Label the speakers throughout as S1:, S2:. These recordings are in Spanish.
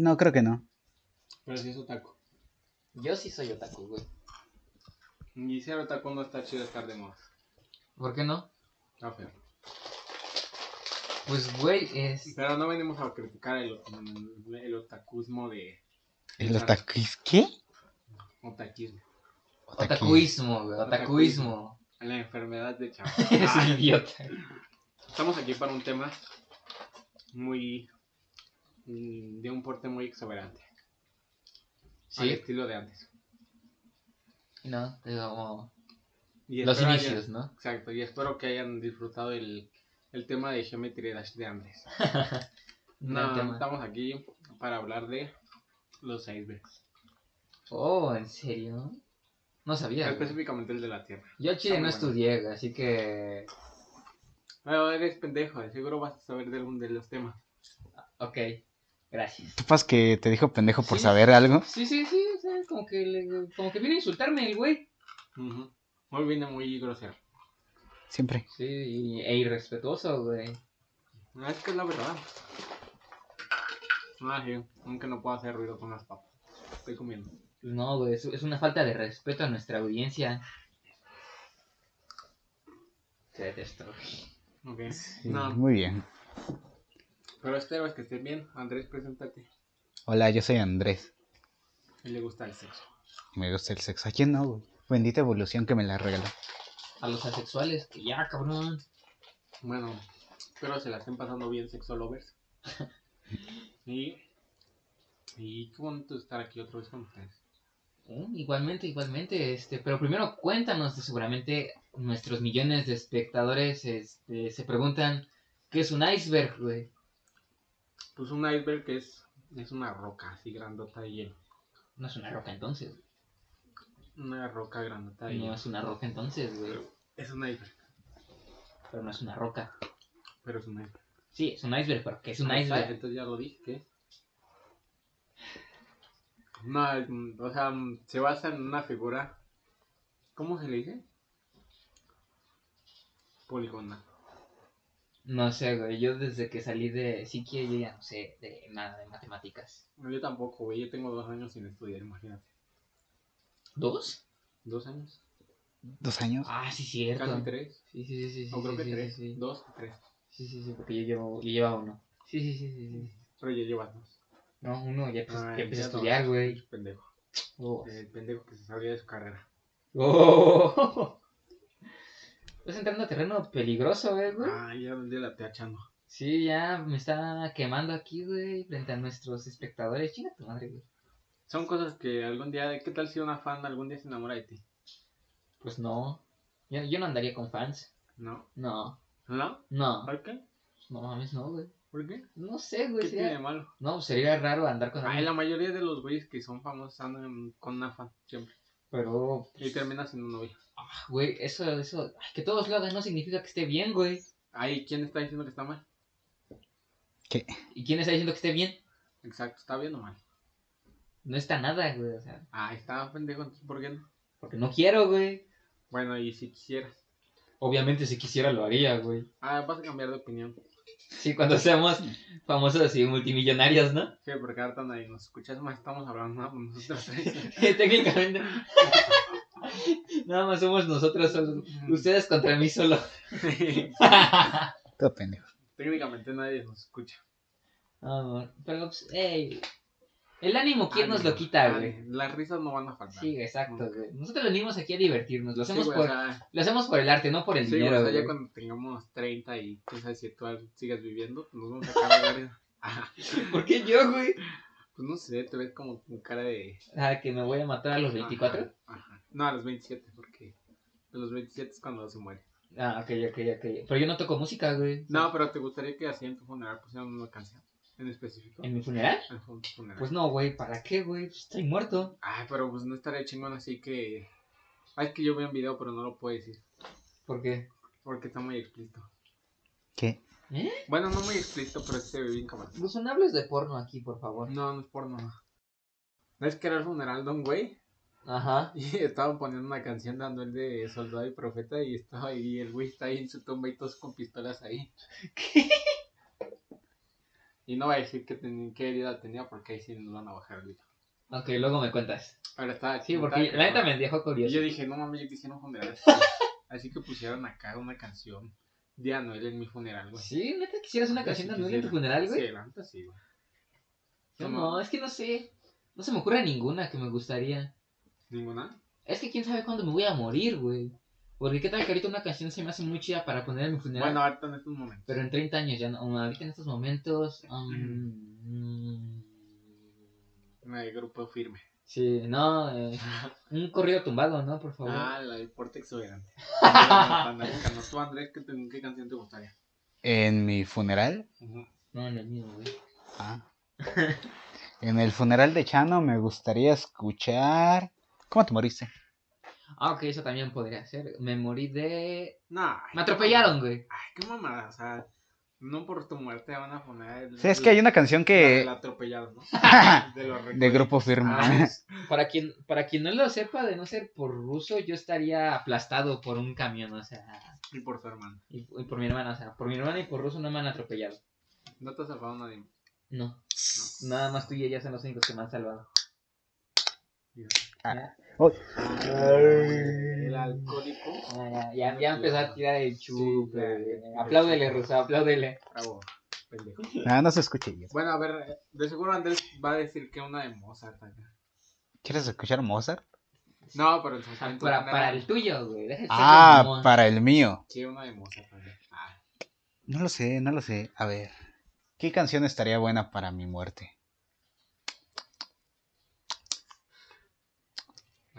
S1: No, creo que no.
S2: Pero sí es otaku.
S3: Yo sí soy otaku, güey.
S2: Y ser otaku no está chido estar de moda.
S3: ¿Por qué no?
S2: Está feo.
S3: Pues, güey, es...
S2: Pero no venimos a criticar el, el otakusmo de...
S1: ¿El otakuis qué?
S2: Otaquismo.
S3: Otakuismo, güey, otakuismo.
S2: La enfermedad de chavo.
S3: Es un idiota.
S2: Estamos aquí para un tema muy... mm, de un porte muy exuberante. Al
S3: Sí,
S2: estilo de antes.
S3: no, como
S2: Y
S3: los inicios,
S2: hayan-
S3: ¿no?
S2: Exacto, y espero que hayan disfrutado el, el tema de Geometry Dash de antes. No,
S3: tema.
S2: estamos aquí para hablar de los icebergs.
S3: Oh, ¿en serio? No sabía. güey.
S2: Específicamente el de la Tierra.
S3: Yo al chile no
S2: bueno.
S3: estudié, así que...
S2: Pero eres pendejo, de seguro vas a saber de algún de los temas.
S3: Ok, gracias.
S1: ¿Tú pas que te dijo pendejo por
S3: Sí.
S1: saber algo?
S3: Sí, sí, sí, o sea, como que, le- como que viene a insultarme el güey.
S2: Ujú. Muy bien, muy grosero.
S1: Siempre.
S3: Sí, y- e irrespetuoso, güey.
S2: No, es que es la verdad. Ah, sí, aunque no puedo hacer ruido con las papas. Estoy comiendo.
S3: No, güey, es, es una falta de respeto a nuestra audiencia. Te detesto, güey.
S2: Ok.
S1: Sí,
S2: No,
S1: Muy bien.
S2: Pero espero que estés bien. Andrés, preséntate.
S1: Hola, yo soy Andrés.
S2: A él le gusta el sexo.
S1: Me gusta el sexo. ¿A quién no, güey? Bendita evolución que me la regaló.
S3: A los asexuales, que ya, cabrón.
S2: Bueno, espero se la estén pasando bien, sexo lovers. y, y qué bonito estar aquí otra vez con ustedes.
S3: Uh, igualmente, igualmente, este, pero primero cuéntanos, seguramente nuestros millones de espectadores este, se preguntan qué es un iceberg, güey.
S2: Pues un iceberg es, es una roca así grandota de hielo.
S3: No es una roca entonces.
S2: Una roca grandota de
S3: No
S2: hielo.
S3: es una roca entonces, güey.
S2: Es un iceberg,
S3: Pero no es una roca.
S2: pero es un iceberg.
S3: Sí, es un iceberg, pero ¿qué es un
S2: está,
S3: iceberg?
S2: Entonces ya lo dije, ¿qué es? No, o sea, se basa en una figura. ¿Cómo se le dice? Poligonal.
S3: No sé, güey. Yo desde que salí de psiquia yo ya no sé de nada de matemáticas.
S2: No, Yo tampoco, güey. Yo tengo dos años sin estudiar, imagínate.
S3: ¿Dos?
S2: ¿Dos años?
S1: ¿Dos años?
S3: Ah, sí, cierto.
S2: Casi tres.
S3: Sí, sí, sí, sí. sí
S2: o creo
S3: sí,
S2: que
S3: sí,
S2: tres.
S3: Sí, sí.
S2: Dos o tres.
S3: sí, sí, sí, porque yo llevo, yo uno. Sí, sí, sí, sí, sí.
S2: Pero ya llevas dos.
S3: No, uno ya, empecé- ya empecé a
S2: ya
S3: estudiar, güey.
S2: Pendejo.
S3: Oh.
S2: El pendejo que se salía de su carrera.
S3: Oh. Estás entrando a terreno peligroso, güey.
S2: Ah, ya ya la te echando.
S3: Sí, ya me está quemando aquí, güey, frente a nuestros espectadores. Chinga tu madre, güey.
S2: Son cosas que algún día, ¿qué tal si una fan algún día se enamora de ti?
S3: Pues no. Yo, yo no andaría con fans.
S2: No.
S3: No,
S2: ¿No?
S3: no.
S2: ¿Por qué?
S3: No mames, no, güey.
S2: ¿Por qué?
S3: No sé, güey.
S2: ¿Qué tiene de
S3: Sería...
S2: malo?
S3: No, sería raro andar con
S2: Ay,
S3: alguien.
S2: la mayoría de los güeyes que son famosos andan con una fan, siempre.
S3: Pero,
S2: Y termina siendo novia.
S3: Ah, güey, eso, eso. ay, que todos lo hagan no significa que esté bien, güey.
S2: Ay, ¿quién está diciendo que está mal?
S1: ¿Qué?
S3: ¿Y quién está diciendo que esté bien?
S2: Exacto, ¿está bien o mal?
S3: No está nada, güey. O sea,
S2: Ah, está pendejo, ¿por qué no?
S3: porque no quiero, güey.
S2: Bueno, y si quisieras.
S3: Obviamente, si quisiera, lo haría, güey.
S2: Ah, vas a cambiar de opinión.
S3: Sí, cuando seamos famosos y multimillonarios, ¿no?
S2: Sí, porque ahorita nadie nos escucha, es más, estamos hablando nada más nosotros tres.
S3: Técnicamente. Nada más somos nosotros solos. Ustedes contra mí solo.
S1: Todo pendejo.
S2: Técnicamente nadie nos escucha.
S3: Amor, pero, pues, ey. El ánimo, ¿quién nos lo quita, güey?
S2: Las risas no van a faltar.
S3: Sí, exacto, güey. Nosotros venimos aquí a divertirnos. Lo
S2: Sí,
S3: hacemos,
S2: güey,
S3: por,
S2: o sea,
S3: lo hacemos por el arte, no por el
S2: sí, güey,
S3: dinero,
S2: o sea, ya
S3: güey.
S2: cuando tengamos 30 y quién sabe si tú sigas viviendo, pues nos vamos a risa. Ajá.
S3: ¿Por qué yo, güey?
S2: Pues no sé, te ves como con cara de...
S3: Ah, que me voy a matar a los 24.
S2: Ajá, ajá. No, a los 27, porque a los 27 es cuando se muere.
S3: Ah, ok, ok, ok. Pero yo no toco música, güey.
S2: No, pero ¿te gustaría que así en tu funeral pusieran una canción en específico?
S3: ¿En mi funeral?
S2: En tu funeral.
S3: Pues no, güey. ¿Para qué, güey? Estoy muerto.
S2: Ay, pero pues no estaría chingón así que... Ay, es que yo vi un video, pero no lo puedo decir.
S3: ¿Por qué?
S2: Porque está muy explícito.
S1: ¿Qué?
S3: ¿Eh?
S2: Bueno, no muy explícito, pero se ve bien cabrón.
S3: Pues no hables de porno aquí, por favor.
S2: No, no es porno. ¿Ves que era el funeral de un güey?
S3: Ajá.
S2: Y estaban poniendo una canción dando el de Soldado y Profeta y estaba ahí, el güey está ahí en su tumba y todos con pistolas ahí.
S3: ¿Qué?
S2: Y no voy a decir qué, ten- qué herida tenía porque ahí sí nos van a bajar el video.
S3: Ok, luego me cuentas.
S2: Ahora está.
S3: Sí, porque la neta me dejó
S2: Y
S3: curioso.
S2: yo dije, no mames, yo quisiera un funeral. Así que pusieron acá una canción de Anuel en mi funeral, güey.
S3: Sí, neta, quisieras una
S2: Yo
S3: canción
S2: sí
S3: de Anuel en tu funeral, güey.
S2: Sí, la neta sí, güey. No,
S3: no, es que no sé. No se me ocurre ninguna que me gustaría.
S2: ¿Ninguna?
S3: Es que quién sabe cuándo me voy a morir, güey. Porque qué tal que ahorita una canción se me hace muy chida para poner en mi funeral.
S2: Bueno, ahorita en estos momentos.
S3: Pero en 30 años ya no. Ahorita en estos momentos. um,
S2: No hay grupo firme.
S3: sí, no. eh, un corrido tumbado, ¿no? Por favor.
S2: Ah, la del porte exuberante. Panamericano. Tú, Andrés, ¿qué, qué canción te gustaría?
S1: En mi funeral.
S2: Ujú.
S3: No, en el mío, güey.
S1: Ah. En el funeral de Chano me gustaría escuchar. ¿Cómo te moriste?
S3: Ah, ok, eso también podría ser. Me morí de.
S2: No.
S3: Me atropellaron, güey.
S2: Ay, qué mamada. O sea, no por tu muerte van a poner. El,
S1: Sí, es que hay una canción
S2: El
S1: que.
S2: atropellado, ¿no? de los
S1: de grupo firme.
S3: Ah, para quien, para quien no lo sepa, de no ser por ruso, yo estaría aplastado por un camión, o sea,
S2: Y por su hermano.
S3: y, y por mi hermana, o sea, por mi hermana y por ruso no me han atropellado.
S2: No te has salvado nadie.
S3: No, nada más tú y ella son los únicos que me han salvado.
S1: Ah. Oh,
S2: El alcohólico.
S3: Ah, ya, ya, ya empezó a tirar el chupe.
S2: Sí,
S3: apláudele, ruso, apláudele.
S2: Bravo, pendejo.
S1: Ah, no se escucha. bien.
S2: Bueno, a ver, de seguro Andrés va a decir que una de Mozart acá.
S1: ¿Quieres escuchar Mozart?
S2: No, pero momento
S3: para, para el tuyo, güey.
S1: Ah, para el mío.
S2: Sí, una de Mozart también. Ah,
S1: No lo sé, no lo sé. A ver. ¿Qué canción estaría buena para mi muerte?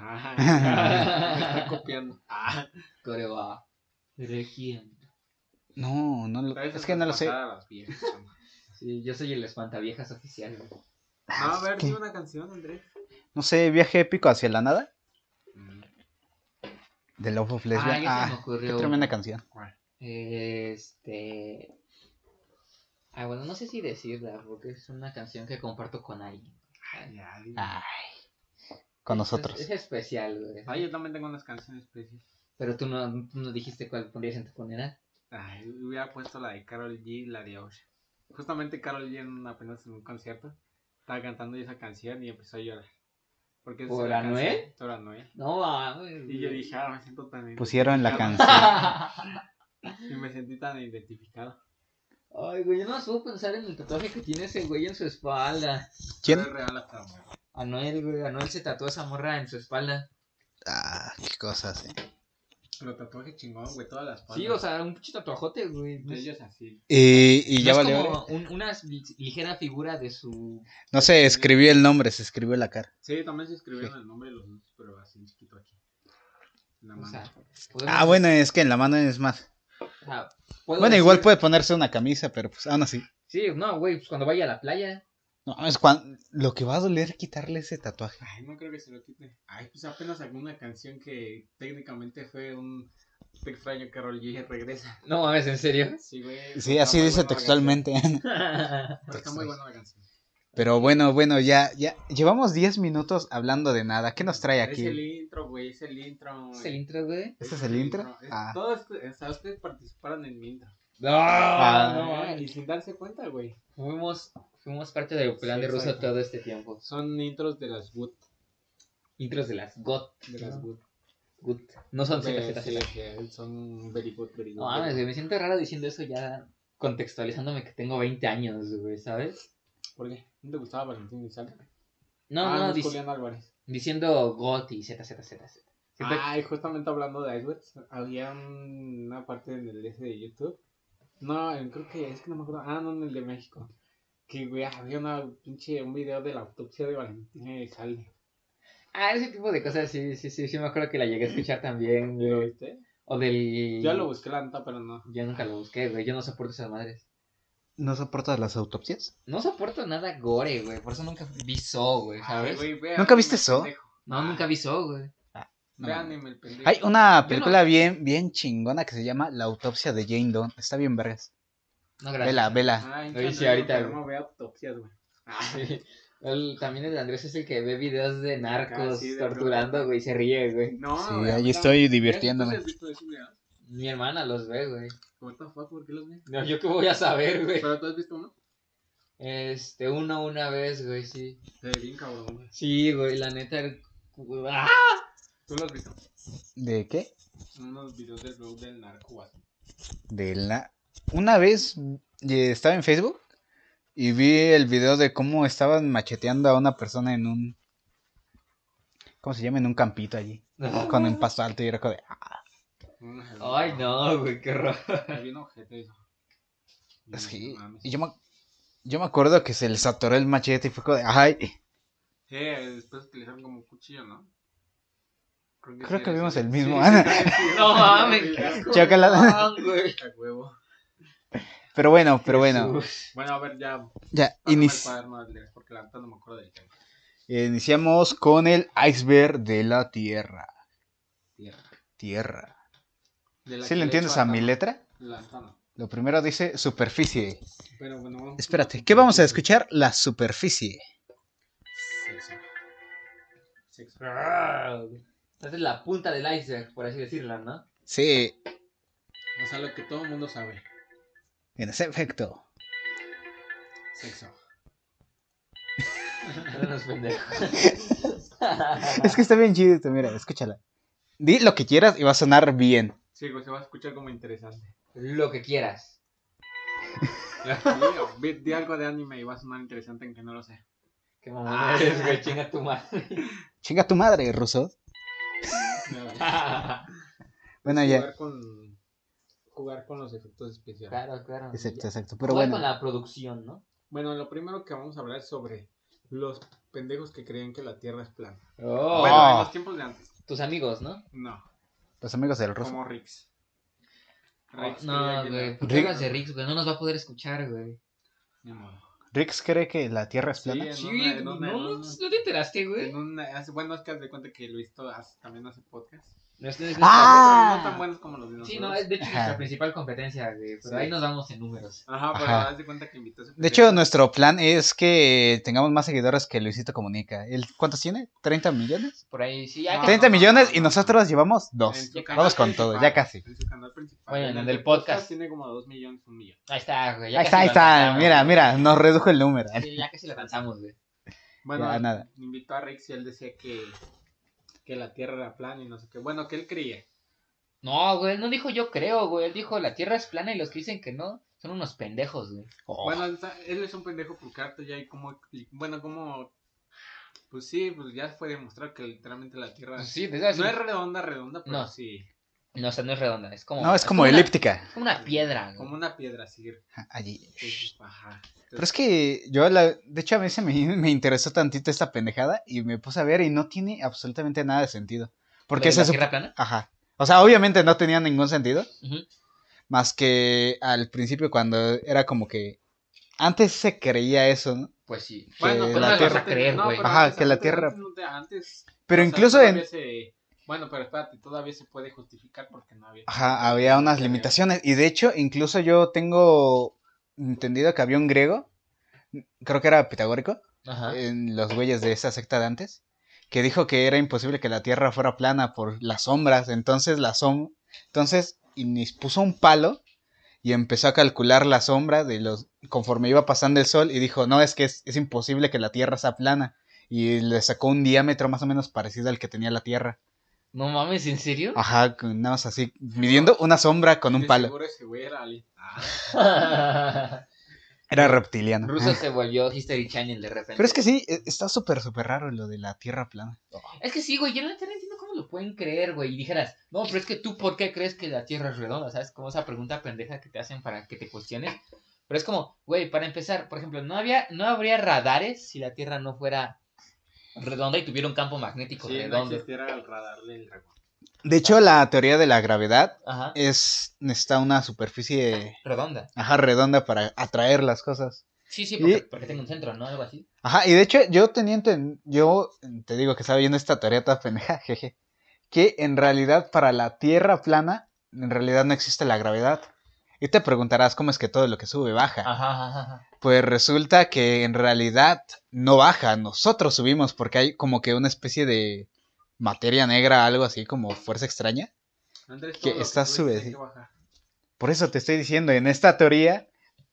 S2: Ah, me está copiando. Ah,
S3: Coreba.
S1: No, no lo, es que no lo sé.
S3: Sí, yo soy el espantaviejas oficial, güey.
S2: No, a ver,
S1: ¿Qué?
S2: dime una canción, Andrés.
S1: No sé, viaje épico hacia la nada.
S2: Mm,
S1: De Love of
S3: Ah,
S1: Lesbian.
S3: ya se me
S1: Ah,
S3: ocurrió.
S1: qué tremenda canción.
S3: Este. Ah, bueno, no sé si decirla, porque es una canción que comparto con alguien.
S2: Ay.
S1: Ay, con nosotros.
S3: Es, es especial, güey.
S2: Ah, yo también tengo unas canciones preciosas.
S3: Pero tú no, tú no dijiste cuál pondrías en tu funeral.
S2: Ay, hubiera puesto la de Carol G y la de Ocean. Justamente Carol G en apenas en un concierto estaba cantando esa canción y empezó a llorar. Porque
S3: ¿Por
S2: la
S3: Anuel?
S2: canción- Por Anuel.
S3: No mames.
S2: Y yo dije, ah, me siento tan
S1: Pusieron la canción.
S2: Y me sentí tan identificado.
S3: Ay, güey, yo no suelo pensar en el tatuaje que tiene ese güey en su espalda.
S1: ¿Quién?
S2: Real hasta.
S3: Anuel, güey, Anuel se tatuó esa morra en su espalda.
S1: Ah, qué cosas, eh.
S2: Pero tatuaje chingón, güey, todas las
S3: Sí, o sea, un pinche tatuajote, güey. No
S2: De
S3: es-
S2: ellos así.
S1: Y, y
S3: no
S1: ya
S3: es
S1: valió.
S3: como un- una li- ligera figura de su...
S1: No se escribió el nombre, se escribió la cara.
S2: Sí, también se escribieron el nombre de los dos, pero así chiquito aquí. En la
S3: O
S2: mano.
S3: sea,
S1: Ah, bueno, es que en la mano es más.
S3: o sea, puedo
S1: Bueno,
S3: decir-
S1: igual puede ponerse una camisa, pero pues aún así.
S3: Sí, no, güey, pues cuando vaya a la playa.
S1: No, es cuan- lo que va a doler quitarle ese tatuaje.
S2: Ay, no creo que se lo quite. Ay, pues apenas sacó una canción que técnicamente fue un extraño Carol G regresa.
S3: No mames, ¿en serio?
S2: Sí, güey.
S1: Sí, así dice textualmente.
S2: Está muy buena la canción.
S1: Pero bueno, bueno, ya, ya. Llevamos 10 minutos hablando de nada. ¿Qué nos trae
S2: Es el
S1: aquí?
S2: intro, güey, es el intro.
S3: ¿Es el intro, güey?
S1: ¿Este es el intro?
S2: Es-
S1: Ah.
S2: Todos, o sea, ustedes participaron en mi intro.
S3: No,
S1: Ah,
S3: no
S2: Y sin darse cuenta, güey.
S3: Fuimos, fuimos parte del plan
S2: Sí,
S3: de
S2: exacto.
S3: todo este tiempo.
S2: Son intros de las Wood.
S3: Intros de las GOT.
S2: De las
S3: ¿no? Good. No son ZZZ.
S2: sí, son very good, very good.
S3: No mames, me siento raro diciendo eso ya contextualizándome que tengo 20 años, güey, ¿sabes?
S2: ¿Por qué? ¿No te gustaba Valentín Elizalde?
S3: No,
S2: ah,
S3: no,
S2: es
S3: dic-
S2: Julián Álvarez.
S3: diciendo GOT y ZZZ.
S2: Ah, y justamente hablando de Iceworks, había un- una parte en el ese de YouTube. No, creo que es que no me acuerdo. Ah, no, en el de México. Que, güey, había una pinche, un video de la autopsia de Valentín Elizalde.
S3: Ah, ese tipo de cosas, sí, sí, sí, sí, me acuerdo que la llegué a escuchar también,
S2: ¿Lo
S3: güey.
S2: viste?
S3: O del...
S2: Yo lo busqué la neta, pero no.
S3: Yo nunca lo busqué, güey, yo no soporto esas madres.
S1: ¿No soportas las autopsias?
S3: No soporto nada gore, güey, por eso nunca vi So, güey,
S2: Ay,
S3: ¿sabes?
S2: güey,
S1: ¿Nunca viste
S2: pendejo.
S3: No,
S2: Ah,
S3: nunca vi So, güey.
S1: No.
S2: Ve Anime el pendejo.
S1: Hay una película bien, bien chingona que se llama La autopsia de Jane Doe. Está bien vergas.
S3: No, gracias.
S1: Vela, vela.
S2: Ay,
S3: Lo hice
S2: chale,
S3: ahorita,
S2: pero. No ve autopsias, güey. Ah,
S3: Sí. El- también el Andrés es el que ve videos de narcos
S2: sí, de
S3: torturando, güey, se ríe, güey.
S2: No,
S1: Sí,
S2: güey,
S1: ahí estoy
S2: ¿tú
S1: divirtiéndome.
S2: sí has visto esos videos?
S3: Mi hermana los ve, güey.
S2: What the fuck, ¿por qué los ves?
S3: No, yo qué voy a saber, güey.
S2: ¿Pero tú has visto uno?
S3: Este, uno una vez, güey, sí.
S2: Se ve bien cabrón, güey.
S3: Sí, güey, la neta. ¡Ah!
S2: ¿Tú lo has visto?
S1: ¿De qué?
S2: Unos videos del blog del narco, güey.
S1: De la... Una vez eh, estaba en Facebook y vi el video de cómo estaban macheteando a una persona en un... ¿Cómo se llama? En un campito allí. Con un pasto alto y era como de... ah,
S3: Ay, no, güey, qué raro.
S1: Sí. Y yo me, yo me acuerdo que se les atoró el machete y fue como de... Ay,
S2: Sí, después utilizaron como cuchillo, ¿no?
S1: Creo
S2: sí,
S1: que
S2: sí,
S1: vimos
S2: sí.
S1: el mismo.
S2: Sí, sí, sí, sí,
S3: No mames.
S1: chócala.
S3: Ah, güey.
S2: A huevo.
S1: Pero bueno, pero bueno.
S2: Bueno, a ver, ya.
S1: Ya,
S2: pásame el
S1: inici-
S2: cuaderno del Lex, porque la neta no me acuerdo del tema.
S1: iniciamos con el iceberg de la Tierra.
S2: Tierra.
S1: Tierra. ¿Sí le entiendes a mi letra? Lo primero dice superficie.
S2: Pero bueno, vamos
S1: Espérate, ¿qué vamos a escuchar? La superficie.
S2: Sexo. Sexo.
S3: Güey. Esta es la punta del iceberg, por así decirlo, ¿no?
S1: Sí,
S2: O sea, lo que todo el mundo sabe.
S1: En ese efecto.
S2: Sexo.
S1: Es que está bien chido esto, mira, escúchala. Di lo que quieras y va a sonar bien.
S2: Sí, güey, se va a escuchar como interesante.
S3: Lo que quieras.
S2: Di, di algo de anime y va a sonar interesante en que no lo sé.
S3: Qué mamón eres, güey, chinga tu madre.
S1: Chinga tu madre, ruso. Bueno, ya.
S2: Con, jugar con los efectos especiales.
S3: claro, claro.
S1: Exacto, exacto. Pero
S3: Jugar
S1: bueno,
S3: con la producción, ¿no?
S2: Bueno, lo primero que vamos a hablar es sobre los pendejos que creen que la Tierra es plana.
S3: Oh,
S2: Bueno, en los tiempos de antes.
S3: tus amigos, ¿no?
S2: No,
S1: los amigos del ruso.
S2: como Rix. Rix
S3: no, güey.
S2: la-
S3: ¿Por qué
S1: Rick-
S3: hablas de Rix, güey? No nos va a poder escuchar, güey.
S2: Ni modo.
S1: Rix cree que la Tierra es
S2: Sí,
S1: plana.
S3: Sí,
S2: una-
S3: no,
S2: una-
S3: no,
S2: una-
S3: no te enteraste, güey.
S2: bueno, es que haz de cuenta que Luis hace- también hace podcast.
S3: No es- es-
S1: Ah.
S2: No tan buenos como los de
S3: Sí, no, es de hecho
S1: Ajá.
S3: nuestra principal competencia, güey. Pero
S2: Sí.
S3: ahí nos vamos en números.
S2: Ajá, pero
S1: Ajá.
S2: haz de cuenta que invitó a
S1: De hecho, nuestro plan es que tengamos más seguidores que Luisito Comunica. ¿Él cuántos tiene? ¿30 millones?
S3: Por ahí, sí, ya
S2: No,
S3: que-
S1: 30
S2: no,
S1: millones
S2: no,
S1: y
S2: no.
S1: nosotros llevamos dos. Vamos con todo, ya casi.
S2: En su canal principal.
S3: Bueno, en el
S2: del
S3: del podcast.
S2: tiene como 2 millones, un millón.
S3: Ahí está, güey.
S1: Ahí está, ahí está. Mira,
S3: güey.
S1: mira, nos redujo el número.
S3: Sí, ya casi lo alcanzamos, güey.
S2: Bueno,
S1: Ya, nada.
S2: invitó a Rix y él decía que, que la Tierra era plana y no sé qué. Bueno, que él creía.
S3: No, güey, no dijo yo creo, güey. Él dijo la tierra es plana y los que dicen que no son unos pendejos, güey.
S1: Oh.
S2: Bueno, él es un pendejo porque harto ya hay como... Bueno, como... Pues sí, pues ya fue demostrar que literalmente la Tierra...
S3: Pues sí, desde
S2: No es redonda, redonda, pero
S3: No.
S2: sí.
S3: No, o sea, no es redonda, es como.
S1: No, es como
S3: una-
S1: elíptica.
S3: es como una piedra, güey.
S2: Como una piedra, así.
S1: Allí.
S2: Sí, Ajá.
S1: Pero es que yo, la, de hecho, a mí se me, me interesó tantito esta pendejada y me puse a ver y no tiene absolutamente nada de sentido. Porque
S3: ¿Lo de la tierra plana?
S1: Ajá. O sea, obviamente no tenía ningún sentido. Más que al principio cuando era como que... Antes se creía eso, ¿no?
S3: Pues sí.
S2: Bueno,
S1: que
S2: pero
S1: la Tierra-
S3: creer,
S2: no, pero
S1: Ajá, que la Tierra-
S2: Antes, no te- antes-
S1: Pero
S2: sea,
S1: incluso en...
S2: se- Bueno, pero espérate, todavía se puede justificar porque no había...
S1: Ajá, había unas limitaciones. Y de hecho, incluso yo tengo entendido que había un griego, creo que era pitagórico,
S3: Ajá.
S1: en los güeyes de esa secta de antes, que dijo que era imposible que la Tierra fuera plana por las sombras. Entonces la som entonces y puso un palo y empezó a calcular la sombra de los conforme iba pasando el sol y dijo, no, es que es, es imposible que la Tierra sea plana. Y le sacó un diámetro más o menos parecido al que tenía la Tierra.
S3: No mames, ¿en serio?
S1: Ajá, nada más así, midiendo una sombra con un palo.
S2: Seguro ese güey era Ali.
S1: Era reptiliano.
S3: Ruso se volvió History Channel de repente.
S1: Pero es que sí, e- está súper, súper raro lo de la Tierra plana.
S3: Es que sí, güey, yo no entiendo cómo lo pueden creer, güey. Y dijeras, no, pero es que tú, ¿por qué crees que la Tierra es redonda? ¿Sabes? Como esa pregunta pendeja que te hacen para que te cuestiones. Pero es como, güey, para empezar, por ejemplo, no había, no habría radares si la Tierra no fuera redonda y tuviera un campo magnético
S2: sí, no
S3: redondo.
S2: existiera el radar del dragón.
S1: De hecho, la teoría de la gravedad
S3: Ajá,
S1: es necesita una superficie
S3: redonda.
S1: ajá, redonda para atraer las cosas.
S3: Sí, sí, porque,
S1: Y-
S3: porque tenga un centro, ¿no? Algo así.
S1: Ajá, y de hecho yo tenía enten- yo te digo que estaba viendo esta teoría toda pendeja, jeje, que en realidad para la Tierra plana en realidad no existe la gravedad. Y te preguntarás cómo es que todo lo que sube baja.
S3: Ajá, ajá, ajá.
S1: Pues resulta que en realidad no baja, nosotros subimos porque hay como que una especie de materia negra, algo así como fuerza extraña.
S2: Andrés,
S1: Que está
S2: bajar.
S1: Por eso te estoy diciendo, en esta teoría,
S3: De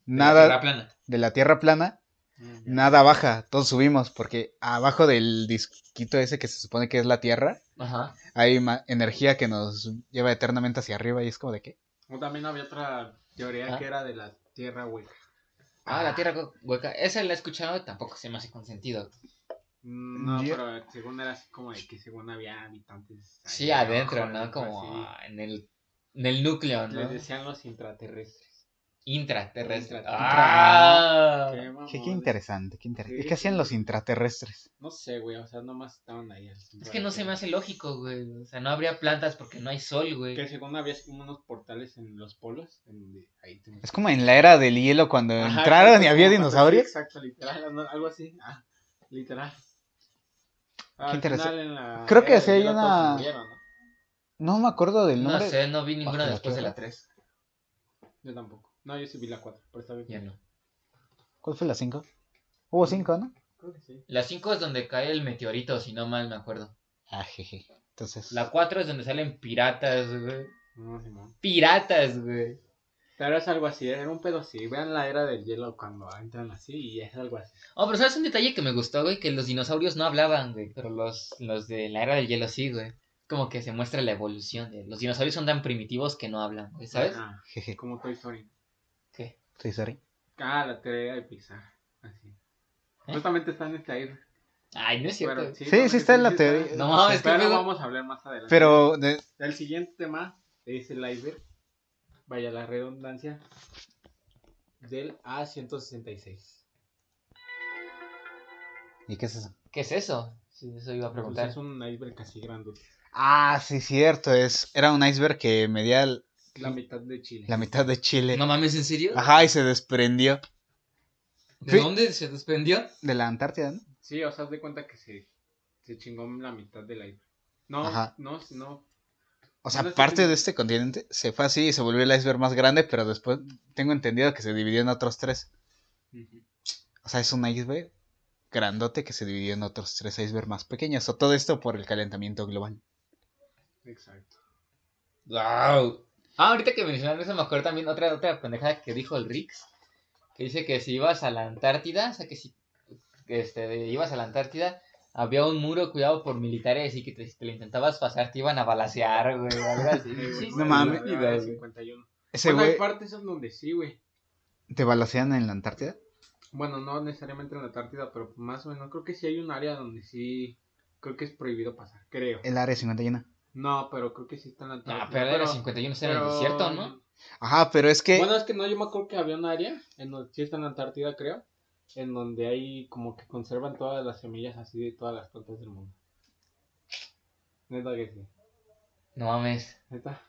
S3: la
S1: nada
S3: plana.
S1: de la Tierra plana,
S2: Mm,
S1: nada baja, todos subimos, porque abajo del disquito ese que se supone que es la Tierra,
S3: Ajá.
S1: hay energía que nos lleva eternamente hacia arriba y es como de qué.
S2: O también había otra teoría
S3: Ah.
S2: que era de la tierra hueca.
S3: Ah, la tierra hue- hueca. Esa la he escuchado, tampoco se me hace con sentido.
S2: Mm, No,
S1: Yo-
S2: pero según era así como de que según había habitantes.
S3: Sí, adentro, ¿no? Como
S2: así.
S3: ah, en el, en el núcleo, ¿no?
S2: Les decían los intraterrestres.
S3: Intraterrestre.
S2: Intra-
S3: Ah.
S2: Qué
S1: Qué,
S2: mamón.
S1: qué interesante, qué interesante.
S2: Sí,
S1: ¿Qué hacían los intraterrestres?
S2: No sé, güey, o sea, nomás estaban ahí.
S3: Es que no se me hace lógico, güey. O sea, no habría plantas porque no hay sol, güey.
S2: Que según había como unos portales en los polos. En donde ahí te
S1: Es como en la era del hielo cuando
S2: Ajá,
S1: entraron y había dinosaurios.
S2: sí, exacto, literal, no, algo así. Ah, literal. Al
S1: Qué interesante.
S2: final en la
S1: Creo que sí hay una-
S2: murieron, ¿no?
S1: No me acuerdo del
S3: No
S1: nombre.
S3: sé, no vi ninguna después de la 3.
S2: Yo tampoco. No, yo sí vi la 4, pero está bien.
S3: Ya no.
S1: ¿Cuál fue la 5? Hubo 5, ¿no?
S2: Creo que sí.
S3: La 5 es donde cae el meteorito, si no mal me acuerdo.
S1: Ah, jeje. Entonces.
S3: La 4 es donde salen piratas, güey.
S2: No, Simón.
S3: Piratas, güey.
S2: Pero es algo así, era un pedo así. Vean la era del hielo cuando entran así y es algo así.
S3: Oh, pero ¿sabes un detalle que me gustó, güey? Que los dinosaurios no hablaban, güey. Pero los, los de la era del hielo sí, güey. Como que se muestra la evolución. De... Los dinosaurios son tan primitivos que no hablan, güey, ¿sabes?
S2: Ah,
S1: Jeje.
S2: como Toy Story.
S1: Sí, sorry.
S2: Ah, la teoría de Pixar. Así.
S3: ¿Eh?
S2: Justamente está en esta ahí.
S3: Ay, no es cierto.
S2: Pero
S1: Sí, sí está en la
S2: está.
S1: teoría.
S3: No mames, es que luego-
S2: vamos a hablar más adelante.
S1: Pero. de-
S2: El siguiente tema es el iceberg. Vaya la redundancia. Del A166.
S1: ¿Y qué es eso?
S3: ¿Qué es eso? Sí, eso iba a
S2: Pues
S3: preguntar.
S2: es un iceberg así grande.
S1: Ah, sí, cierto. Es, era un iceberg que medía l-
S2: La mitad de Chile.
S1: la mitad de Chile.
S3: No mames, ¿en serio?
S1: Ajá, y se desprendió
S3: ¿De
S1: Sí.
S3: dónde se desprendió?
S1: de la Antártida, ¿no?
S2: Sí, o sea, haz de cuenta que se, se chingó la mitad del iceberg. No,
S1: Ajá.
S2: no, no.
S1: O sea, parte de este continente se fue así y se volvió el iceberg más grande, pero después tengo entendido que se dividió en otros tres.
S2: Ujú.
S1: O sea, es un iceberg grandote que se dividió en otros tres icebergs más pequeños. O todo esto por el calentamiento global.
S2: Exacto.
S3: Wow. Ah, ahorita que mencionaron eso me acuerdo también otra, otra pendejada que dijo el Rix. Que dice que si ibas a la Antártida, o sea que si que este, de- ibas a la Antártida, había un muro cuidado por militares y que te, si te lo intentabas pasar te iban a balasear, güey, algo así. Sí,
S1: No mames.
S3: güey.
S2: de 51.
S1: Ese
S2: Bueno, hay
S1: güey,
S2: partes en donde sí, güey.
S1: ¿te balacean en la Antártida?
S2: Bueno, no necesariamente en la Antártida, pero más o menos creo que sí hay un área donde sí creo que es prohibido pasar, creo.
S1: El área 51.
S2: No, pero creo que sí está en la Antártida.
S3: No, pero era 51 está en el
S2: pero-
S3: desierto, ¿no?
S1: Ajá, pero es que.
S2: Bueno, es que no, yo me acuerdo que había un área en donde sí está en la Antártida, creo, en donde hay como que conservan todas las semillas así de todas las plantas del mundo. Neta que sí.
S3: No mames.
S2: Neta.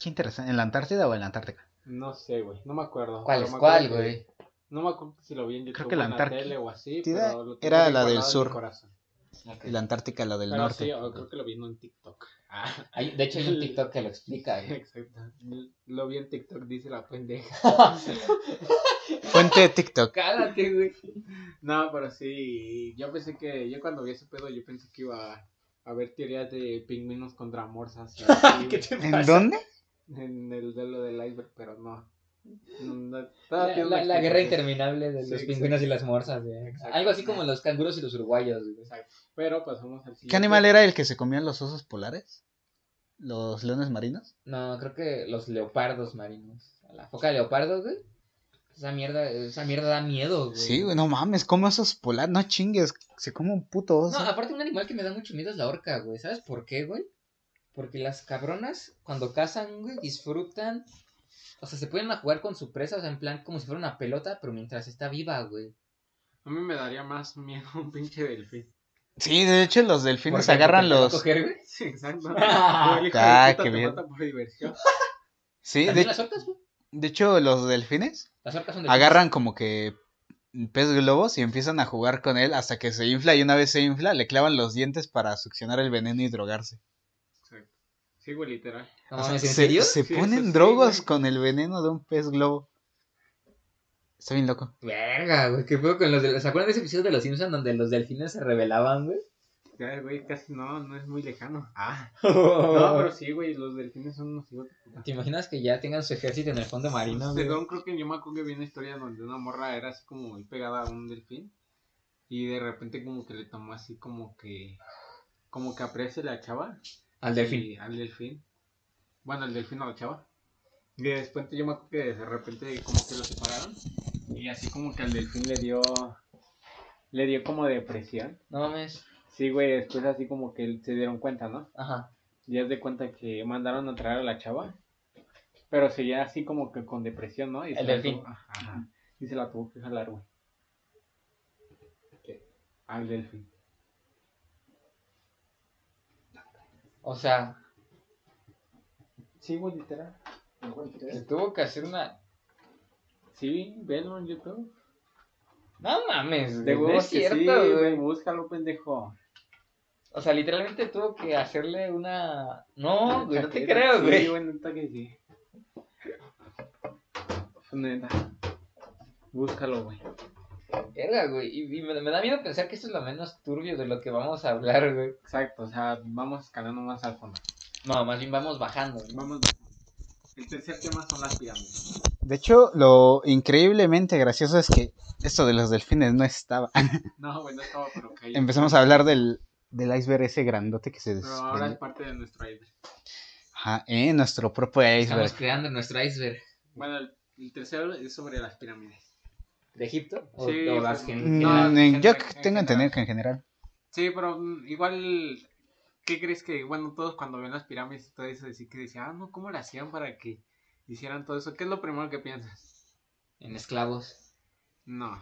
S1: Qué interesante. ¿En la Antártida o en la Antártica?
S2: No sé, güey. No me acuerdo.
S3: ¿Cuál
S2: pero
S3: es
S2: me
S3: cuál,
S2: que-
S3: güey?
S2: No me acuerdo si lo vi en YouTube
S1: Creo que la
S2: en
S1: Antártida
S2: tele o así, pero lo tengo
S1: era la del
S2: guardado en mi
S1: sur.
S2: corazón.
S1: La Antártica, la del
S2: Pero
S1: norte.
S2: sí, creo que lo vi en TikTok. Ah,
S3: Hay- de hecho hay un TikTok que lo explica, güey.
S2: exacto. Lo vi en TikTok, dice la pendeja.
S1: Fuente de TikTok.
S3: Cállate, güey.
S2: No, pero sí, yo pensé que, yo cuando vi ese pedo, yo pensé que iba a haber teorías de pingüinos contra morsas. y así,
S3: ¿Qué te
S1: ¿En
S3: pasa?
S1: dónde?
S2: en el duelo del iceberg, pero no. No,
S3: La, guerra interminable de
S2: Sí,
S3: los pingüinos y las morsas, güey.
S2: Exacto.
S3: Algo así como los canguros y los uruguayos, güey.
S2: Exacto. Pero pasamos al siguiente.
S1: ¿Qué animal era el que se comían los osos polares? ¿Los leones marinos?
S3: No, creo que los leopardos marinos. La foca de leopardo, güey. Esa mierda, esa mierda da miedo, güey.
S1: Sí, güey, no mames, ¿cómo osos polares? No chingues, se come un puto oso.
S3: No, aparte un animal que me da mucho miedo es la orca, güey. ¿Sabes por qué, güey? Porque las cabronas, cuando cazan, güey, disfrutan. O sea, se pueden a jugar con su presa, o sea, en plan como si fuera una pelota, pero mientras está viva, güey.
S2: A mí me daría más miedo un pinche delfín.
S1: Sí, de hecho los
S3: ¿Por
S1: delfines
S3: qué?
S1: agarran
S3: ¿Porque te va a
S1: los...
S3: coger, güey?
S2: Sí, exacto.
S3: Ah,
S2: el
S1: ah, qué bien.
S2: por diversión.
S1: Sí,
S3: ¿También
S1: de,
S3: las orcas, güey?
S1: de hecho los delfines
S3: Las orcas son de
S1: agarran como que pez globos y empiezan a jugar con él hasta que se infla y una vez se infla le clavan los dientes para succionar el veneno y drogarse.
S2: Sí, güey, literal.
S3: No
S1: O sea,
S3: mames, ¿en
S1: se,
S3: serio?
S1: se
S2: Sí,
S1: ponen
S2: sí, güey.
S1: con el veneno de un pez globo. Está bien loco.
S3: Verga, güey. ¿Qué fue con los de... ¿Se acuerdan de ese episodio de los Simpsons donde los delfines se rebelaban, güey?
S2: Ya, güey, casi no, no es muy lejano.
S3: Ah.
S2: No, pero sí, güey, los delfines son unos hijos.
S3: ¿Te imaginas que ya tengan su ejército en el fondo marino, güey?
S2: Según creo que yo me acuerdo que vi una historia donde una morra era así como muy pegada a un delfín. Y de repente como que le tomó así como que... Como que aprecia la chava.
S3: Al delfín.
S2: Y al delfín. Bueno, el delfín a la chava. Y después yo me acuerdo que de repente como que lo separaron. Y así como que al delfín le dio... Le dio como depresión.
S3: No mames.
S2: Sí, güey, después así como que se dieron cuenta, ¿no?
S3: Ajá.
S2: Ya es de cuenta que mandaron a traer a la chava. Pero seguía así como que con depresión, ¿no? Y se
S3: El delfín.
S2: tuvo- ajá, ajá. Y se la tuvo que jalar, güey. Al delfín.
S3: O sea,
S2: Sí, güey, literal.
S3: se tuvo que hacer una.
S2: Sí, velo en YouTube.
S3: No mames,
S2: De
S3: güey, no
S2: huevos
S3: es
S2: que
S3: cierto,
S2: sí,
S3: güey.
S2: güey. Búscalo, pendejo.
S3: O sea, literalmente tuvo que hacerle una. No, güey, no te creo,
S2: Sí,
S3: güey.
S2: güey, neta que sí. Neta. Búscalo, güey.
S3: Verga, güey. Y, y me, me da miedo pensar que esto es lo menos turbio de lo que vamos a hablar, güey.
S2: Exacto, o sea, vamos escalando más al fondo.
S3: No, más bien vamos bajando. güey.
S2: Vamos. El tercer tema son las pirámides.
S1: De hecho, lo increíblemente gracioso es que esto de los delfines no estaba.
S2: No, güey, no estaba, pero caí.
S1: Empezamos a hablar del, del iceberg ese grandote que se
S2: Pero ahora es parte de nuestro iceberg.
S1: Ajá, eh, nuestro propio
S3: Estamos
S1: iceberg.
S3: creando nuestro iceberg.
S2: Bueno, el, el tercero es sobre las pirámides.
S3: ¿De Egipto? ¿O,
S2: Sí,
S3: o las
S2: pues,
S3: que
S1: Mm,
S2: No, en
S1: en- yo
S2: general- en
S1: tengo
S2: general.
S1: entendido que en general.
S2: Sí, pero mm, igual, ¿qué crees que, bueno, todos cuando ven las pirámides y todo eso, decir que decían, ah, no, ¿cómo lo hacían para que hicieran todo eso? ¿Qué es lo primero que piensas?
S3: En esclavos.
S2: No,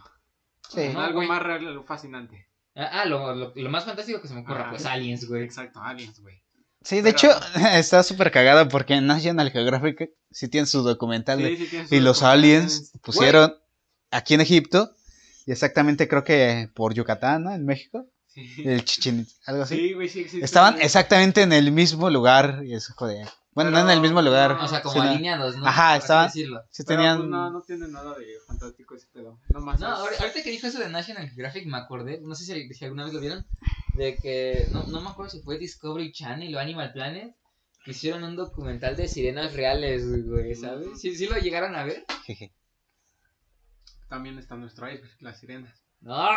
S1: Sí.
S3: No,
S2: algo
S3: güey.
S2: más real, algo fascinante.
S3: Ah, ah, lo, lo, lo más fantástico que se me ocurra,
S2: Ajá.
S3: pues aliens, güey.
S2: Exacto, aliens, güey.
S1: Sí, de
S2: Pero-
S1: hecho, está súper cagado porque en National Geographic sí tiene su documental de-
S2: Sí, sí tiene
S1: y los aliens pusieron aquí en Egipto y exactamente creo que por Yucatán, ¿no? En México,
S2: Sí,
S1: el Chichen, algo así.
S2: sí, güey, sí existe.
S1: Estaban exactamente en el mismo lugar y eso joder. Bueno, no en el mismo lugar.
S2: no,
S3: O sea, como
S1: sino-
S3: alineados, ¿no?
S1: Ajá, estaban- sí
S2: Pero,
S1: tenían
S2: pues, no, no tiene nada de fantástico ese pedo.
S3: No,
S2: es-
S3: ahor- ahorita que dijo eso de National Geographic me acordé, no sé si, si alguna vez lo vieron, de que, no, no me acuerdo si fue Discovery Channel o Animal Planet, que hicieron un documental de sirenas reales, güey, ¿sabes? ¿Sí, sí lo llegaron a ver?
S2: También está nuestro iceberg, las sirenas.
S3: No.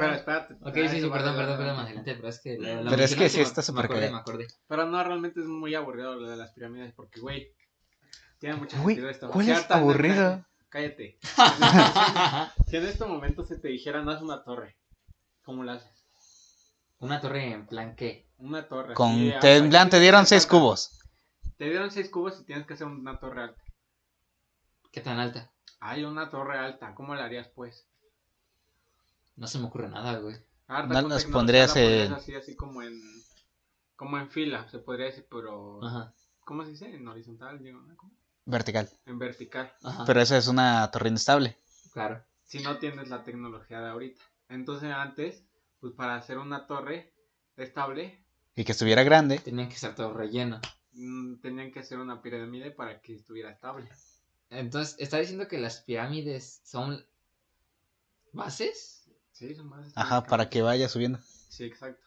S2: Pero espérate.
S3: Ok,
S2: ah,
S3: sí, sí, perdón, perdón, perdón, más adelante, pero es que...
S1: Pero es que sí está
S3: me
S1: súper
S3: me acordé.
S2: Pero no, realmente es muy aburrido lo de las pirámides porque, güey, tiene sentido esto.
S1: ¿cuál es aburrido?
S2: Cállate. Si en este momento se te dijera, no es una torre, ¿cómo la haces?
S3: Una torre en plan, ¿qué?
S2: Una torre.
S1: Con en plan, te dieron seis cubos.
S2: Te dieron seis cubos y tienes que hacer una torre alta.
S3: ¿Qué tan alta?
S2: Hay una torre alta, ¿cómo la harías pues?
S3: No se me ocurre nada, güey.
S1: No
S2: con
S1: las
S2: tecnología
S1: pondrías en-
S2: así, así como en, como en fila, se podría decir, pero,
S3: Ajá,
S2: ¿cómo se dice? En horizontal, digo, ¿no? ¿Cómo?
S1: Vertical.
S2: En vertical.
S3: ajá,
S1: Pero esa es una torre inestable.
S3: claro.
S2: si no tienes la tecnología de ahorita. Entonces antes, pues para hacer una torre estable,
S1: Y que estuviera grande.
S3: Tenían que estar todo relleno.
S2: mm, tenían que hacer una pirámide para que estuviera estable.
S3: Entonces, ¿está diciendo que las pirámides son bases?
S2: Sí, son más
S1: Ajá, para que vaya subiendo.
S2: Sí, exacto.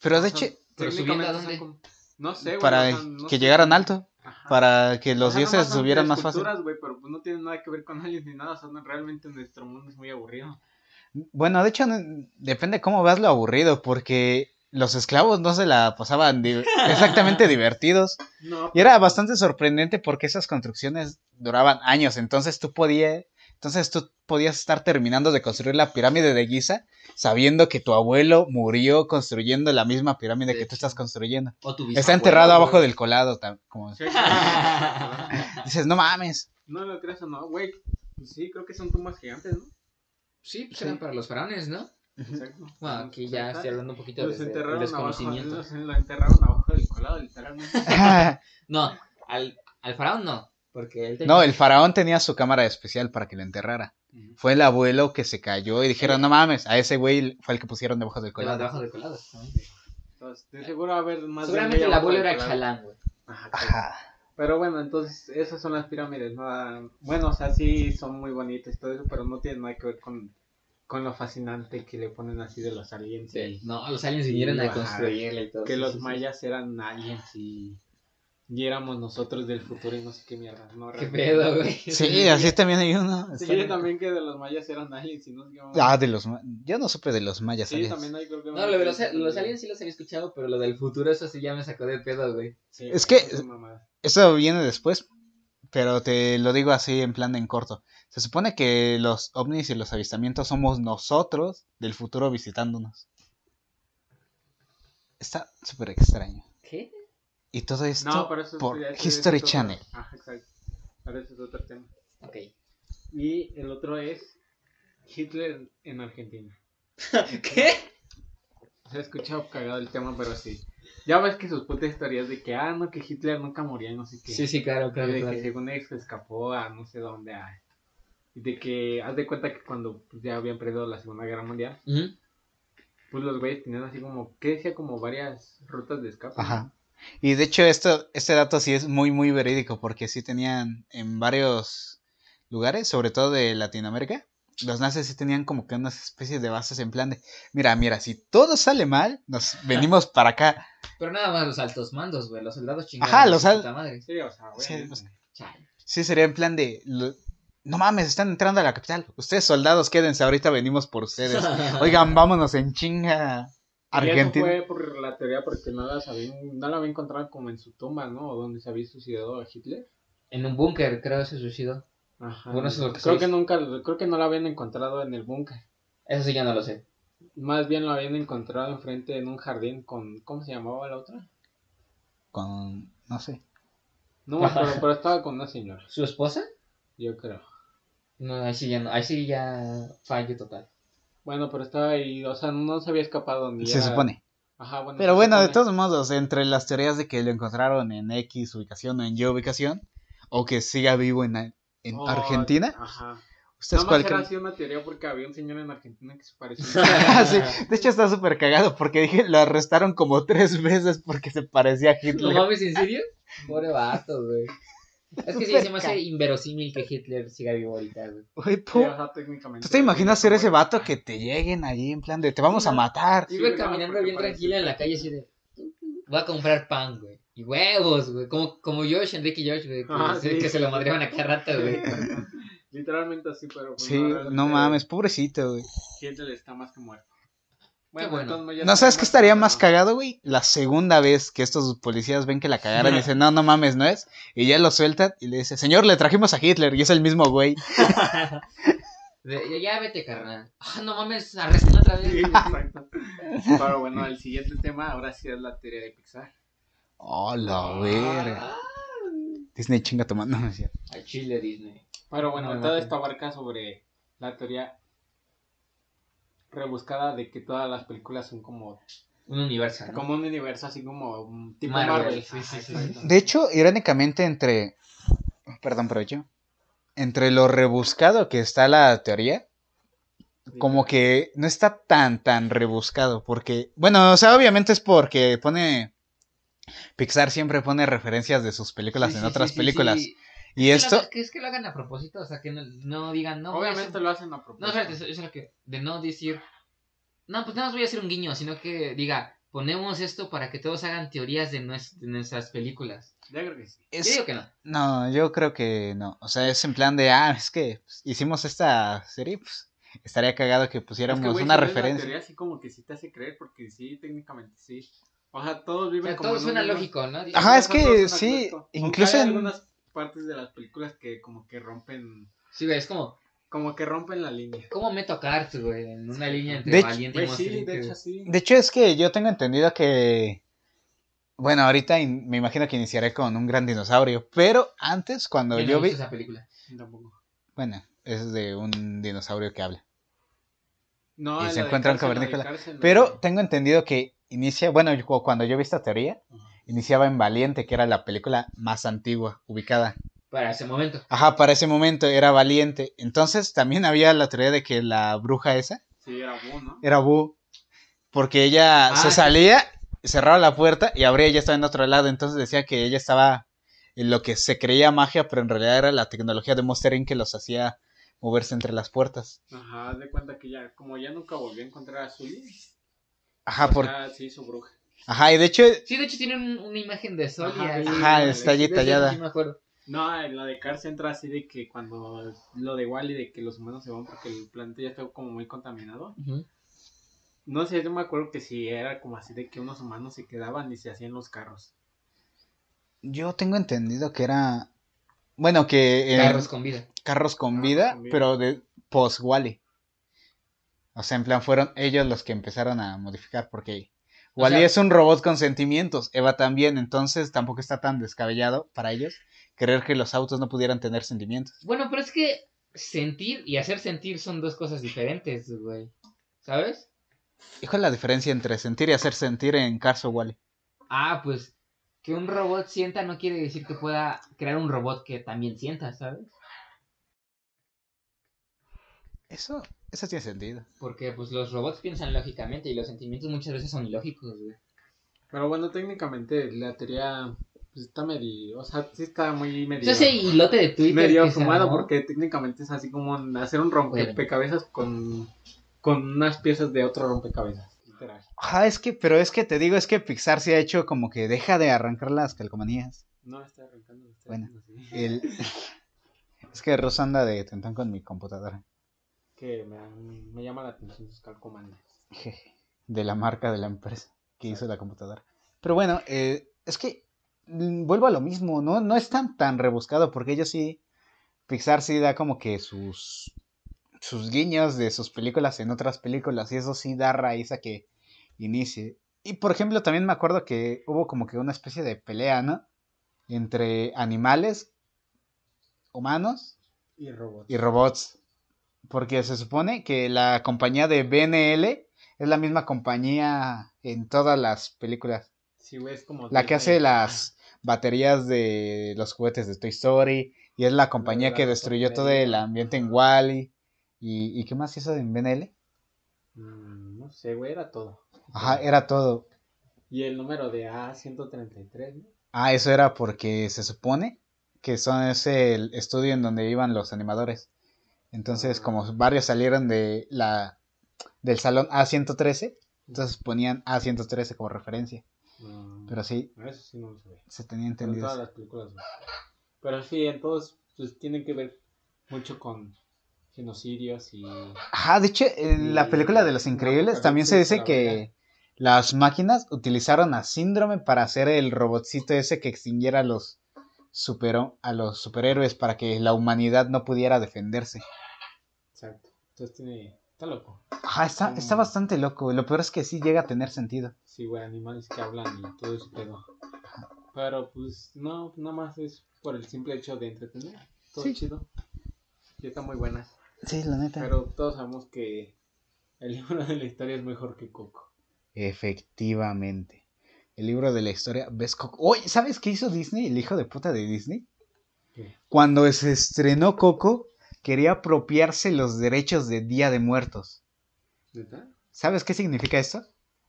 S1: Pero de hecho,
S3: ¿Pero subiendo a dónde?
S2: como- No sé, güey.
S1: para
S2: o sea, no
S1: que
S2: sé.
S1: llegaran alto.
S2: Ajá.
S1: Para que los
S2: O sea,
S1: dioses subieran más fácil.
S2: güey, pero pues no tienen nada que ver con aliens ni nada. O sea, no- realmente nuestro mundo es muy aburrido.
S1: Bueno, de hecho, no- depende cómo veas lo aburrido, porque los esclavos no se la pasaban di- exactamente divertidos.
S2: No,
S1: Y era bastante sorprendente porque esas construcciones duraban años, entonces tú podías, entonces tú podías estar terminando de construir la pirámide de Giza sabiendo que tu abuelo murió construyendo la misma pirámide
S3: De
S1: que
S3: hecho.
S1: tú estás construyendo.
S3: O tu
S1: Está enterrado abajo del colado, como
S2: Sí, sí,
S1: dices, no mames.
S2: no lo creas o no, güey. Pues sí, creo que son tumbas gigantes, ¿no?
S3: Sí, pues
S1: Sí.
S3: eran para los faraones, ¿no?
S2: Exacto.
S3: Bueno, aquí ya estoy hablando un poquito
S2: Los
S3: el
S2: enterraron abajo,
S3: desconocimiento.
S2: los, lo enterraron abajo del colado, literalmente.
S3: No, al, al faraón no, porque él tenía...
S1: No, el faraón tenía su cámara especial para que lo enterrara. Fue el abuelo que se cayó y dijeron, no mames, a ese güey fue el que pusieron debajo del
S3: de
S1: colado.
S3: debajo del colado. exactamente.
S2: Entonces, de seguro va a haber más. de
S3: Seguramente el abuelo era chalán, güey.
S2: Ajá,
S1: Ajá.
S2: Pero bueno, entonces esas son las pirámides. ¿no? Ah, Bueno, o sea, sí son muy bonitas y todo eso, pero no tienen nada que ver con con lo fascinante que le ponen así de los aliens. y-
S3: No, los aliens vinieron a
S2: Ajá.
S3: construirla y todo.
S2: que
S3: sí,
S2: los
S3: sí, sí.
S2: mayas eran aliens y, y éramos nosotros del futuro y no sé qué mierda. No,
S3: Qué pedo, güey.
S1: Sí, así también hay uno.
S2: Sí, también que de los mayas eran aliens y no sé qué más.
S1: Ah, de los ma- Yo no supe de los mayas.
S2: Sí,
S1: aliens.
S2: también hay creo que
S3: No, lo de los, los aliens sí los había escuchado, pero lo del futuro, eso sí ya me sacó de pedo, güey.
S2: Sí,
S1: Es
S2: güey,
S1: que-. Eso viene después, pero te lo digo así en plan en corto. Se supone que los ovnis y los avistamientos somos nosotros del futuro visitándonos. Está súper extraño.
S3: ¿Qué?
S1: Y todo esto
S2: No, pero eso es-
S1: por History
S2: es otro-
S1: Channel.
S2: Ajá, exacto. Pero ese es otro tema.
S3: Ok.
S2: Y el otro es Hitler en Argentina.
S3: ¿Qué?
S2: Se ha escuchado cagado el tema, pero sí. Ya ves que sus putas historias de que, ah, no, que Hitler nunca moría y no sé qué.
S3: Sí, sí, claro,
S2: Y
S3: claro,
S2: de
S3: claro.
S2: que según él se escapó a no sé dónde. ah. Y de que, haz de cuenta que cuando pues, ya habían perdido la Segunda Guerra Mundial, pues los güeyes tenían así como, ¿qué decía? Como varias rutas de escape.
S1: Ajá. Y de hecho esto, este dato sí es muy muy verídico porque sí tenían en varios lugares, sobre todo de Latinoamérica, los nazis sí tenían como que unas especies de bases en plan de, mira, mira, si todo sale mal, nos venimos para acá.
S3: Pero nada más los altos mandos, güey. Los soldados chingados.
S1: Ajá, los al-
S3: madre.
S2: Sí, o sea,
S1: Sí,
S2: güey.
S1: pues,
S3: Chale.
S1: Sí, sería en plan de, lo- no mames, están entrando a la capital. Ustedes soldados, quédense, ahorita venimos por ustedes. Oigan, vámonos en chinga.
S2: Y eso
S1: Argentina.
S2: fue por la teoría porque no, las habían, no la habían encontrado como en su tumba, ¿no? O donde se había suicidado a Hitler.
S3: En un búnker, creo, se suicidó.
S2: Ajá.
S3: Bueno, eso es lo que
S2: creo que nunca, creo que no la habían encontrado en el búnker.
S3: Eso sí ya no lo sé.
S2: Más bien lo habían encontrado enfrente en un jardín con, ¿cómo se llamaba la otra?
S1: Con, no sé.
S2: No acuerdo, pero estaba con una señora,
S3: ¿Su esposa?
S2: yo creo.
S3: No, ahí sí ya no. Ahí sí ya fallo total.
S2: Bueno, pero estaba ahí, o sea, no se había escapado ni
S1: Se
S2: era-
S1: supone.
S2: Ajá, bueno.
S1: Pero bueno, de todos modos, entre las teorías de que lo encontraron en X ubicación o en Y ubicación, o que siga vivo en, en
S2: Oh,
S1: Argentina,
S2: Ajá.
S1: ¿ustedes cuál
S2: más era una teoría porque había un señor en Argentina que se parecía.
S1: Ah, sí, De hecho está súper cagado porque dije, lo arrestaron como tres veces porque se parecía a
S3: ¿No
S1: Hitler.
S3: mames, en serio? Pobre vato, güey. Es que sí, se me hace inverosímil que Hitler siga vivo ahorita, güey.
S1: Güey,
S2: Sí,
S1: po,
S2: o sea, técnicamente.
S1: ¿Tú te imaginas ser ese vato que te lleguen ahí en plan de te vamos a matar?
S3: Iba
S2: no,
S3: caminando bien tranquila en la calle así de... Voy a comprar pan, güey. Y huevos, güey. Como, como Josh, Enrique y Josh, güey. Que,
S2: Ah, sí,
S3: que
S2: sí,
S3: se lo madreaban a cada rato, güey.
S2: Literalmente así, pero. pues,
S1: Sí, no mames, pobrecito, güey.
S2: Hitler está más que muerto.
S3: bueno.
S2: entonces, ya
S1: No sabes qué estaría más cagado, güey. La segunda vez que estos policías ven que la cagaron y dicen, no, no mames, no es. Y ya lo sueltan y le dice, señor, le trajimos a Hitler. Y es el mismo güey.
S3: Ya vete, carnal. Ah, no mames, arrestan otra
S2: Sí,
S3: vez.
S2: exacto. Pero bueno, el siguiente tema ahora sí es la teoría de Pixar.
S1: Oh, la verga.
S3: Ah,
S1: Disney chinga tomando. No, es.
S3: Al chile Disney.
S2: Pero bueno,
S3: No
S2: todo esto abarca sobre la teoría rebuscada de que todas las películas son como,
S3: Un universo, ¿no?
S2: como un universo así como un tipo
S3: Marvel,
S2: Marvel.
S3: sí, sí,
S2: Ajá,
S3: sí,
S2: exacto.
S1: De hecho, irónicamente, entre. Perdón, provecho. Entre lo rebuscado que está la teoría, como que no está tan, tan rebuscado. Porque, bueno, o sea, obviamente es porque pone. Pixar siempre pone referencias de sus películas
S3: Sí,
S1: en
S3: sí,
S1: otras
S3: sí,
S1: películas.
S3: sí.
S1: Y
S3: Es que lo
S1: esto.
S3: que es que lo hagan a propósito, o sea, que no, no digan, no.
S2: Obviamente lo hacen a
S3: No,
S2: propósito.
S3: espérate, eso eso es lo que. De no decir. No, pues nada más voy a hacer un guiño, sino que diga, ponemos esto para que todos hagan teorías de, nues- de nuestras películas.
S2: Ya creo que sí.
S1: es-
S3: Yo digo que no.
S1: No, yo creo que no. O sea, es en plan de, ah, es que pues, hicimos esta serie, pues estaría cagado que pusiéramos
S2: Es que, güey,
S1: una
S2: si ves la
S1: referencia.
S2: teoría así como que sí te hace creer porque sí, técnicamente sí. O sea, todos
S3: O
S2: viven
S3: sea,
S2: como
S3: todo
S2: en
S3: suena
S2: un mundo-
S3: lógico, ¿no?
S1: Ajá,
S2: O
S1: es que sí, incluso
S2: hay
S1: en-
S2: algunas partes de las películas que como que rompen
S3: Sí, güey, es como,
S2: como que rompen la línea.
S3: ¿cómo meto a Cart, güey? En una línea entre
S1: De hecho-
S3: Valiente y
S2: Güey, sí, de hecho sí.
S1: De hecho, es que yo tengo entendido que. Bueno, ahorita in- me imagino que iniciaré con un gran dinosaurio. Pero antes, cuando
S3: ¿Quién
S1: yo
S3: no
S1: vi.
S3: esa película?
S2: Tampoco.
S1: Bueno, es de un dinosaurio que habla.
S2: No,
S1: Y se
S2: la de
S1: encuentra en
S2: cárcel, la de
S1: cavernícola.
S2: cárcel, no.
S1: Pero tengo entendido que inicia. Bueno, yo- cuando yo vi esta teoría, iniciaba en Valiente, que era la película más antigua ubicada.
S3: Para ese momento.
S1: Ajá, para ese momento era Valiente. Entonces también había la teoría de que la bruja esa
S2: Sí, era Boo, ¿no?
S1: era Boo. Porque ella
S3: Ah,
S1: se
S3: sí.
S1: salía, cerraba la puerta y abría y ya estaba en otro lado. Entonces decía que ella estaba en lo que se creía magia, pero en realidad era la tecnología de Monster Inc. que los hacía moverse entre las puertas.
S2: Ajá, de cuenta que ya, como ya nunca volvió a encontrar a Zully,
S1: Ajá,
S2: o
S1: por...
S2: sea, se hizo bruja.
S1: Ajá, y de hecho,
S3: Sí, de hecho tienen un- una imagen de Sol y
S2: Ajá,
S3: ahí.
S1: Ajá,
S2: sí,
S1: está allí
S3: Sí,
S1: tallada.
S3: sí me acuerdo.
S2: No, en la de Cars entra así de que cuando lo de Wally de que los humanos se van porque el planeta ya está como muy contaminado.
S3: Ujú.
S2: No sé, yo me acuerdo que si era como así de que unos humanos se quedaban y se hacían los carros.
S1: yo tengo entendido que era... Bueno, que... en-
S3: Carros con vida.
S1: carros con
S2: Carros
S1: vida,
S2: con vida.
S1: pero de post Wally. O sea, en plan, fueron ellos los que empezaron a modificar, porque
S3: O
S1: Wally
S3: sea-
S1: es un robot con sentimientos, Eva también, entonces tampoco está tan descabellado para ellos creer que los autos no pudieran tener sentimientos.
S3: Bueno, pero es que sentir y hacer sentir son dos cosas diferentes, güey. ¿Sabes?
S1: ¿Y cuál es la diferencia entre sentir y hacer sentir en Cars o Wally?
S3: Ah, pues que un robot sienta no quiere decir que pueda crear un robot que también sienta, ¿sabes?
S1: Eso, eso tiene sentido.
S3: Porque pues los robots piensan lógicamente y los sentimientos muchas veces son ilógicos, güey.
S2: Pero bueno, técnicamente la teoría pues, está medio, o sea, sí está muy medio,
S3: Entonces ese hilote de Twitter
S2: medio fumado porque técnicamente es así como hacer un rompecabezas con, con unas piezas de otro rompecabezas. Literal.
S1: Ajá, es que, pero es que te digo, es que Pixar se ha hecho como que deja de arrancar las calcomanías.
S2: No, está arrancando. Está
S1: Bueno. El... es que Rosa anda de tentón con mi computadora.
S2: Que me, dan- me llama la atención sus calcomanías.
S1: De la marca de la empresa que hizo la computadora. Pero bueno, eh, es que mm, vuelvo a lo mismo, no, no es tan, tan rebuscado porque ellos sí, Pixar sí da como que sus, sus guiños de sus películas en otras películas y eso sí da raíz a que inicie. Y por ejemplo, también me acuerdo que hubo como que una especie de pelea, ¿no? Entre animales, humanos
S2: Y robots.
S1: y robots. Porque se supone que la compañía de BNL es la misma compañía en todas las películas.
S2: Sí, güey, es como
S1: La que hace las baterías de los juguetes de Toy Story. Y es la compañía
S2: la
S1: que
S2: de
S1: destruyó todo el ambiente en Wally. ¿Y, ¿Y qué más hizo en BNL?
S2: Mm, no sé, güey, era todo.
S1: Ajá, era todo.
S2: Y el número de A133, ¿no?
S1: Ah, eso era porque se supone que son ese el estudio en donde iban los animadores. Entonces,
S2: Ah.
S1: como varios salieron de la del salón A113, entonces ponían A113 como referencia.
S2: Mm,
S1: Pero sí,
S2: Eso sí no lo sabía.
S1: se tenía
S2: Pero en
S1: entendido.
S2: todas
S1: eso.
S2: las películas. Pero sí, en todos, pues tienen que ver mucho con genocidios y...
S1: Ajá, de hecho, en la película de Los
S2: no,
S1: Increíbles también se dice
S2: la
S1: que
S2: verdad.
S1: las máquinas utilizaron a Síndrome para hacer el robotcito ese que extinguiera los, supero- a los superhéroes para que la humanidad no pudiera defenderse.
S2: Exacto. Entonces tiene... Está loco.
S1: Ajá, está, está
S2: Mm.
S1: bastante loco. Lo peor es que sí llega a tener sentido.
S2: Sí, güey, animales que hablan y todo ese pedo. Pero pues no, nada más es por el simple hecho de entretener. Todo
S1: Sí.
S2: chido. Y están muy buenas.
S1: Sí, la neta.
S2: Pero todos sabemos que el libro de la historia es mejor que Coco.
S1: Efectivamente. El libro de la historia, ¿ves Coco? Oye, ¿sabes qué hizo Disney? El hijo de puta de Disney.
S2: ¿Qué?
S1: Cuando se estrenó Coco, quería apropiarse los derechos de Día de Muertos.
S2: ¿Neta?
S1: ¿Sabes qué significa esto?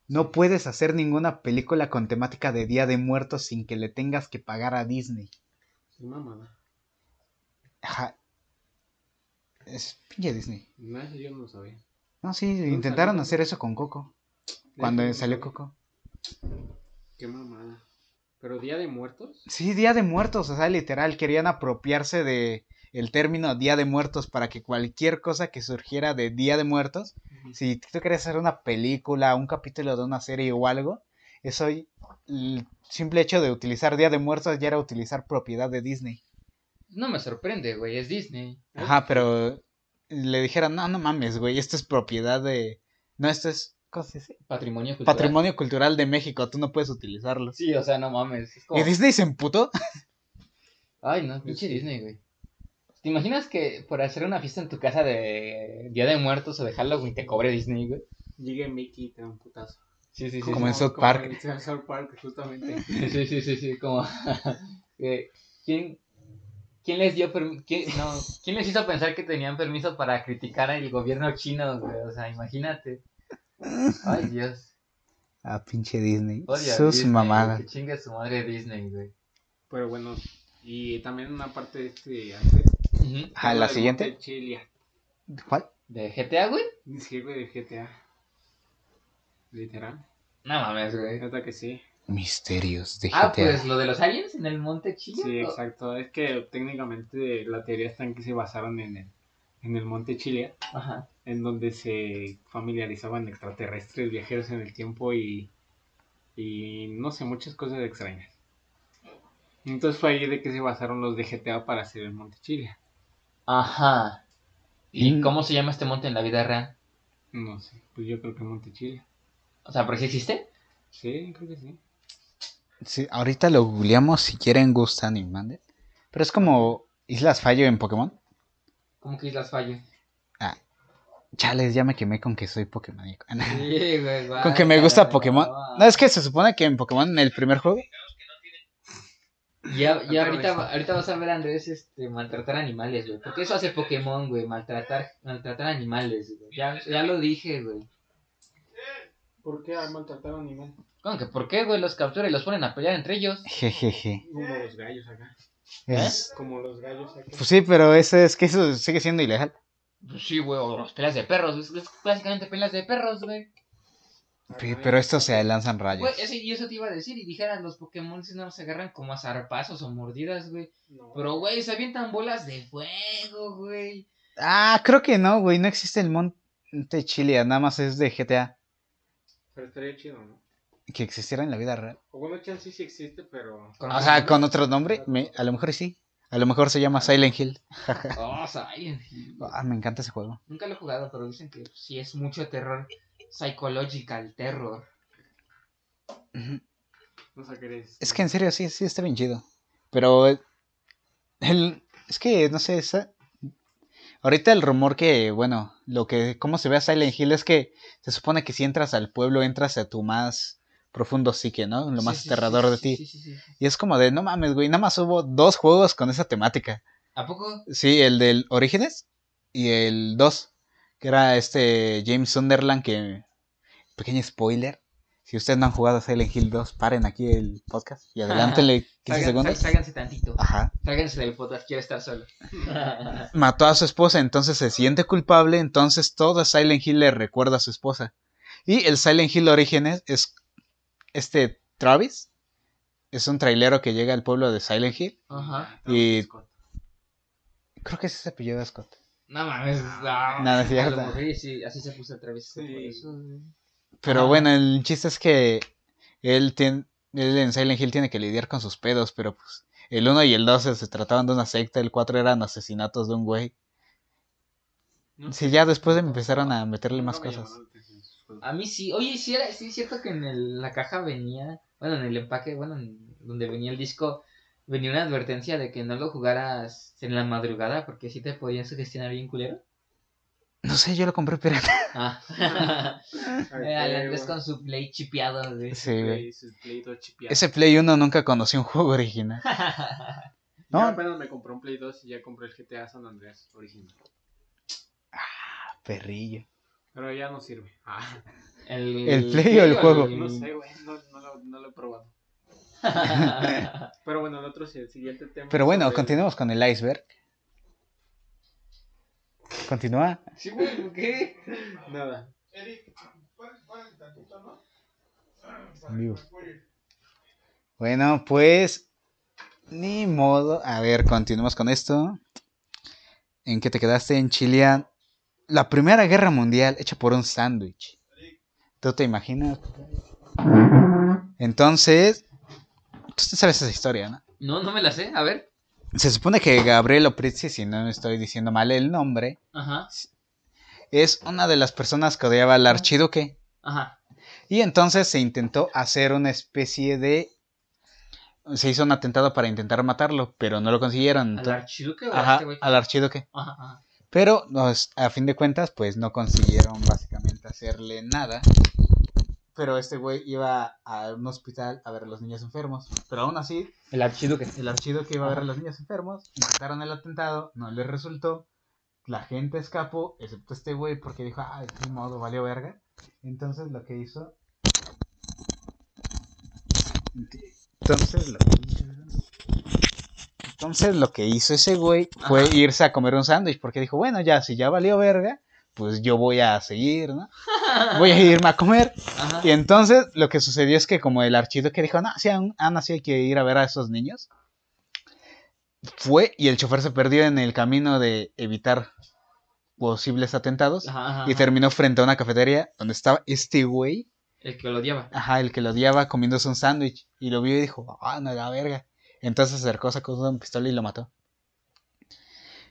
S1: No puedes hacer ninguna película con temática de Día de Muertos sin que le tengas que pagar a Disney.
S2: Es mamada.
S1: Ajá. Es pinche Disney.
S2: No, eso yo no lo sabía.
S1: No, sí,
S2: ¿Dónde
S1: intentaron
S2: salió?
S1: hacer eso con Coco. Cuando salió. Coco.
S2: Qué mamada. ¿Pero Día de Muertos?
S1: Sí, Día de Muertos, o sea, literal, querían apropiarse de el término Día de Muertos para que cualquier cosa que surgiera de Día de Muertos, si tú querías hacer una película, un capítulo de una serie o algo, eso el simple hecho de utilizar Día de Muertos ya era utilizar propiedad de Disney.
S3: No me sorprende, güey, es Disney.
S1: Ajá, pero le dijeron, no, no mames, güey, esto es propiedad de... No, esto es... ¿Cómo se dice?
S3: Patrimonio cultural.
S1: Patrimonio cultural de México, tú no puedes utilizarlo.
S3: Sí, o sea, no mames. Es como...
S1: ¿Y Disney se emputó?
S3: Ay, no, pinche Disney, güey. ¿Te imaginas que por hacer una fiesta en tu casa de Día de Muertos o de Halloween te cobre Disney, güey?
S2: Llegue Mickey y te da un putazo.
S3: Sí, sí, sí.
S1: Como en. South Park.
S2: En South Park, justamente.
S3: Sí, sí, sí, sí, como... eh, ¿Quién, ¿Quién les dio quién, no, ¿Quién les hizo pensar que tenían permiso para criticar al gobierno chino, güey? O sea, imagínate. Ay, Dios.
S1: Ah, pinche Disney. Sus
S3: Disney,
S1: mamadas.
S3: Que chingue su madre Disney, güey.
S2: Pero bueno, y también una parte de este antes.
S3: Ujú.
S1: Ajá,
S2: habla
S1: la siguiente. ¿Cuál?
S3: ¿De GTA, güey?
S2: Sí, güey, de GTA. Literal.
S3: No mames, güey.
S2: Neta que sí.
S1: Misterios de
S3: Ah,
S1: GTA.
S3: pues lo de los aliens en el monte Chile.
S2: Sí,
S3: ¿o?
S2: exacto. Es que técnicamente la teoría está en que se basaron en el, en el monte Chile,
S3: Ajá.
S2: En donde se familiarizaban extraterrestres, viajeros en el tiempo y, y no sé, muchas cosas extrañas. Entonces fue ahí de que se basaron los de GTA para hacer el monte Chile.
S3: Ajá. ¿Y
S1: Mm.
S3: cómo se llama este monte en la vida real?
S2: No sé, pues yo creo que monte Chile.
S3: O sea, ¿pero sí existe?
S2: Sí, creo que sí.
S1: Sí, ahorita lo googleamos si quieren, gustan y manden. Pero es como Islas Fallo en Pokémon.
S3: ¿Cómo que Islas Fallo?
S1: Chales, ya me quemé con que soy Pokémon.
S3: Sí, güey,
S1: con que me gusta Pokémon.
S3: no.
S1: No, es que se supone que en Pokémon, en el primer juego,
S3: Ya, ya ahorita, vas a ver a Andrés este, maltratar animales, güey. Porque eso hace Pokémon, güey. Maltratar, maltratar animales, güey. Ya, ya lo dije, güey.
S2: ¿Por qué al maltratar a un animal?
S3: ¿Cómo que por qué, güey? Los capturan y los ponen a pelear entre ellos.
S1: jejeje.
S2: Como los gallos acá.
S1: Es-
S2: Como los gallos acá.
S1: Pues sí, pero eso es que eso sigue siendo ilegal.
S3: Pues sí, güey, o las peleas de perros. Es, es básicamente peleas de perros, güey.
S1: Pe- Pero estos se lanzan rayos.
S3: Güey, ese- y eso te iba a decir. Y dijeran, los Pokémon si no se agarran como a zarpazos o mordidas, güey.
S2: No.
S3: Pero, güey, se avientan bolas de fuego, güey.
S1: Ah, creo que no, güey. No existe el Monte Chile, nada más es de GTA.
S2: Pero estaría chido, ¿no?
S1: Que existiera en la vida real.
S2: O bueno, chance sí sí existe, pero...
S1: O sea, con otro nombre, me- a lo mejor sí. A lo mejor se llama Silent Hill.
S3: Oh, Silent Hill.
S1: Ah, me encanta ese juego.
S3: Nunca lo he jugado, pero dicen que sí es mucho terror. Psychological terror.
S2: No sé qué eres.
S1: Es que en serio, sí, sí está bien chido. Pero eh, el, es que, no sé, esa- ahorita el rumor que, bueno, lo que, cómo se ve a Silent Hill es que se supone que si entras al pueblo, entras a tu más profundo psique, ¿no? Lo
S3: Sí,
S1: más
S3: sí,
S1: aterrador
S3: sí,
S1: de ti.
S3: sí, sí, sí.
S1: Y es como de, no mames, güey, nada más hubo dos juegos con esa temática.
S3: ¿A poco?
S1: Sí, el del Orígenes y el 2, que era este James Sunderland, que, pequeño spoiler, si ustedes no han jugado Silent Hill 2, paren aquí el podcast y adelántenle 15
S3: Salgan-
S1: segundos.
S3: Sálganse tantito.
S1: Ajá.
S3: Sálganse del podcast, quiero estar solo.
S1: Mató a su esposa, entonces se siente culpable, entonces todo Silent Hill le recuerda a su esposa. Y el Silent Hill Orígenes es este Travis, es un trailero que llega al pueblo de Silent Hill.
S3: Ajá.
S1: Y- Creo que ese es ese apellido de Scott.
S3: No mames. No,
S1: Nada,
S3: A lo mejor sí, así se puso otra vez.
S2: Sí.
S3: por eso, güey.
S1: Pero
S3: Ajá.
S1: bueno, el chiste es que él, tiene, él en Silent Hill tiene que lidiar con sus pedos, pero pues el 1 y el 2 se trataban de una secta, el 4 eran asesinatos de un güey. Sí, ya después empezaron a meterle más cosas.
S3: A mí sí. Oye, sí, era, sí es cierto que en el- la caja venía. Bueno, en el empaque, bueno, en donde venía el disco, venía una advertencia de que no lo jugaras en la madrugada porque sí te podían sugestionar bien culero.
S1: No sé, yo lo compré pirata.
S3: Ah. Andrés con su play chipeado, güey.
S1: Sí, güey.
S2: Ese...
S1: Ese Play 1 nunca conocí un juego original.
S2: No. Apenas me compré un Play 2 y ya compré el GTA San Andreas original.
S1: perrillo.
S2: Pero ya no sirve. Ah,
S3: ¿El,
S1: ¿El play o el juego?
S2: no sé, güey. No, no, lo, no lo he probado. Pero bueno, el otro el siguiente tema.
S1: Pero bueno,
S2: sobre-
S1: continuemos con el iceberg. Continúa.
S3: sí, güey, ¿por qué?
S2: Nada.
S1: En vivo. Bueno, pues. Ni modo. A ver, continuemos con esto. ¿En qué te quedaste? En Chile. La Primera Guerra Mundial hecha por un sándwich. ¿Tú te imaginas? Entonces. Tú sabes esa historia, ¿no?
S3: No, no me la sé, a ver.
S1: Se supone que Gabriel Oprizzi, si no me estoy diciendo mal el nombre,
S3: Ajá,
S1: es una de las personas que odiaba al archiduque.
S3: ajá.
S1: Y entonces se intentó hacer una especie de... Se hizo un atentado para intentar matarlo, pero no lo consiguieron.
S3: ¿Al archiduque o a
S1: Ajá,
S3: este güey?
S1: al archiduque.
S3: Ajá, ajá.
S1: Pero pues, a fin de cuentas, pues no consiguieron básicamente hacerle nada. Pero este güey iba a un hospital a ver a los niños enfermos. Pero aún así,
S3: El archiduque.
S1: el archiduque iba a ver a los niños enfermos. Intentaron el atentado, no les resultó. La gente escapó, excepto este güey, porque dijo, ah, de qué modo, valió verga. Entonces lo que hizo. Entonces lo que hizo. Entonces lo que hizo ese güey fue
S3: Ajá.
S1: irse a comer un sándwich porque dijo, bueno, ya, si ya valió verga, pues yo voy a seguir, ¿no? Voy a irme a comer.
S3: Ajá.
S1: Y entonces lo que sucedió es que como el archiduque dijo, no, sí, aún, aún así hay que ir a ver a esos niños, fue y el chofer se perdió en el camino de evitar posibles atentados
S3: Ajá, ajá,
S1: y terminó frente a una cafetería donde estaba este güey,
S3: El que lo odiaba.
S1: ajá, el que lo odiaba comiéndose un sándwich y lo vio y dijo, ah, no, la verga. Entonces se acercó, sacó una pistola y lo mató.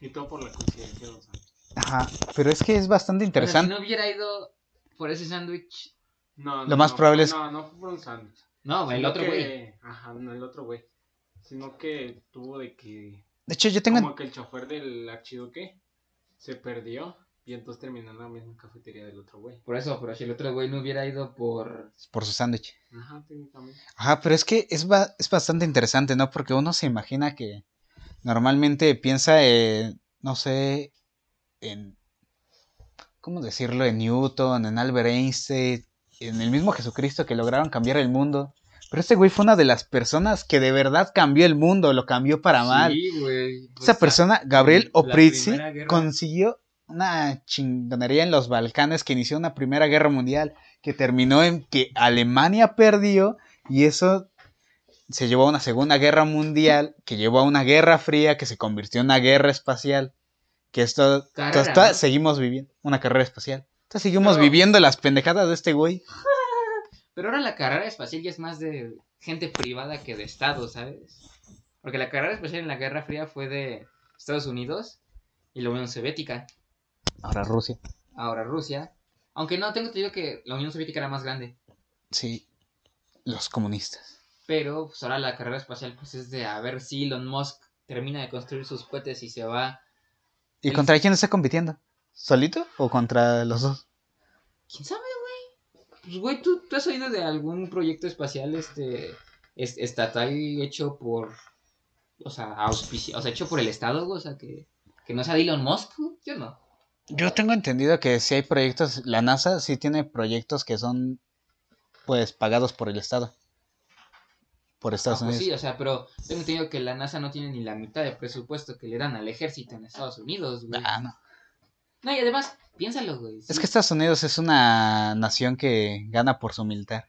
S2: Y todo por la coincidencia, o sea.
S1: Ajá, pero es que es bastante interesante.
S3: si no hubiera ido por ese sándwich.
S2: No,
S1: Lo más probable es-
S2: No, no fue por un sándwich.
S3: No, el otro
S2: que-
S3: güey.
S2: Ajá, no, el otro güey. Sino que tuvo de que.
S1: De hecho, yo tengo...
S2: Como que el chofer del archiduque se perdió y entonces terminó en la misma cafetería del otro güey.
S3: Por eso, pero si el otro güey no hubiera ido por.
S1: por su sándwich.
S2: Ajá, técnicamente.
S1: Ajá, pero es que es, ba- es bastante interesante, ¿no? Porque uno se imagina que normalmente piensa en, no sé, en, ¿cómo decirlo? En Newton, en Albert Einstein, en el mismo Jesucristo que lograron cambiar el mundo. Pero este güey fue una de las personas que de verdad cambió el mundo, lo cambió para mal.
S3: Sí, güey.
S1: Esa
S3: Pues,
S1: persona, Gabriel Oprizzi, consiguió una chingonería en los Balcanes que inició una primera guerra mundial que terminó en que Alemania perdió y eso se llevó a una segunda guerra mundial que llevó a una guerra fría que se convirtió en una guerra espacial que esto
S3: Carrera,
S1: seguimos viviendo una carrera espacial entonces seguimos
S3: Pero-
S1: viviendo las pendejadas de este güey
S3: Pero ahora la carrera espacial ya es más de gente privada que de Estado, ¿sabes? Porque la carrera espacial en la Guerra Fría fue de Estados Unidos y la Unión Soviética.
S1: Ahora Rusia
S3: Ahora Rusia. Aunque no, tengo entendido que la Unión Soviética era más grande.
S1: sí los comunistas
S3: Pero pues, ahora la carrera espacial pues es de a ver si Elon Musk termina de construir sus cohetes y se va.
S1: y
S3: El-
S1: contra quién está compitiendo solito o contra los dos
S3: ¿Quién sabe, güey? Pues, güey, ¿tú, tú has oído de algún proyecto espacial este es- estatal hecho por. O sea, auspici- o sea, hecho por el Estado, güey? O sea, que, que no sea de Elon Musk, güey? Yo no.
S1: Yo tengo entendido que si hay proyectos, la NASA sí tiene proyectos que son pues pagados por el Estado. Por Estados
S3: Ah, pues
S1: Unidos.
S3: sí, o sea, pero tengo entendido que la NASA no tiene ni la mitad de presupuesto que le dan al ejército en Estados Unidos, güey.
S1: Ah, no.
S3: No, y además, piénsalo, güey.
S1: Es que Estados Unidos es una nación que gana por su militar.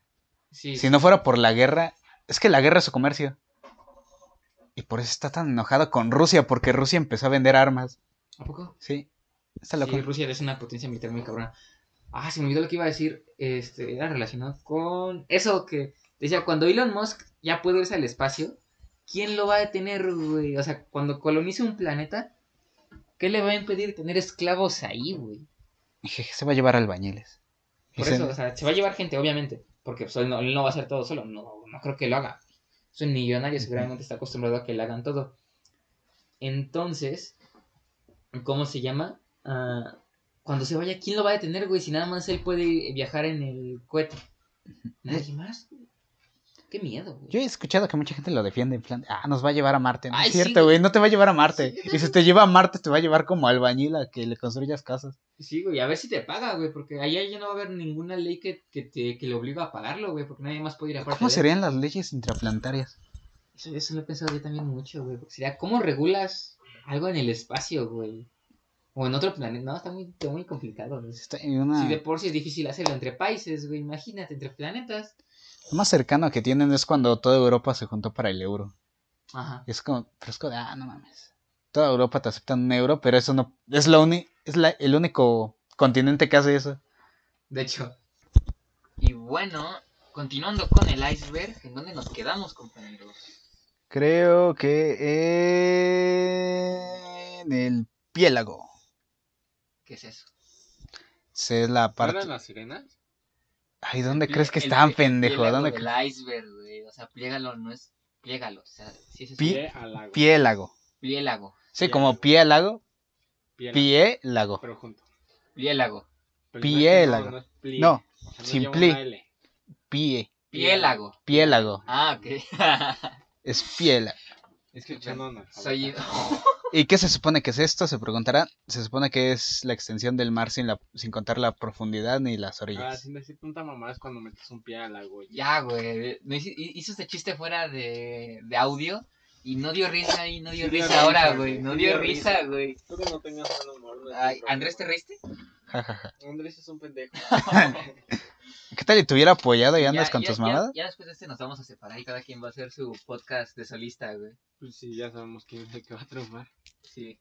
S3: sí,
S1: Si no fuera por la guerra, es que la guerra es su comercio. Y por eso está tan enojado con Rusia, porque Rusia empezó a vender armas.
S3: ¿A poco?
S1: Sí. Está loco.
S3: Sí, Rusia es una potencia militar muy cabrona. Ah, se me olvidó lo que iba a decir. Este, era relacionado con eso que decía, cuando Elon Musk ya puede irse al espacio, ¿quién lo va a detener, güey? O sea, cuando colonice un planeta, ¿qué le va a impedir tener esclavos ahí, güey?
S1: Dije, se va a llevar albañiles.
S3: Por eso, o sea, se va a llevar gente, obviamente, porque pues, él, no, él no va a hacer todo solo, no, no creo que lo haga. Es un millonario, seguramente está acostumbrado a que le hagan todo. Entonces, ¿cómo se llama? Ah, cuando se vaya, ¿quién lo va a detener, güey? Si nada más él puede viajar en el cohete. Nadie más. Qué miedo, güey.
S1: Yo he escuchado que mucha gente lo defiende en plan, ah, nos va a llevar a Marte. No
S3: Ay,
S1: es cierto,
S3: güey.
S1: güey, no te va a llevar a Marte.
S3: Sí,
S1: y si te lleva a Marte, te va a llevar como albañil a que le construyas casas.
S3: Sí, güey, a ver si te paga, güey, porque allá ya no va a haber ninguna ley que, que, te, que le obliga a pagarlo, güey, porque nadie más puede ir aparte
S1: ¿Cómo serían las leyes intraplanetarias?
S3: Eso, eso lo he pensado yo también mucho, güey. Porque sería, ¿cómo regulas algo en el espacio, güey? O en otro planeta. No, está muy, está muy complicado.
S1: Está una-
S3: Si de por sí es difícil hacerlo entre países, güey. Imagínate, entre planetas.
S1: Lo más cercano que tienen es cuando toda Europa se juntó para el euro.
S3: Ajá.
S1: Es como, pero es como ah, no mames. Toda Europa te acepta un euro, pero eso no, es lo uni- es la- el único continente que hace eso.
S3: De hecho. Y bueno, continuando con el iceberg, ¿en dónde nos quedamos, compañeros?
S1: Creo que en el piélago.
S3: ¿Qué es eso?
S1: Esa es la
S2: ¿No
S1: parte.
S2: eran las sirenas?
S1: Ay, ¿dónde
S3: El
S1: crees que
S3: plie- el
S1: pendejo?
S3: piélago
S1: ¿Dónde
S3: del
S1: cre-
S3: iceberg, güey. O sea, pliégalo, no es. Pliégalo. O sea, sí es
S2: Pie.
S1: Piélago.
S3: Pliélago.
S1: Sí, como piélago, piélago.
S2: Pero junto.
S3: Pliélago.
S2: Pero
S1: Piélago.
S2: No, no es plie.
S1: No,
S2: O sea,
S1: sin pli. Pie,
S3: Piélago.
S1: piélago.
S3: Ah, ok.
S1: Es piélago.
S2: Escuchando una.
S3: Soy.
S1: ¿Y qué se supone que es esto? Se preguntará. Se supone que es la extensión del mar sin, la, sin contar la profundidad ni las
S2: Ah,
S1: orillas.
S2: sin decir tanta mamá es cuando metes un pie al y-
S3: Ya, güey. me hice- Hizo este chiste fuera de, de audio Y no dio risa y no dio
S2: Sí
S3: risa ahora, güey. No dio
S2: dio
S3: risa, güey.
S2: Tú que no tengas buen humor. no
S3: Ay. ¿Andrés te reíste?
S2: Andrés es un pendejo.
S1: ¿Qué tal si te hubiera apoyado y
S3: Ya-
S1: andas con
S3: ya-
S1: tus
S3: ya-
S1: mamadas?
S3: Ya después de este nos vamos a separar y cada quien va a hacer su podcast de solista, güey.
S2: Pues sí, ya sabemos quién es el que va a triunfar.
S3: Sí.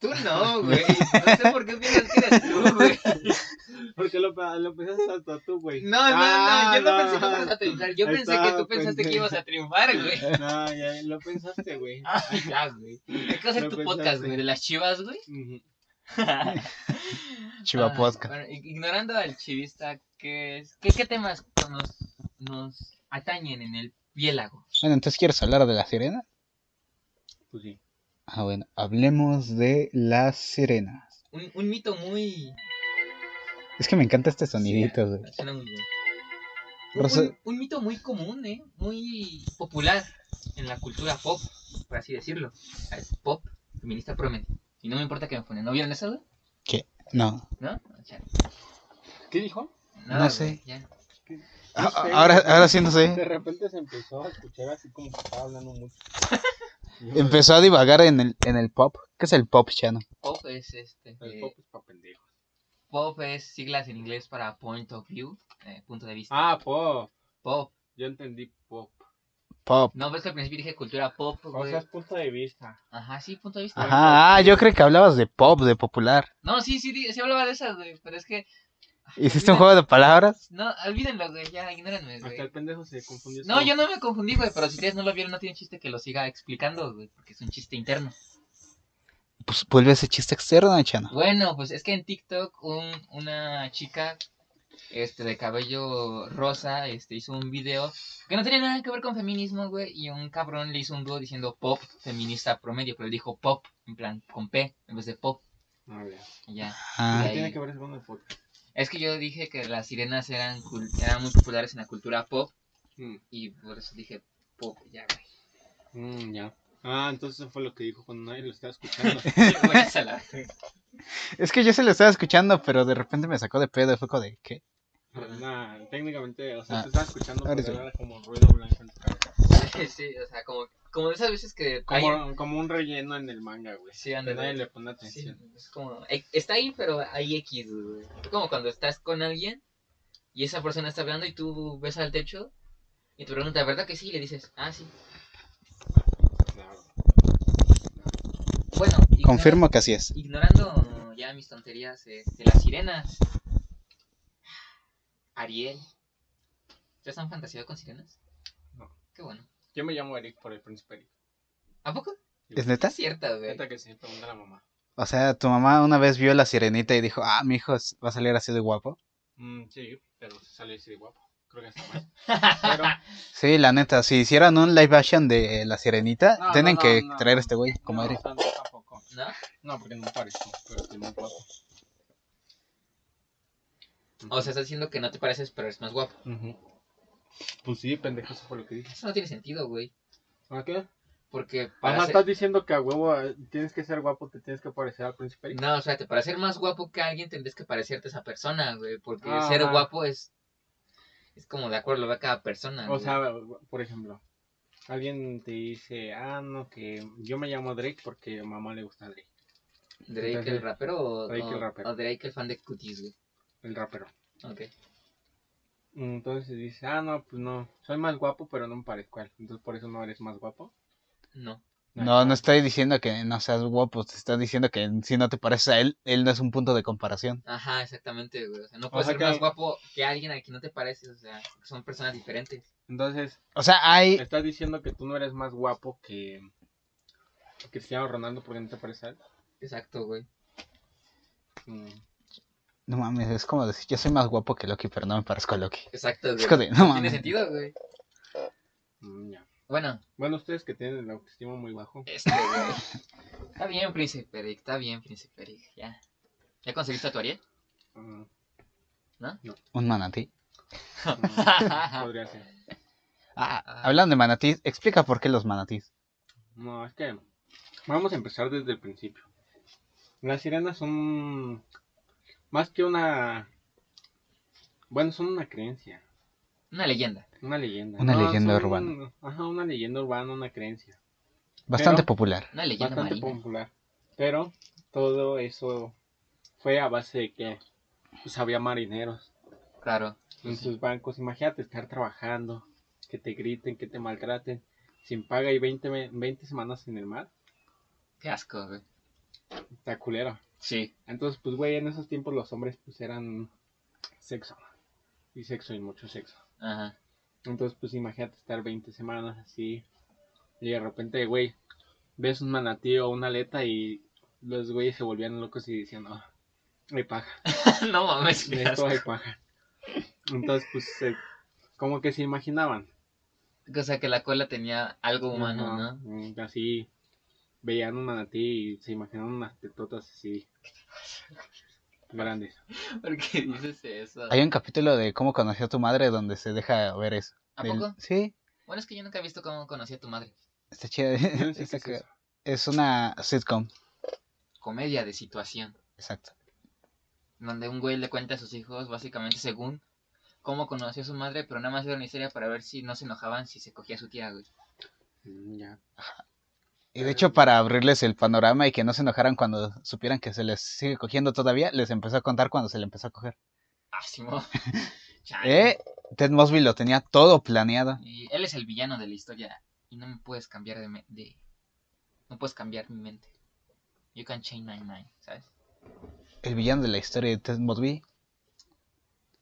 S3: Tú no, güey. No sé por qué piensas que eres tú, güey.
S2: Porque lo, lo pensaste hasta tú, güey.
S3: No, no,
S2: Ah,
S3: no, yo no, pensé que ibas a triunfar. Yo pensé que tú pensaste que ibas a triunfar, güey.
S2: No, ya lo pensaste, güey.
S3: Ah, ya, güey. Hay que hacer
S2: Lo
S3: tu
S2: pensaste.
S3: podcast, güey, de las chivas, güey.
S2: Ujú.
S1: Chiva
S3: Ah,
S1: podcast.
S3: bueno, ig- ignorando al chivista, ¿qué, es, qué, qué temas nos, nos atañen en el piélago?
S1: Bueno, entonces ¿quieres hablar de la sirena?
S2: Pues sí.
S1: Ah, bueno, hablemos de las sirenas.
S3: Un, un mito muy...
S1: Es que me encanta este sonidito, güey.
S3: Suena muy bien.
S1: Rosa-
S3: Un, un mito muy común, ¿eh? Muy popular en la cultura pop, por así decirlo. Pop, feminista promedio. Y no me importa que me ponen. ¿No vieron eso, güey?
S1: No,
S3: ¿No? O sea,
S2: ¿Qué dijo?
S3: nada,
S1: No sé.
S3: güey, ya.
S1: Ah,
S2: sé,
S1: ahora, ahora sí no
S2: De
S1: sé.
S2: repente se empezó a escuchar así como que estaba hablando mucho.
S1: Empezó a divagar en el, en el pop. ¿Qué es el pop, Chano?
S3: Pop es este.
S2: El
S3: eh,
S2: pop es pa' pendejos.
S3: pop es siglas en inglés para point of view, eh, punto de vista.
S2: Ah, pop.
S3: Pop.
S2: Yo entendí pop.
S1: Pop.
S3: No, ves que al principio dije cultura pop,
S2: O sea, es punto de vista.
S3: Ajá, sí, punto de vista.
S1: Ajá, ah, yo creo que hablabas de pop, de popular.
S3: No, sí, sí, sí, sí hablaba de esas, güey. Pero es que.
S1: ¿Hiciste un juego de palabras?
S3: No, olvídenlo, güey. Ya, ignórenme, güey.
S2: Hasta el pendejo se confundió.
S3: No, yo no me confundí, güey, pero si ustedes no lo vieron, no tiene chiste que lo siga explicando, güey, porque es un chiste interno.
S1: Pues vuelve ese chiste externo, Chano.
S3: Bueno, pues es que en TikTok un, una chica este de cabello rosa este hizo un video que no tenía nada que ver con feminismo, güey, y un cabrón le hizo un dúo diciendo pop feminista promedio, pero él dijo pop en plan con P en vez de pop.
S2: A ver.
S3: y ya.
S1: Ah,
S2: ¿Qué
S3: ahí-
S2: tiene que ver el podcast?
S3: Es que yo dije que las sirenas eran cul- eran muy populares en la cultura pop
S2: Mm,
S3: y por eso dije pop, ya, güey.
S2: mm, ya. Ah, entonces eso fue lo que dijo cuando nadie lo estaba escuchando.
S1: Es que yo se lo estaba escuchando, pero de repente me sacó de pedo fue como de, ¿qué?
S2: Nah, técnicamente, o sea,
S1: Ah,
S2: te estaba escuchando, pero era como ruido blanco en tu cabeza.
S3: Sí, o sea, como, como de esas veces que hay-
S2: Como, un relleno en el manga, güey.
S3: Sí,
S2: Que
S3: ándale.
S2: nadie le pone
S3: Sí,
S2: atención.
S3: es como, eh, está ahí, pero hay X, güey. Es como cuando estás con alguien y esa persona está hablando y tú ves al techo y te pregunta, ¿verdad que sí? Y le dices, ah, sí.
S2: Claro.
S3: Bueno, ignora-
S1: Confirmo que así es.
S3: ignorando ya mis tonterías eh, de las sirenas. Ariel. ¿Ustedes han fantaseado con sirenas?
S2: No.
S3: Qué bueno.
S2: Yo me llamo Eric por el príncipe Eric.
S3: ¿A poco?
S1: ¿Es neta?
S3: Es cierta, güey.
S2: Neta que sí, pregunta a la mamá.
S1: O sea, tu mamá una vez vio la sirenita y dijo, ah, mi hijo va a salir así de guapo.
S2: Mm, sí, pero sale así de guapo. Creo que está más. Pero,
S1: Sí, la neta, si hicieran un live action de la sirenita,
S2: No,
S1: tienen
S2: no,
S1: que
S2: no,
S1: traer a este güey como
S2: no,
S1: Eric.
S2: no, tampoco.
S3: ¿No?
S2: No, porque no parezco, pero estoy muy guapo.
S3: O sea, estás diciendo que no te pareces, pero eres más guapo.
S2: Ujú. Pues sí, pendejo, eso fue lo que dije.
S3: Eso no tiene sentido, güey.
S2: ¿A qué?
S3: Porque para
S2: Ajá,
S3: ser-
S2: estás diciendo que a huevo eh, tienes que ser guapo, te tienes que parecer al príncipe Eric.
S3: No, o sea, te- para ser más guapo que alguien tendrías que parecerte a esa persona, güey. Porque
S2: Ajá.
S3: ser guapo es. Es como de acuerdo a cada persona.
S2: O
S3: güey.
S2: sea, por ejemplo, alguien te dice, ah, no, que yo me llamo Drake porque a mamá le gusta Drake,
S3: Drake
S2: entonces,
S3: el rapero o,
S2: Drake el rapero.
S3: o Drake el fan de Cuties, güey.
S2: el rapero.
S3: Ok.
S2: Entonces dice, ah, no, pues no, soy más guapo, pero no me parezco a él. Entonces por eso no eres más guapo.
S3: No.
S1: No, no estoy diciendo que no seas guapo, te estoy diciendo que si no te pareces a él, él no es un punto de comparación.
S3: Ajá, exactamente, güey. O sea, no puedes
S2: sea
S3: ser
S2: que-
S3: más guapo que alguien a quien no te pareces. O sea, son personas diferentes.
S2: Entonces,
S1: O sea, hay...
S2: estás diciendo que tú no eres más guapo que Cristiano Ronaldo porque no te parece a él.
S3: Exacto, güey.
S2: Mm,
S1: No mames, es como decir, yo soy más guapo que Loki, pero no me parezco a Loki.
S3: Exacto, güey.
S1: Es como de, no
S3: Tiene
S1: mames.
S3: sentido, güey.
S2: mm, ya.
S3: Bueno,
S2: Bueno, ustedes que tienen el autoestima muy bajo.
S3: este, güey. Está bien, Príncipe Eric. Está bien, Príncipe Eric. Ya. ¿Ya conseguiste a tu Ariel?
S2: mm,
S1: Un manatí.
S2: mm, podría ser.
S1: Ah,
S3: Ah.
S1: hablando de manatís, explica por qué los manatís.
S2: No, es que vamos a empezar desde el principio. Las sirenas son más que una... Bueno, son una creencia,
S3: Una leyenda.
S2: una leyenda.
S1: Una
S2: No,
S1: leyenda
S2: son-
S1: urbana.
S2: Ajá, una leyenda urbana, una creencia.
S1: Bastante
S2: Pero-
S1: popular.
S3: Una leyenda
S2: Bastante
S3: marina.
S2: popular. Pero todo eso fue a base de que pues, había marineros
S3: Claro.
S2: en sus bancos. Imagínate estar trabajando, que te griten, que te maltraten, sin paga y 20, me- 20 semanas en el mar.
S3: Qué asco, güey.
S2: Está culero.
S3: Sí.
S2: Entonces, pues, güey, en esos tiempos los hombres, pues, eran sexo. Y sexo y mucho sexo.
S3: Ajá.
S2: Entonces, pues, imagínate estar 20 semanas así. Y de repente, güey, ves un manatí o una aleta y los güeyes se volvían locos y decían, no, hay paja.
S3: no mames, qué
S2: De esto hay paja. Entonces, pues, se- como que se imaginaban.
S3: O sea, que la cola tenía algo humano,
S2: Ajá,
S3: ¿no?
S2: mm, Así, veían un manatí y se imaginaban unas tetotas así. Grandes.
S3: ¿Por qué dices eso?
S1: Hay un capítulo de cómo conoció a tu madre donde se deja ver eso.
S3: ¿A
S1: Del-
S3: poco?
S1: Sí,
S3: Bueno, es que yo nunca he visto cómo conocí a tu madre.
S1: está chida.
S2: No sé
S1: Está
S2: es
S1: una sitcom.
S3: Comedia de situación.
S1: Exacto.
S3: Donde un güey le cuenta a sus hijos, básicamente, según cómo conoció a su madre, pero nada más era una historia para ver si no se enojaban si se cogía a su tía, güey.
S2: Mm, Ya.
S1: Y de hecho, para abrirles el panorama y que no se enojaran cuando supieran que se les sigue cogiendo todavía, les empezó a contar cuando se le empezó a coger.
S3: Ah, Simón. Chale.
S1: ¿Eh? Ted Mosby lo tenía todo planeado.
S3: Y él es el villano de la historia. Y no me puedes cambiar de, me- de- No puedes cambiar mi mente. You can change my mind, ¿sabes?
S1: El villano de la historia de Ted Mosby.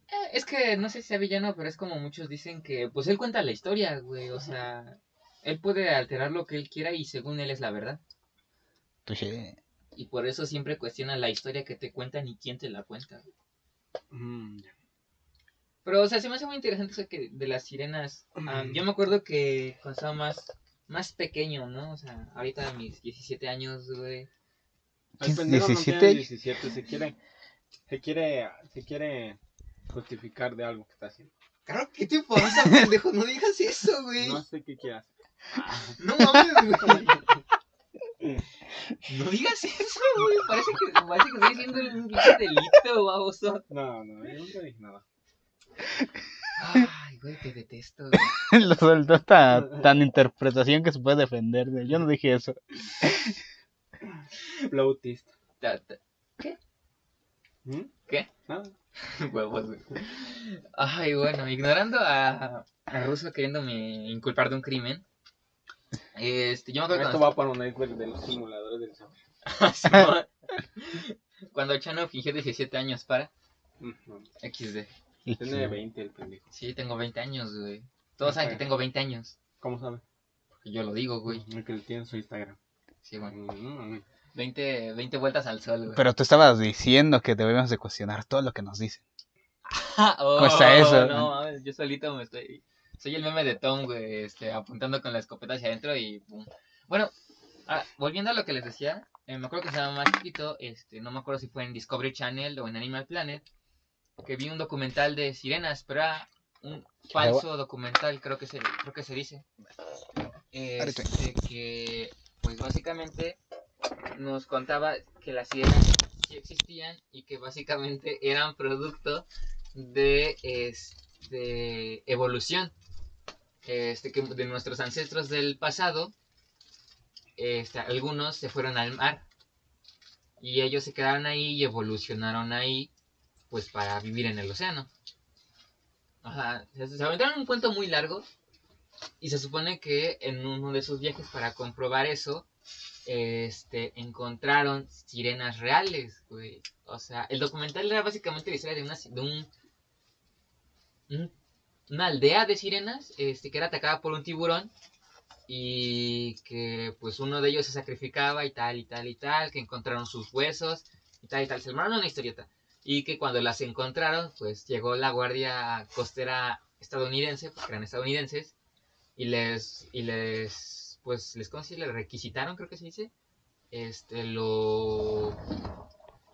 S3: Eh, es que no sé si sea villano, pero es como muchos dicen que, pues él cuenta la historia, güey. O sea, él puede alterar lo que él quiera y según él es la verdad.
S1: Touché.
S3: Y por eso siempre cuestiona la historia que te cuentan y quién te la cuenta.
S2: Mm.
S3: Pero, o sea, se me hace muy interesante eso que de las sirenas. Ah, yo me acuerdo que cuando estaba más, más pequeño, ¿no? O sea, ahorita a mis 17 años, güey.
S2: El pendejo no
S1: 17
S2: tiene
S1: años.
S2: 17, se quiere, se quiere, se quiere justificar de algo que está haciendo.
S3: Claro, ¿qué te pasa, pendejo? No digas eso, güey.
S2: No sé qué quieras.
S3: No mames, güey. No digas eso, güey. Parece que, parece que estoy haciendo un pinche delito, baboso.
S2: No, no, yo nunca dije nada.
S3: Ay, güey, te detesto, güey.
S1: lo soltó tan, tan interpretación que se puede defender. de- Yo no dije eso.
S2: Flautist.
S3: Ta- ta-
S2: ¿Mm?
S3: ¿Qué?
S2: Nada.
S3: Huevos, güey. Ay, bueno, ignorando a, a Russo queriéndome inculpar de un crimen. Este, yo me acuerdo
S2: Esto
S3: cuando,
S2: va para un network de los simuladores del sabor.
S3: Simón. cuando Chano fingió 17 años para
S2: Ujú.
S3: XD.
S2: Tiene 20 el pendejo.
S3: Sí, tengo 20 años, güey. Todos saben que tengo 20 años.
S2: ¿Cómo sabe?
S3: Porque yo lo digo, güey.
S2: El que le tiene en su Instagram.
S3: Sí, güey.
S2: Mm,
S3: 20, 20 vueltas al sol, güey.
S1: Pero tú estabas diciendo que debemos de cuestionar todo lo que nos dicen.
S3: oh,
S1: ¿Cómo está eso?
S3: No, mames, yo solito me estoy... Soy el meme de Tom, güey, este, apuntando con la escopeta hacia adentro y pum. Bueno, ah, volviendo a lo que les decía, eh, me acuerdo que estaba más chiquito, este, no me acuerdo si fue en Discovery Channel o en Animal Planet, que vi un documental de sirenas, pero era un falso documental, creo que se, creo que se dice. Este, que, pues básicamente nos contaba que las sirenas sí existían y que básicamente eran producto de este, evolución. Este, que de nuestros ancestros del pasado, este, algunos se fueron al mar y ellos se quedaron ahí y evolucionaron ahí, pues para vivir en el océano. Ajá, se, aventaron un cuento muy largo y se supone que en uno de sus viajes para comprobar eso, este, encontraron sirenas reales, güey. O sea, el documental era básicamente la historia de una, de un- una aldea de sirenas, este, que era atacada por un tiburón y que, pues, uno de ellos se sacrificaba y tal y tal y tal, que encontraron sus huesos y tal y tal. Se armaron una historieta y que cuando las encontraron, pues, llegó la guardia costera estadounidense, porque eran estadounidenses y les y les pues les ¿cómo se les requisitaron creo que se dice este lo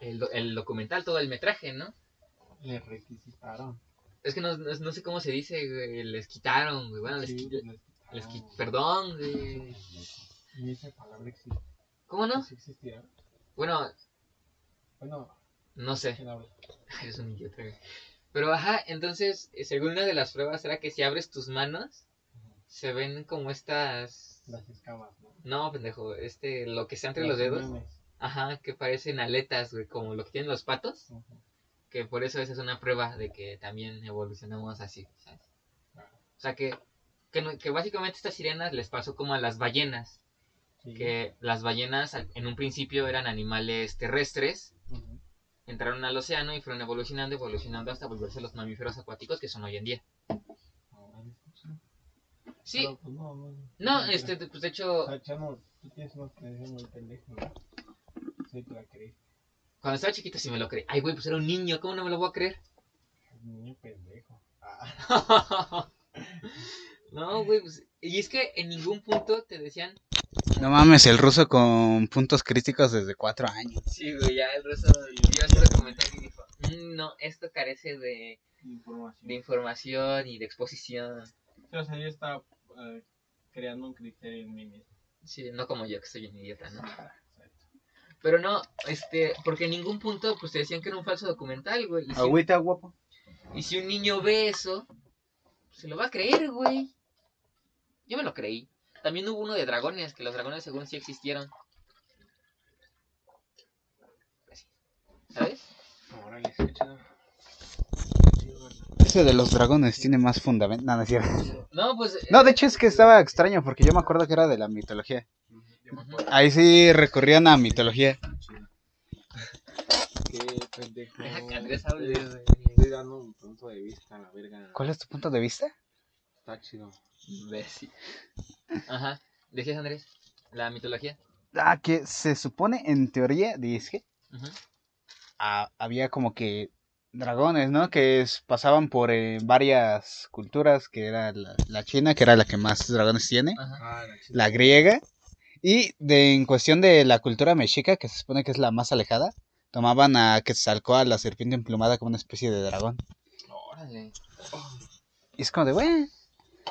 S3: el, el documental todo el metraje no
S2: Le requisitaron.
S3: Es que no, no, no sé cómo se dice güey, les quitaron güey. bueno les,
S2: Sí,
S3: qui-
S2: les
S3: les qui-
S2: quitaron.
S3: perdón güey.
S2: Ni esa palabra existe.
S3: cómo no
S2: ¿Sí existirá?
S3: bueno
S2: Bueno,
S3: no sé. Eres un idiota, güey. Pero ajá, entonces, eh, según una de las pruebas era que si abres tus manos, se ven como estas
S2: Las escamas, ¿no?
S3: No, pendejo, este, lo que está entre los
S2: Los
S3: dedos.
S2: memes.
S3: Ajá, que parecen aletas, güey, como lo que tienen los patos.
S2: Ujú.
S3: Que por eso esa es una prueba de que también evolucionamos así, ¿sabes? O sea que, que, no- que básicamente estas sirenas les pasó como a las ballenas.
S2: Sí.
S3: Que las ballenas al- en un principio eran animales terrestres, entraron al océano y fueron evolucionando, evolucionando hasta volverse los mamíferos acuáticos que son hoy en día. Sí,
S2: Pero, pues, no, no.
S3: no, este, pues de
S2: O
S3: hecho,
S2: sea, Chano, tú tienes creencia muy pendeja, ¿no? Sí, te la creí.
S3: Cuando estaba chiquito sí me lo creí. Ay, güey, pues era un niño, ¿cómo no me lo voy a creer?
S2: Niño pendejo. Ah,
S3: no, güey, pues, y es que en ningún punto te decían,
S1: No mames, el ruso con puntos críticos desde cuatro años.
S3: sí, güey, ya el ruso vio ese documental y dijo, "Mm, no, esto carece de,
S2: información.
S3: de información y de exposición.
S2: Sí, o sea, yo estaba eh, creando un criterio en mí mismo.
S3: Sí, no como yo, que soy un idiota, ¿no? Pero no, este, porque en ningún punto, pues te decían que era un falso documental, güey. Y si,
S1: Agüita, guapo.
S3: y si un niño ve eso, se lo va a creer, güey. Yo me lo creí. También hubo uno de dragones, que los dragones según sí existieron. ¿Sabes?
S2: Órale.
S1: Ese de los dragones tiene más fundamento. No, no es.
S3: No, pues... eh,
S1: No, de hecho es que estaba extraño porque yo me acuerdo que era de la mitología. Ahí sí recurrían a mitología.
S2: Qué pendejo. Estoy-. Estoy dando un punto de vista a la verga.
S1: ¿Cuál es tu punto de vista?
S2: Está chido.
S3: Imbécil. Ajá. ¿Decías, Andrés? La mitología.
S1: Ah, que se supone, en teoría, dice, ah, había como que dragones, ¿no? Que es- pasaban por eh, varias culturas, que era la, la china, que era la que más dragones tiene.
S2: Ah, la
S1: griega, y de, en cuestión de la cultura mexica, que se supone que es la más alejada, tomaban a Quetzalcóatl, la serpiente emplumada, como una especie de dragón.
S3: Órale.
S1: Y es como de, bueno,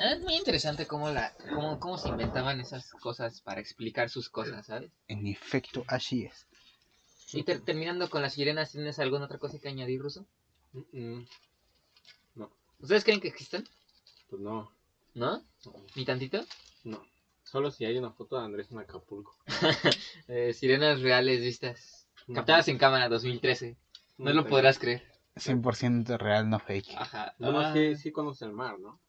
S3: Es muy interesante cómo, la, cómo, cómo se inventaban esas cosas para explicar sus cosas, ¿sabes?
S1: en efecto, así es.
S3: Y ter- terminando con las sirenas, ¿tienes alguna otra cosa que añadir, Ruso?
S2: Mm, mm.
S3: ¿Ustedes creen que existen?
S2: Pues no.
S3: ¿No? ¿Ni tantito?
S2: No. Solo si hay una foto de Andrés en Acapulco.
S3: Eh, sirenas reales vistas.
S2: No.
S3: Captadas en cámara 2013. No lo
S2: sé.
S3: podrás creer.
S1: 100% real, no fake.
S3: Ajá.
S2: Bueno,
S3: Ah,
S2: sí, sí conoces el mar, ¿no?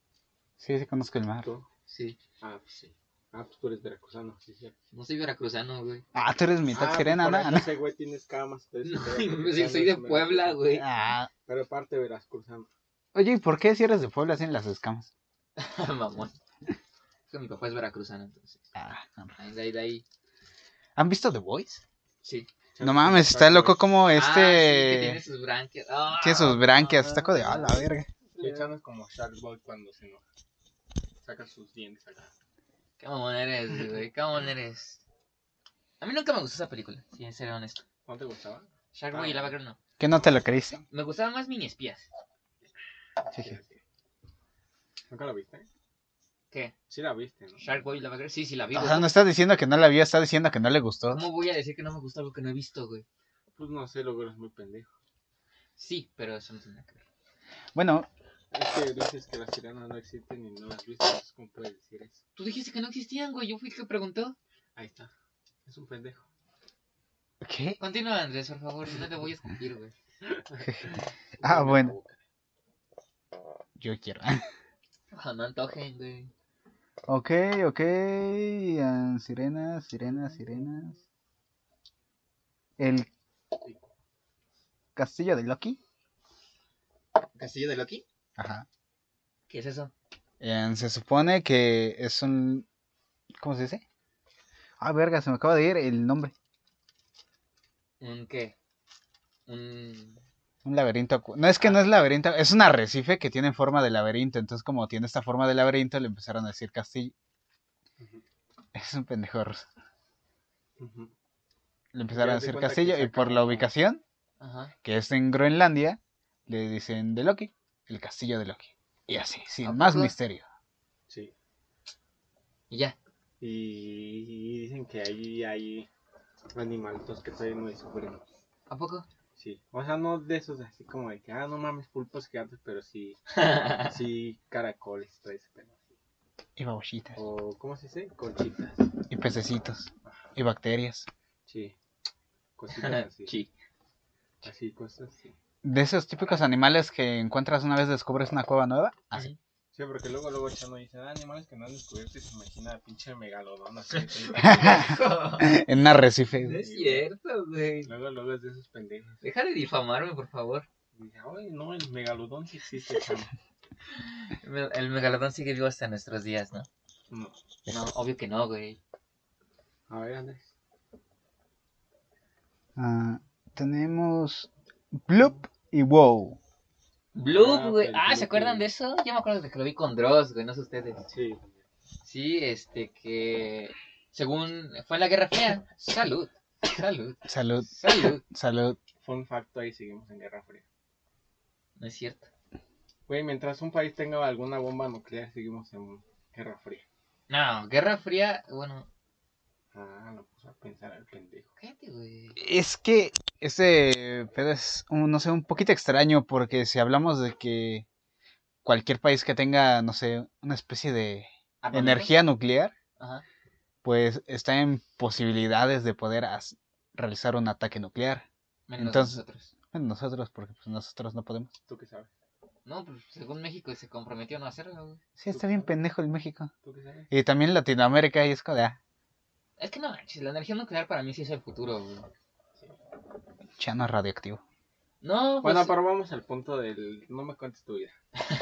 S1: Sí, sí conozco el mar.
S2: ¿Tú?
S3: sí.
S2: Ah, pues sí. Ah, pues tú eres veracruzano, sí, sí.
S3: No soy veracruzano, güey.
S1: Ah, tú eres mitad
S2: Ah,
S1: sirena,
S2: pues
S1: ¿no?
S2: por eso Ese güey tiene escamas.
S3: No, sí, soy de Puebla, güey.
S1: Ah,
S2: Pero aparte veracruzano.
S1: oye, ¿y por qué si eres de Puebla sin las escamas?
S3: Mamón. Es que mi papá es veracruzano, entonces.
S1: Ah, no.
S3: Ahí, de ahí, de ahí.
S1: ¿Han visto The Voice?
S3: Sí.
S1: No mames, está loco como
S3: Ah, sí, que
S1: este...
S3: tiene sus branquias. Ah,
S1: tiene sus branquias, está como de... Ah, la verga.
S2: Chano es como Shark Boy cuando se enoja. Saca sus dientes acá.
S3: Qué mamón eres, güey. Qué mamón eres. A mí nunca me gustó esa película, si ser honesto.
S2: ¿No te gustaba?
S3: Sharkboy y Lava Girl no.
S1: ¿Que no te lo creíste?
S3: Me gustaban más mini espías.
S1: Sí, sí.
S2: ¿Nunca la viste?
S3: ¿Qué?
S2: Sí la viste, ¿no?
S3: Sharkboy y Lava Girl. Sí, sí la vi.
S1: O
S3: güey.
S1: sea, no estás diciendo que no la vio, está diciendo que no le gustó.
S3: ¿Cómo voy a decir que no me gustó algo que no he visto, güey?
S2: Pues no sé, luego eres muy pendejo.
S3: Sí, pero eso no tiene nada que ver.
S1: Bueno,
S2: Es que dices que las sirenas no existen y no las viste. entonces, ¿Cómo puedes decir eso?
S3: Tú dijiste que no existían, güey. Yo fui el que preguntó.
S2: Ahí está. Es un pendejo.
S1: ¿qué?
S3: Continúa, Andrés, por favor. Si no te voy a escupir, güey.
S1: Ah, bueno. Yo quiero.
S3: Ah, no antojen, güey.
S1: Ok, ok. ah, sirenas, sirenas, sirenas. El castillo de Loki.
S3: ¿Castillo de Loki?
S1: Ajá.
S3: ¿Qué es eso?
S1: Eh, se supone que es un... ¿Cómo se dice? Ah, verga, se me acaba de ir el nombre.
S3: ¿Un qué? Un...
S1: Un laberinto. No es que no es laberinto, es un arrecife que tiene forma de laberinto. Entonces, como tiene esta forma de laberinto, le empezaron a decir castillo. Es un pendejo. ruso.
S2: Ujú.
S1: Le empezaron a decir castillo y por la ubicación,
S3: Ajá.
S1: que es en Groenlandia, le dicen de Loki, el castillo de Loki. Y así,
S3: ¿A
S1: sin más
S3: poco?
S1: misterio.
S2: Sí.
S3: Y ya.
S2: Y, y dicen que ahí hay animalitos que todavía no descubrimos.
S3: ¿A poco?
S2: Sí. O sea, no de esos así como de que, ah, no mames, pulpos gigantes, pero sí, sí caracoles, todo ese pedo.
S1: Y babuchitas.
S2: O, ¿cómo se dice? Conchitas.
S1: Y pececitos. Y bacterias.
S2: Sí. Cositas así.
S3: Sí.
S2: Así, cosas así.
S1: De esos típicos animales que encuentras una vez descubres una cueva nueva. Así.
S2: Sí, porque luego, luego Chano dice, ah, animales que no han descubierto y se imagina a pinche megalodón así.
S1: en un arrecife.
S3: No es cierto, güey.
S2: luego, luego es de esos pendejos.
S3: Deja de difamarme, por favor.
S2: Dice, ay, no, el megalodón sí existe, Chano.
S3: El megalodón sigue vivo hasta nuestros días, ¿no?
S2: No.
S3: No, obvio que no, güey.
S2: A ver, Andrés.
S1: Ah, tenemos Bloop y Wow.
S3: Bloop,
S2: Ah,
S3: güey. Ah, ¿se acuerdan de eso? Yo me acuerdo de que lo vi con Dross, güey, no sé ustedes.
S2: Sí.
S3: Sí, este, que según fue en la Guerra Fría. Salud, salud,
S1: Salud,
S3: salud.
S1: salud.
S2: Fun fact, ahí seguimos en Guerra Fría.
S3: No es cierto.
S2: Güey, mientras un país tenga alguna bomba nuclear, seguimos en Guerra Fría.
S3: No, Guerra Fría, bueno,
S2: Ah, lo puso a pensar al pendejo.
S3: cállate, güey.
S1: Es que ese pedo es, un, no sé, un poquito extraño porque si hablamos de que cualquier país que tenga, no sé, una especie de energía nuclear,
S3: Ajá.
S1: pues está en posibilidades de poder realizar un ataque nuclear.
S3: Menos
S1: Entonces-
S3: nosotros.
S1: Bueno, nosotros, porque pues, nosotros no podemos.
S2: ¿Tú qué sabes?
S3: No, pues según México se comprometió a no hacerlo, güey.
S1: Sí, está bien pendejo el México.
S2: ¿Tú qué sabes?
S1: Y también Latinoamérica, y es como de, ah,
S3: Es que no manches, la energía nuclear para mí sí es el futuro, güey.
S1: chano radioactivo.
S3: No, pues
S2: Bueno, pero vamos al punto del... No me cuentes tu vida.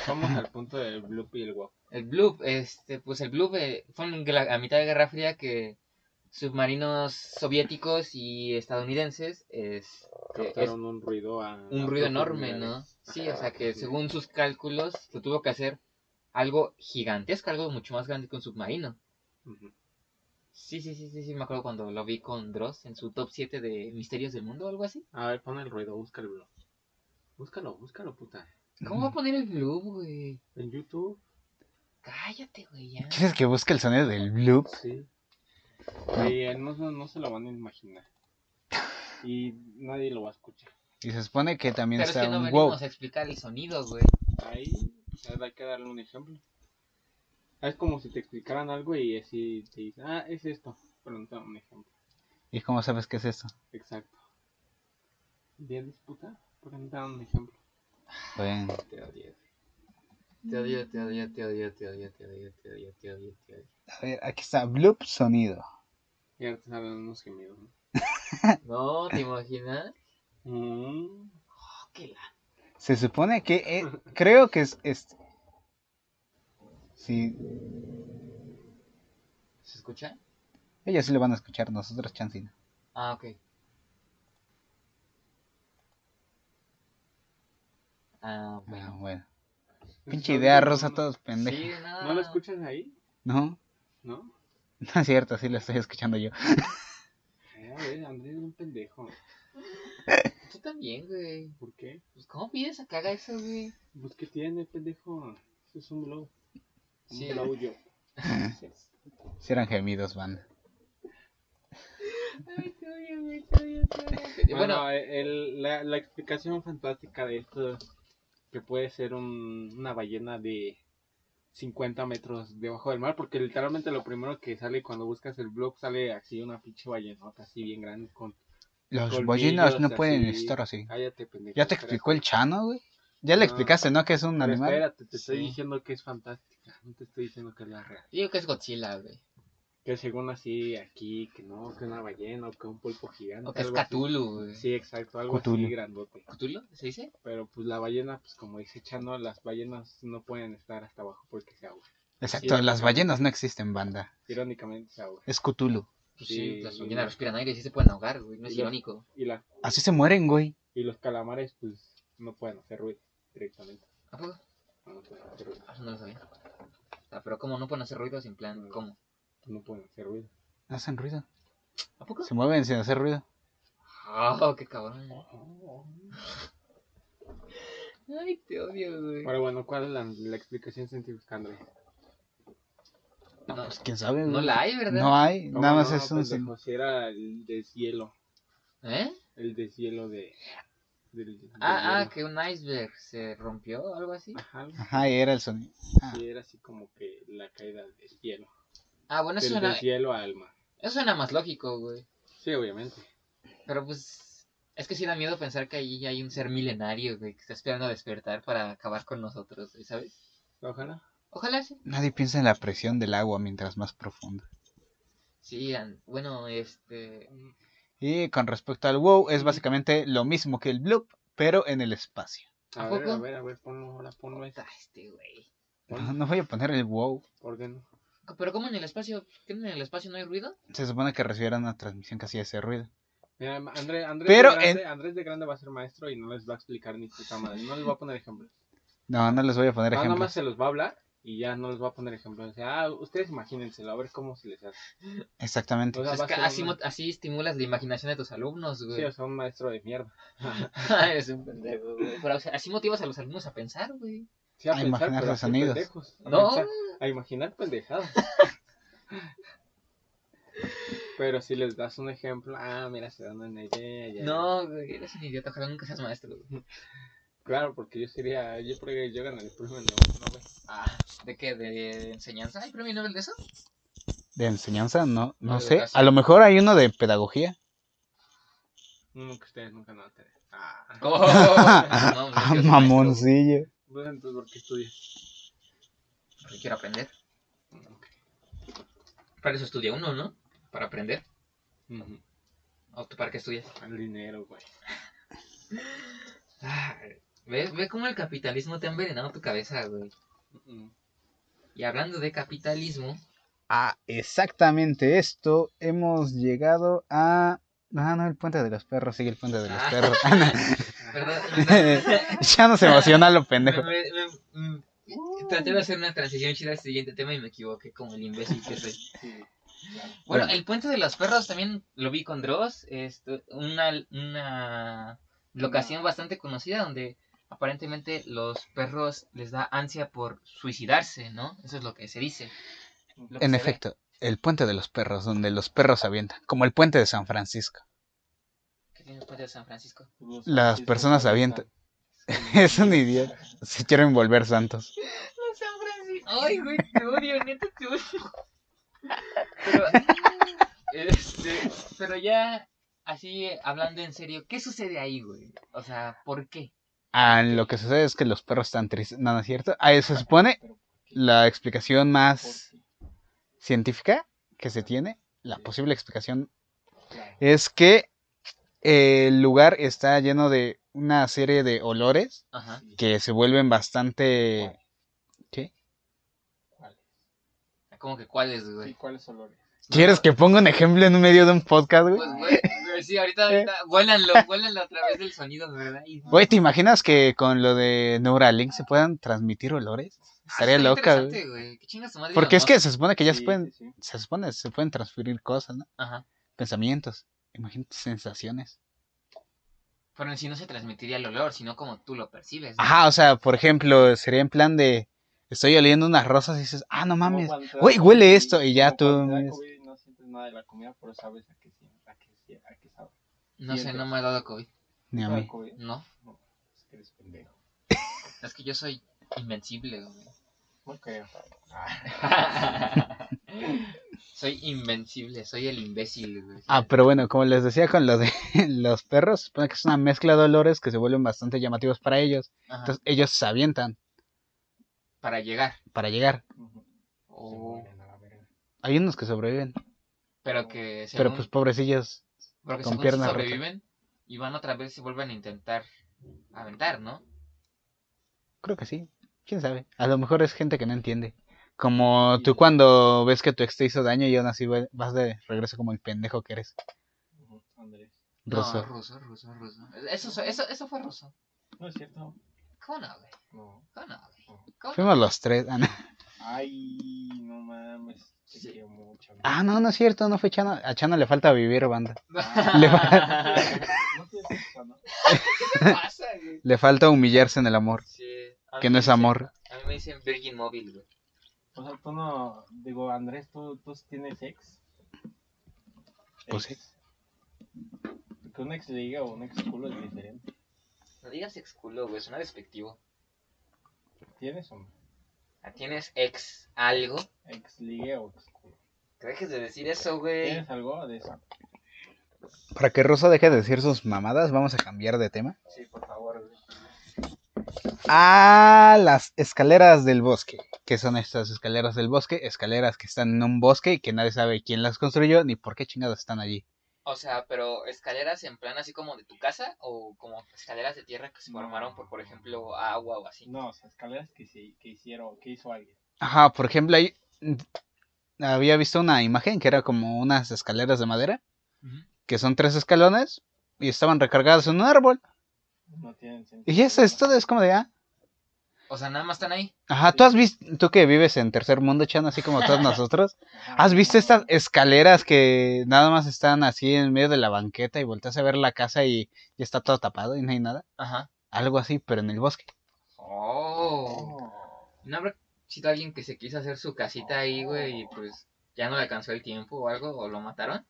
S2: Vamos al punto del Bloop y el WoW.
S3: el Bloop, este, pues el Bloop eh, fue en la- a mitad de Guerra Fría que submarinos soviéticos y estadounidenses es, que es
S2: Captaron un ruido a...
S3: un
S2: a
S3: ruido enorme, ¿no? Sí, o sea que
S2: sí.
S3: según sus cálculos se tuvo que hacer algo gigantesco, algo mucho más grande que un submarino.
S2: Ujú.
S3: Sí, sí, sí, sí, sí, me acuerdo cuando lo vi con Dross en su top 7 de misterios del mundo o algo así.
S2: A ver, pon el ruido, busca el. Búscalo, búscalo, puta.
S3: ¿Cómo va a poner el Bloop, güey?
S2: En YouTube,
S3: Cállate, güey, ya.
S1: ¿Quieres que busque el sonido del bloop?
S2: sí. Y eh, no, no, no se lo van a imaginar. Y nadie lo va a escuchar.
S1: Y se supone que también
S3: Pero es
S1: está
S3: que no
S1: un
S3: venimos
S1: wow.
S3: a explicar el sonido, güey.
S2: Ahí pues, hay que darle un ejemplo. Es como si te explicaran algo y así te dicen, ah, es esto. Dan un ejemplo.
S1: ¿Y cómo sabes qué es esto?
S2: Exacto. ¿Entiendes, puta? Porque no te dan un ejemplo.
S1: Bueno,
S3: Te odio. Te odio, te odio, te odio, te odio, te odio, te odio, te odio, te odio.
S1: a ver, aquí está bloop sonido.
S2: Y ahora te salen unos gemidos. ¿no?
S3: No, ¿te imaginas?
S2: Mm,
S3: Oh, qué la-
S1: Se supone que eh, creo que es este. Sí,
S3: ¿Se escucha?
S1: ellos sí lo van a escuchar, nosotros chance no.
S3: Ah, ok. Ah,
S1: Ah,
S3: bueno.
S2: ¿eso
S1: Pinche idea rosa,
S2: ¿No-
S1: todos pendejos.
S3: Sí, no.
S2: ¿No lo escuchas ahí?
S1: No,
S2: ¿No?
S1: no es cierto, sí lo estoy escuchando yo.
S2: Eh, a ver, Andrés es un pendejo.
S3: Tú también, güey.
S2: ¿Por qué?
S3: Pues, ¿cómo pides a caga eso, güey?
S2: Pues, ¿qué tiene, pendejo? Eso es un blow.
S3: Sí.
S2: blow yo.
S1: Si eran gemidos, van.
S3: Ay, te odio, güey, te odio, te odio.
S2: Bueno,
S3: Bueno,
S2: el- la, la explicación fantástica de esto que puede ser un- una ballena de 50 metros debajo del mar, porque literalmente lo primero que sale cuando buscas el blog sale así una pinche ballenota así bien grande con...
S1: Los ballenas no pueden
S2: así.
S1: estar así.
S2: Cállate, pendejo.
S1: Ya te explicó el chano, güey. Ya le
S2: No.
S1: explicaste, ¿no? Que es un
S2: Pero
S1: animal.
S2: espérate, te estoy
S3: Sí.
S2: diciendo que es fantástica, no te estoy diciendo que es la real.
S3: digo que es Godzilla, güey.
S2: Que según así aquí, que no, que una ballena o que un pulpo gigante.
S3: O que es. Cthulhu, güey.
S2: Sí, exacto, algo
S1: Cthulhu.
S2: así grandote.
S3: ¿Cthulhu? ¿Se dice?
S2: Pero pues la ballena, pues como dice Chano, las ballenas no pueden estar hasta abajo porque se ahogan.
S1: Exacto,
S2: Sí,
S1: las ballenas no existen, banda.
S2: Irónicamente se ahogan.
S1: Es Cthulhu.
S3: Pues
S2: Sí,
S3: sí, las ballenas respiran aire y sí se pueden ahogar, güey. No es
S2: y la-
S3: irónico.
S2: Y, la,
S1: Así se mueren, güey.
S2: y los calamares, pues no pueden hacer ruido directamente.
S3: ¿A poco?
S2: No pueden hacer ruido.
S3: Ah, Eso no lo sabía. Ah, pero ¿cómo no pueden hacer ruido sin plan? ¿Cómo?
S2: No pueden hacer ruido.
S1: Hacen ruido.
S3: ¿A poco?
S1: Se mueven sin hacer ruido.
S3: Ah, qué cabrón. Ay, te odio, güey.
S2: Pero bueno, ¿cuál es la, la explicación científica, André?
S1: No,
S3: No,
S1: pues quién sabe, güey.
S3: no la hay, ¿verdad?
S1: No hay,
S2: ¿Cómo
S1: nada más
S2: no,
S1: es un.
S2: pendejo? Si era el deshielo.
S3: ¿Eh?
S2: El deshielo de, del, del
S3: Ah, ah,
S2: hielo.
S3: que un iceberg se rompió o algo así.
S2: Ajá,
S1: Ajá, y era el sonido. Ah,
S2: sí, era así como que la caída del hielo.
S3: Ah, bueno, eso
S2: Del
S3: suena,
S2: deshielo al mar.
S3: eso suena más lógico, güey.
S2: Sí, obviamente.
S3: Pero pues, es que sí da miedo pensar que ahí hay un ser milenario, güey, que está esperando a despertar para acabar con nosotros, ¿sabes?
S2: Ojalá.
S3: Ojalá sí.
S1: Nadie piensa en la presión del agua mientras más profunda.
S3: Sí, bueno, este...
S1: Y con respecto al WoW, es básicamente lo mismo que el Bloop, pero en el espacio.
S2: A,
S3: ¿A
S2: ver, a ver, a ver, ponlo, ahora ponlo ahí.
S3: puta, este, güey.
S1: No, no voy a poner el WoW.
S2: ¿Por qué no?
S3: Pero ¿cómo en el espacio? ¿Qué en el espacio no hay ruido?
S1: Se supone que recibiera una transmisión que hacía ese ruido.
S2: Mira, Andrés, Andrés,
S1: Pero
S2: de grande,
S1: en-
S2: Andrés de grande va a ser maestro y no les va a explicar ni puta madre. No les va a poner ejemplos.
S1: No, no les voy a poner
S2: Ah, nada más
S1: ejemplos.
S2: se los va a hablar y ya no les va a poner ejemplos. O sea, ah, ustedes imagínenselo, a ver cómo se les hace.
S1: Exactamente.
S2: O sea,
S3: es que así,
S2: una-
S3: así estimulas la imaginación de tus alumnos, güey.
S2: Sí, o sea, un maestro de mierda.
S3: Eres un pendejo, güey. Pero o sea, así motivas a los alumnos a pensar, güey.
S2: Sí, a,
S1: A
S2: pensar,
S1: imaginar los sonidos.
S2: pendejos. A,
S3: No,
S2: pensar- a imaginar pendejadas. pero si les das un ejemplo, ah, mira, se dan una idea. ya.
S3: no, güey, eres un idiota. Ojalá nunca seas maestro, güey.
S2: Claro, porque yo sería, yo porque yo ganaría el premio Nobel.
S3: Ah, ¿de qué? ¿De enseñanza? ¿Hay premio Nobel de eso?
S1: De enseñanza, no,
S3: No,
S1: sé.
S3: educación.
S1: A lo mejor hay uno de pedagogía.
S2: No, que ustedes nunca no te Ah,
S3: Oh, no, no,
S1: Ah, mamoncillo.
S2: bueno, entonces, ¿por qué estudias?
S3: Porque quiero aprender.
S2: Ok.
S3: Para eso estudia uno, ¿no? Para aprender.
S2: Ujú.
S3: ¿O tú para qué estudias?
S2: El dinero, güey.
S3: Ah, ¿Ves? Ve cómo el capitalismo te ha envenenado tu cabeza, güey. Y hablando de capitalismo,
S1: Ah, exactamente esto. Hemos llegado a. Ah, no, el puente de los perros. Sigue el puente de los
S3: Ah.
S1: perros.
S3: ¿verdad?
S1: ya nos emociona lo pendejo.
S3: Me- me- me- Traté de hacer una transición chida al siguiente tema y me equivoqué como el imbécil que soy. Bueno,
S1: Bueno.
S3: el puente de los perros también lo vi con Dross. Esto, una, una locación bastante conocida donde aparentemente los perros les da ansia por suicidarse, ¿no? Eso es lo que se dice. que
S1: En
S3: se ve.
S1: efecto, el puente de los perros, donde los perros avientan. Como el puente de San Francisco.
S3: ¿Qué tiene el puente de San Francisco?
S1: Las personas
S2: avientan.
S1: Es un idiota. Se quieren volver santos.
S3: Los San Francisco. Ay, güey, te odio, neta, te odio. Pero, este, pero ya, así, hablando en serio, ¿qué sucede ahí, güey? O sea, ¿por qué?
S1: Ah, lo que sucede es que los perros están tristes. No, no es cierto. Ah, se supone la explicación
S2: ¿por
S1: más científica que se tiene, la posible explicación, es que el lugar está lleno de una serie de olores
S3: Ajá.
S1: Que se vuelven bastante... ¿Qué?
S2: ¿Cuáles?
S3: ¿Cómo que cuáles,
S2: Sí,
S3: güey?
S2: ¿cuáles olores?
S1: ¿Quieres que ponga un ejemplo en medio de un podcast, güey?
S3: Pues, güey, güey, sí, ahorita, ahorita, huélanlo, huélanlo a través del sonido, ¿verdad? Y-
S1: Güey, ¿te imaginas que con lo de Neuralink se puedan transmitir olores? Estaría
S3: Ah,
S1: loca, güey.
S3: interesante, güey. ¿Qué chingas tu madre
S1: Porque es que se supone que ya
S2: Sí,
S1: se pueden,
S2: sí, sí.
S1: se supone, se pueden transferir cosas, ¿no?
S3: Ajá.
S1: Pensamientos, imagínate sensaciones.
S3: Pero en sí no se transmitiría el olor, sino como tú lo percibes. ¿no?
S1: Ajá, o sea, por ejemplo, sería en plan de, estoy oliendo unas rosas y dices, ah, no mames, güey, huele esto, y ya tú
S2: no sientes nada de la comida, pero sabes a qué, a sabe.
S3: No sé, no me ha dado COVID.
S1: ni a
S2: ¿Te da
S1: mí.
S2: COVID?
S3: No,
S2: No, es que eres pendejo.
S3: es que yo soy invencible, güey. Soy invencible, soy el imbécil, güey.
S1: Ah, pero bueno, como les decía con lo de los perros, supone que es una mezcla de olores que se vuelven bastante llamativos para ellos.
S3: Ajá,
S1: Entonces ellos se avientan
S3: Para llegar.
S1: para llegar.
S2: Ujú. Se
S3: O-
S2: mueren a la verga.
S1: Hay unos que sobreviven,
S3: Pero que
S1: pero pues pobrecillos.
S3: Pero que
S1: con
S3: según
S1: rotas.
S3: sobreviven y van otra vez y vuelven a intentar aventar, ¿no?
S1: Creo que sí. ¿Quién sabe? A lo mejor es gente que no entiende. Como tú
S2: Sí.
S1: cuando ves que tu ex te hizo daño y aún así vas de regreso como el pendejo que eres.
S2: Andrés.
S1: Ruso.
S3: No, ruso, ruso, ruso. Eso, eso, eso fue ruso.
S2: No es cierto.
S3: ¿Cómo no, güey?
S2: No.
S3: ¿Cómo no, güey? ¿Cómo no?
S1: Fuimos los tres. Ah, no.
S2: Ay, no mames.
S3: Sí.
S2: mucho.
S1: Ah, no, no es cierto, no fue Chano. A Chano le falta vivir, banda. Le
S2: No tienes eso, ¿no?
S3: ¿Qué te pasa, güey?
S1: Le falta humillarse en el amor,
S3: Sí,
S1: que no es
S3: dicen-
S1: amor.
S3: A mí me dicen Virgin Mobile, güey.
S2: O sea, tú no. Digo, Andrés, ¿tú, tú tienes ex?
S1: Pues
S2: Ex. Porque un ex liga o un ex culo es diferente.
S3: No digas ex culo, güey, suena despectivo.
S2: ¿Tienes o no?
S3: Ah, ¿Tienes ex algo?
S2: Ex ligue o ex culo.
S3: Que dejes de decir eso, güey.
S2: ¿Tienes algo de eso?
S1: Para que Ruso deje de decir sus mamadas, vamos a cambiar de tema.
S3: Sí, por favor, güey.
S1: A las escaleras del bosque. ¿Qué son estas escaleras del bosque? Escaleras que están en un bosque y que nadie sabe quién las construyó ni por qué chingados están allí.
S3: O sea, pero escaleras en plan así como de tu casa o como escaleras de tierra que se
S2: No.
S3: formaron por, por ejemplo, agua o así.
S2: No, o sea, escaleras que, se, que hicieron, que hizo alguien.
S1: Ajá, por ejemplo, ahí mm, había visto una imagen que era como unas escaleras de madera, que son tres escalones y estaban recargadas en un árbol.
S2: No tienen sentido.
S1: Y eso es todo, es como de, ah,
S3: O sea, nada más están ahí.
S1: Ajá, tú has visto, tú que vives en tercer mundo, Chan, así como todos nosotros, ¿has visto estas escaleras que nada más están así en medio de la banqueta y volteas a ver la casa y ya está todo tapado y no hay nada?
S3: Ajá.
S1: Algo así, pero en el bosque.
S3: Oh. ¿No habrá sido alguien que se quiso hacer su casita ahí, güey, y pues ya no le alcanzó el tiempo o algo, o lo mataron?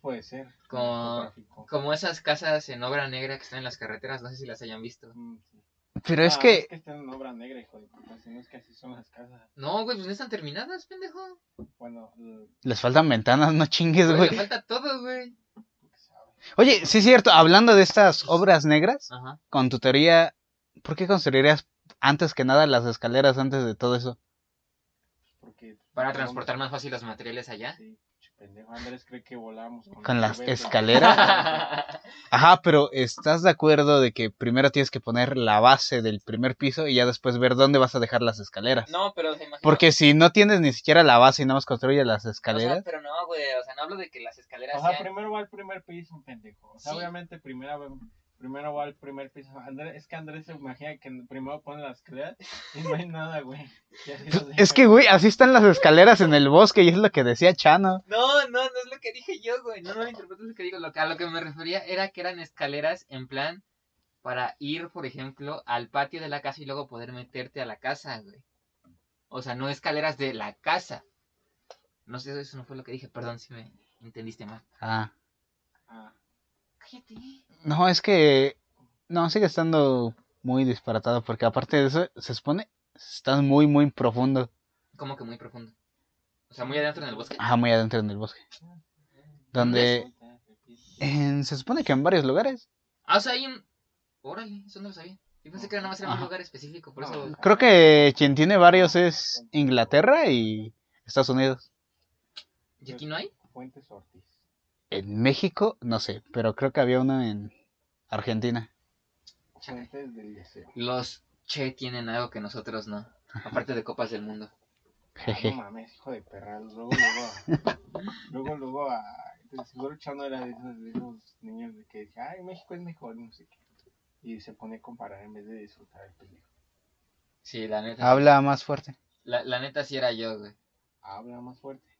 S2: Puede ser.
S3: Como-. Como esas casas en obra negra que están en las carreteras, no sé si las hayan visto.
S2: Mm, sí.
S1: Pero es
S2: Ah,
S1: que,
S2: Es que están en obra negra, hijo de puta. Si no es que así son las casas.
S3: No, güey, pues no están terminadas, pendejo.
S2: Bueno,
S1: les faltan ventanas, no chingues,
S3: Güey,
S1: güey.
S3: le falta todo, güey.
S1: Oye, sí es cierto, hablando de estas obras negras,
S3: Ajá.
S1: con tu teoría, ¿por qué construirías antes que nada las escaleras antes de todo eso?
S2: Porque,
S3: Para transportar más fácil los materiales allá.
S2: Sí, pendejo. Andrés cree que volamos
S1: Con las
S2: juguetes.
S1: escaleras. Ajá, pero ¿estás de acuerdo de que primero tienes que poner la base del primer piso y ya después ver dónde vas a dejar las escaleras?
S3: no, pero se imagina.
S1: Porque si no tienes ni siquiera la base y nada más construyes las
S3: O sea,
S1: escaleras,
S3: pero no, güey. O sea, no hablo de que las escaleras
S2: O sea,
S3: sean.
S2: primero va al primer piso, pendejo. O sea,
S3: Sí.
S2: obviamente primero, primero va al primer piso. Andrés, es que Andrés se imagina que primero pone las escaleras y no hay nada, güey. Deja.
S1: es que, güey, así están las escaleras en el bosque y es lo que decía Chano.
S3: No, no, no es lo que dije yo, güey. No, no lo interpretes lo que digo. Lo que, a lo que me refería era que eran escaleras en plan para ir, por ejemplo, al patio de la casa y luego poder meterte a la casa, güey. O sea, no escaleras de la casa. No sé, eso no fue lo que dije. Perdón si me entendiste mal.
S1: Ah,
S2: Ah,
S3: Cállate.
S1: No, es que... No, sigue estando muy disparatado porque aparte de eso, se supone, estás muy, muy profundo.
S3: Como que muy profundo. O sea, muy adentro en el bosque.
S1: Ajá, muy adentro en el bosque. Donde... en- se supone que en varios lugares.
S3: Ah, o sea, hay un. Órale, eso no lo sabía. Yo pensé que era nada más era un lugar específico, por eso.
S1: Creo que quien tiene varios es Inglaterra y Estados Unidos.
S3: ¿Y aquí no hay?
S2: Fuentes Ortiz.
S1: En México, no sé, pero creo que había uno en Argentina.
S2: Del deseo.
S3: Los Che tienen algo que nosotros no. Aparte de Copas del Mundo.
S2: Ah,
S1: Jeje.
S2: No mames, hijo de perra. Luego, luego, luego, luego, a, de seguro Chano era de esos, de esos niños de que decía, ay, México es mejor, no sé qué. Y se pone a comparar en vez de disfrutar el pendejo.
S3: Sí, la neta.
S1: Habla más fuerte.
S3: La, la neta sí era yo, güey.
S2: Habla más fuerte.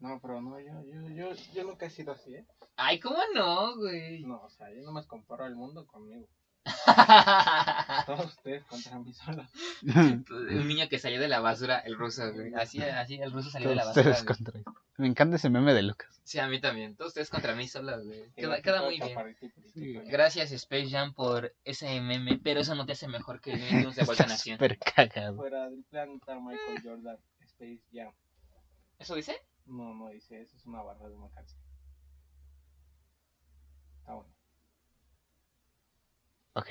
S2: No, pero no, yo, yo, yo, yo nunca he sido así, ¿eh?
S3: Ay, ¿cómo no, güey?
S2: No, o sea, yo nomás comparo al mundo conmigo. Todos ustedes contra mí solo.
S3: Un niño que salió de la basura, el ruso, güey. Así, así, el ruso salió de la
S1: Todos
S3: basura.
S1: ustedes
S3: güey.
S1: contra Me encanta ese meme de Lucas.
S3: Sí, a mí también. Todos ustedes contra mí solo, güey. Queda, queda muy bien. Gracias, Space Jam, por ese meme, pero eso no te hace mejor que Tunes de Vuelta Nación.
S1: súper cagado.
S2: Fuera del planeta Michael Jordan, Space Jam.
S3: ¿Eso dice?
S2: No, no dice, eso es una barra de una canción. Está bueno.
S1: Ok.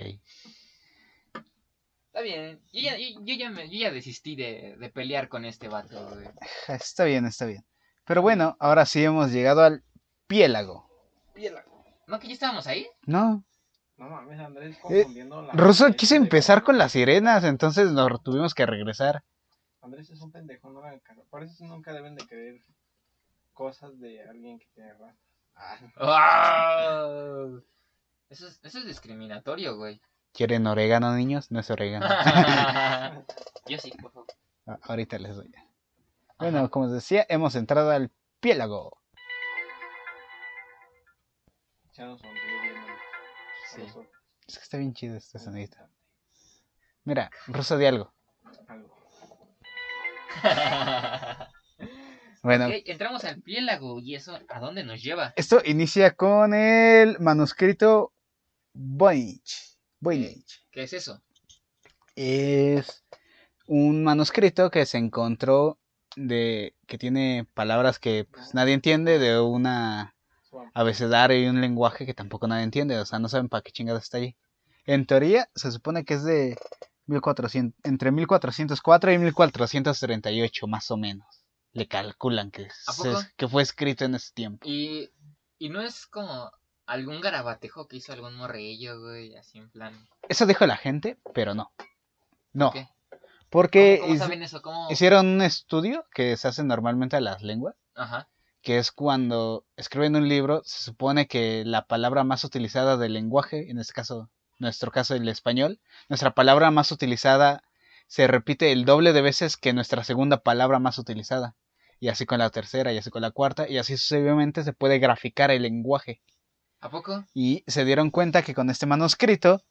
S3: Está bien. Yo ya, yo, yo ya, me- yo ya desistí de, de pelear con este vato, güey.
S1: Está bien, está bien. Pero bueno, ahora sí hemos llegado al piélago.
S2: Piélago.
S3: ¿No que ya estábamos ahí?
S1: No.
S2: No mames, Andrés
S1: Eh,
S2: confundiendo la.
S1: Russo
S2: fecha
S1: quiso empezar con las sirenas, entonces nos tuvimos que regresar.
S2: Andrés es un pendejo, no hagan caso. Por eso nunca deben de creer cosas de alguien que tiene rastas. Ah.
S3: Eso es, eso es discriminatorio, güey.
S1: ¿Quieren orégano, niños? No es orégano.
S3: Yo sí, por favor.
S1: Ah, Ahorita les doy. Bueno, como os decía, hemos entrado al piélago.
S2: ya.
S3: Sí.
S1: Es que está bien chido sonidito.
S2: importante.
S1: Mira, Ruso de algo.
S2: Algo.
S1: Bueno,
S3: entramos al piélago y eso, ¿a dónde nos lleva?
S1: esto inicia con el manuscrito Voynich. Voynich.
S3: ¿Qué es eso?
S1: Es un manuscrito que se encontró de que tiene palabras que pues, nadie entiende de una abecedario y un lenguaje que tampoco nadie entiende, o sea, no saben para qué chingados está allí. En teoría, se supone que es de 1400, entre 1404 y 1438, más o menos. Le calculan que, que fue escrito en ese tiempo.
S3: Y, y no es como algún garabatejo que hizo algún morrillo, güey, así en plan.
S1: Eso dijo la gente, pero no. No,
S3: ¿Qué?
S1: porque
S3: ¿Cómo, cómo
S1: hic-
S3: saben eso? ¿Cómo?
S1: hicieron un estudio que se hace normalmente a las lenguas,
S3: Ajá.
S1: que es cuando escriben un libro, se supone que la palabra más utilizada del lenguaje, en este caso, nuestro caso el español, nuestra palabra más utilizada se repite el doble de veces que nuestra segunda palabra más utilizada. Y así con la tercera, y así con la cuarta, y así sucesivamente se puede graficar el lenguaje.
S3: ¿A poco?
S1: Y se dieron cuenta que con este manuscrito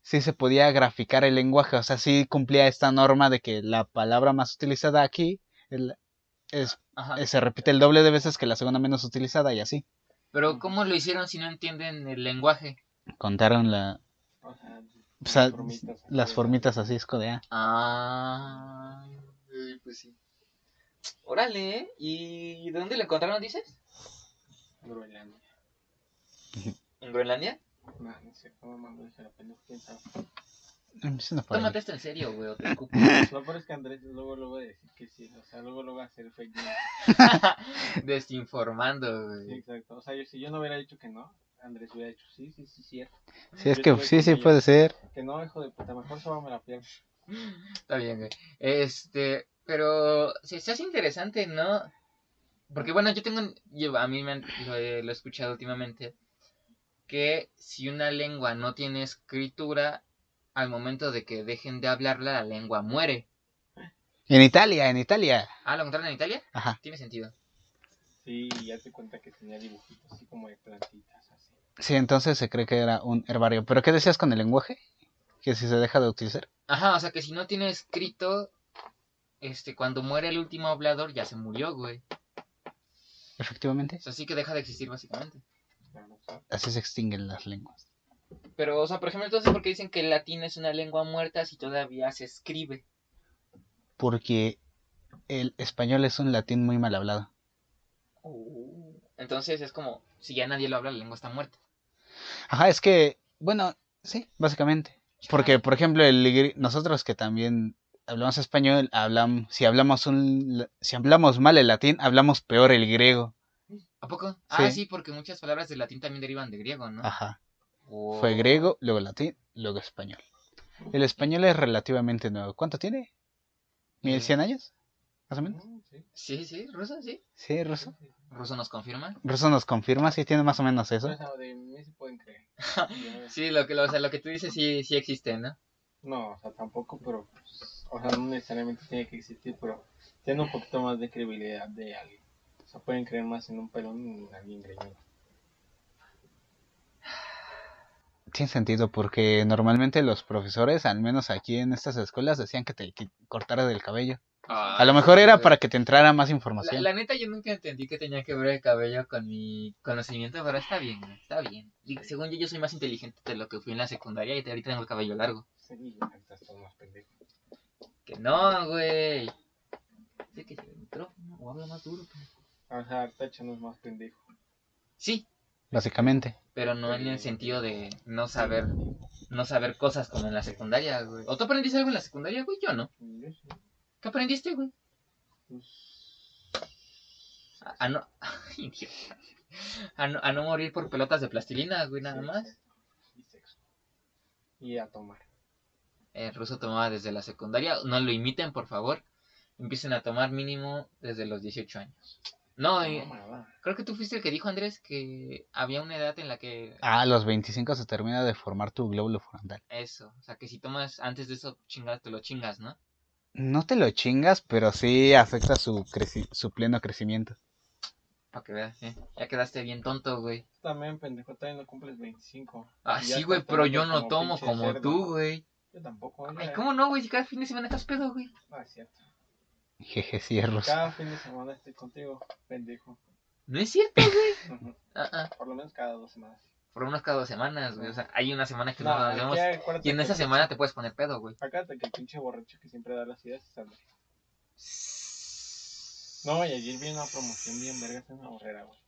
S1: sí se podía graficar el lenguaje, o sea, sí cumplía esta norma de que la palabra más utilizada aquí el- es,
S3: Ajá.
S1: eh, se repite el doble de veces que la segunda menos utilizada y así.
S3: Pero ¿cómo lo hicieron si no entienden el lenguaje?
S1: Contaron la,
S2: O sea,
S1: o sea,
S2: las formitas así
S1: las
S2: de-
S1: formitas así, es como de, ah,
S3: Ah. uy, Pues sí. Órale, ¿eh? ¿y de dónde lo encontraron, dices?
S2: Groenlandia.
S3: ¿En Groenlandia?
S2: No, no sé cómo me dije la pendeja, quién sabe.
S3: Tómate esto en serio, güey, o te escupo.
S2: Lo peor es que Andrés luego luego va a decir que sí, o sea, luego luego va a hacer fake news.
S3: Desinformando,
S2: Sí,
S3: güey.
S2: exacto. O sea, yo, si yo no hubiera dicho que no, Andrés hubiera dicho sí, sí, sí, cierto.
S1: Sí, es que sí, sí puede ser.
S2: Que no, hijo de puta, mejor sóbame la pierna.
S3: Está bien, güey. Este, pero si se hace interesante, ¿no? Porque bueno, yo tengo, yo, a mí me, han- lo, he, lo he escuchado últimamente, que si una lengua no tiene escritura, al momento de que dejen de hablarla, la lengua muere.
S1: En Italia, en Italia.
S3: Ah, ¿lo encontraron en Italia?
S1: Ajá.
S3: Tiene sentido.
S2: Sí, ya te cuenta que tenía dibujitos así como de plantitas, así.
S1: Sí, entonces se cree que era un herbario. ¿Pero qué decías con el lenguaje? Que si se deja de utilizar.
S3: Ajá, o sea que si no tiene escrito, este, cuando muere el último hablador, ya se murió, güey.
S1: Efectivamente.
S3: O sea, sí que deja de existir básicamente.
S1: Así se extinguen las lenguas.
S3: Pero, o sea, por ejemplo, entonces, ¿por qué dicen que el latín es una lengua muerta si todavía se escribe?
S1: Porque el español es un latín muy mal hablado.
S3: Entonces es como, si ya nadie lo habla, la lengua está muerta.
S1: Ajá, es que, bueno, sí, básicamente. Porque, por ejemplo, el, nosotros que también hablamos español, hablam- si hablamos un, si hablamos mal el latín, hablamos peor el griego.
S3: ¿A poco? Ah,
S1: Sí.
S3: sí, porque muchas palabras del latín también derivan de griego, ¿no?
S1: Ajá.
S3: Oh.
S1: Fue griego, luego latín, luego español. El español es relativamente nuevo. ¿Cuánto tiene? ¿Mil cien años? ¿Más o menos?
S2: sí,
S3: Sí, sí, ruso, sí.
S1: Sí, ruso.
S2: sí, sí.
S3: Ruso nos confirma.
S1: Ruso nos confirma si tiene más o menos eso.
S2: O sea, de mí se pueden creer.
S3: Sí, lo que, lo, o sea, lo que tú dices sí, sí existe, ¿no?
S2: No, o sea, tampoco, pero, pues, o sea, no necesariamente tiene que existir, pero tiene un poquito más de credibilidad de alguien. O sea, pueden creer más en un pelón y en alguien greñudo.
S1: Tiene sentido porque normalmente los profesores, al menos aquí en estas escuelas, decían que te qui- cortaras del cabello. A lo mejor era para que te entrara más información.
S3: la neta, yo nunca entendí que tenía que ver el cabello con mi conocimiento, pero está bien, güey, está bien. Y según yo, yo soy más inteligente de lo que fui en la secundaria y ahorita tengo el cabello largo.
S2: Sí, ahorita estás más pendejo.
S3: Que no, güey. Sé que el micrófono o habla más duro. pero-
S2: O sea, ahorita más pendejo.
S3: Sí,
S1: Básicamente.
S3: pero no en el sentido de no saber no saber cosas como en la secundaria, güey. ¿O tú aprendiste algo en la secundaria, güey? Yo no.
S2: Yo sí,
S3: ¿Qué aprendiste, güey?
S2: pues,
S3: A, no... A no, a no morir por pelotas de plastilina, güey, nada más.
S2: Y sexo. Y a tomar.
S3: El ruso tomaba desde la secundaria. No lo imiten, por favor. Empiecen a tomar mínimo desde los 18 años. No, eh, creo que tú fuiste el que dijo, Andrés, que había una edad en la que...
S1: Ah, a los 25 se termina de formar tu glóbulo frontal.
S3: Eso, o sea, que si tomas antes de eso, chingas, te lo chingas, ¿no?
S1: No te lo chingas, pero sí afecta su, creci- su pleno crecimiento.
S3: Para que veas, ¿eh? Ya quedaste bien tonto, güey.
S2: También, pendejo, todavía no cumples 25.
S3: Ah,
S2: Y
S3: sí, güey, pero yo no tomo como
S2: cerdo.
S3: tú, güey.
S2: Yo tampoco.
S3: Ay,
S2: ya.
S3: ¿cómo no, güey? Si cada fin de semana estás pedo, güey.
S2: Ah, es cierto.
S1: Jeje, cierros.
S2: Cada fin de semana estoy contigo, pendejo.
S3: No es cierto, güey. Ah, ah.
S2: Por lo menos cada dos semanas.
S3: Por unos cada dos semanas, güey. O sea, hay una semana que no,
S4: No,
S3: nos vemos. Y en esa semana
S4: pinche-
S3: te puedes poner pedo, güey.
S4: Acuérdate que el pinche borracho que siempre da las ideas es André. No, y ayer vi una promoción bien vergas en una borrera, güey.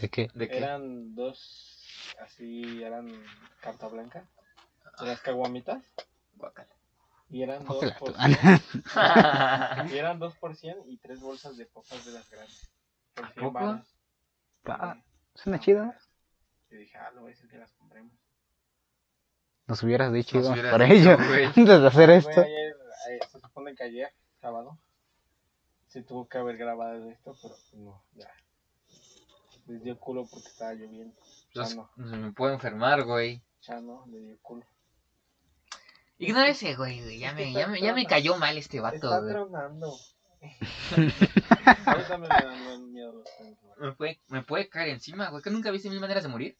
S1: ¿De qué?
S3: ¿De qué?
S4: Eran dos, así, eran carta blanca. De las caguamitas.
S3: Guácala.
S4: Y eran dos por cien. Y eran dos por cien y tres bolsas de papas de las grandes. Por
S3: ¿A
S4: 100
S3: poco?
S4: varos.
S1: Pa,
S4: Sí.
S1: suena chido, ¿no?
S4: Y dije, ah, lo voy a decir que las compremos.
S1: Nos hubieras dicho
S3: Nos hubieras
S1: por
S3: dicho,
S1: ello.
S3: güey.
S1: Antes de hacer esto.
S4: ayer, eh, se supone que ayer, sábado, se tuvo que haber grabado esto, pero pues no, ya. Les dio culo porque estaba lloviendo.
S3: Los-
S4: Chano,
S3: me puedo enfermar, güey.
S4: Chano, le dio culo.
S3: Ignora ese, güey. güey. Ya, me,
S4: está
S3: ya, me, ya me cayó mal este
S4: Está
S3: vato, güey.
S4: tronando. Ahorita me dan miedo los güey.
S3: Me puede, me puede caer encima, güey. ¿Que nunca viste mil maneras de morir?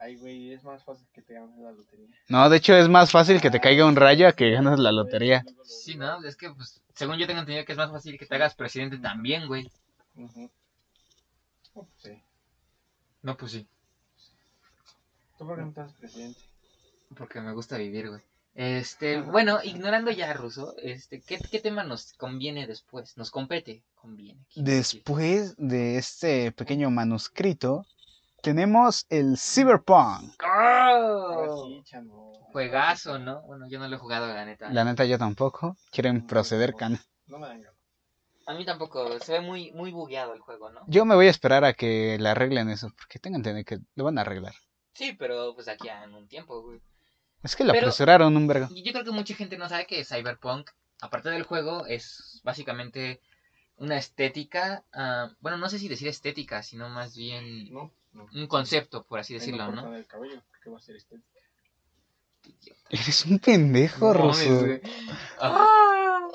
S4: Ay, güey, es más fácil que te ganes la lotería.
S1: No, de hecho es más fácil que te caiga un rayo a que ganes la lotería.
S3: Sí, no, es que, pues, según yo tengo entendido que es más fácil que te hagas presidente también, güey.
S4: Oh, pues sí.
S3: No, pues sí,
S4: ¿Tú por qué no estás presidente?
S3: porque me gusta vivir, güey. Este, bueno, ignorando ya a Russo, este, ¿qué, ¿qué tema nos conviene después? Nos compete, conviene.
S1: Después de este pequeño manuscrito, tenemos el Cyberpunk.
S3: ¡Oh! Juegazo, ¿no? Bueno, yo no lo he jugado, la neta.
S1: La neta yo tampoco. Quieren proceder can.
S4: No me dan ganas.
S3: A mí tampoco, se ve muy, muy bugueado el juego, ¿no?
S1: Yo me voy a esperar a que le arreglen eso, porque tengan que lo van a arreglar.
S3: Sí, pero pues aquí en un tiempo, güey.
S1: Es que lo
S3: Pero-
S1: apresuraron un vergo.
S3: Y Yo creo que mucha gente no sabe que Cyberpunk, aparte del juego, es básicamente una estética, ah, bueno, no sé si decir estética, sino más bien
S4: No, no.
S3: un concepto, por así decirlo,
S4: no
S3: ¿no?
S4: cortan el cabello, porque va a ser.
S1: Eres un pendejo,
S3: No güey. Ah,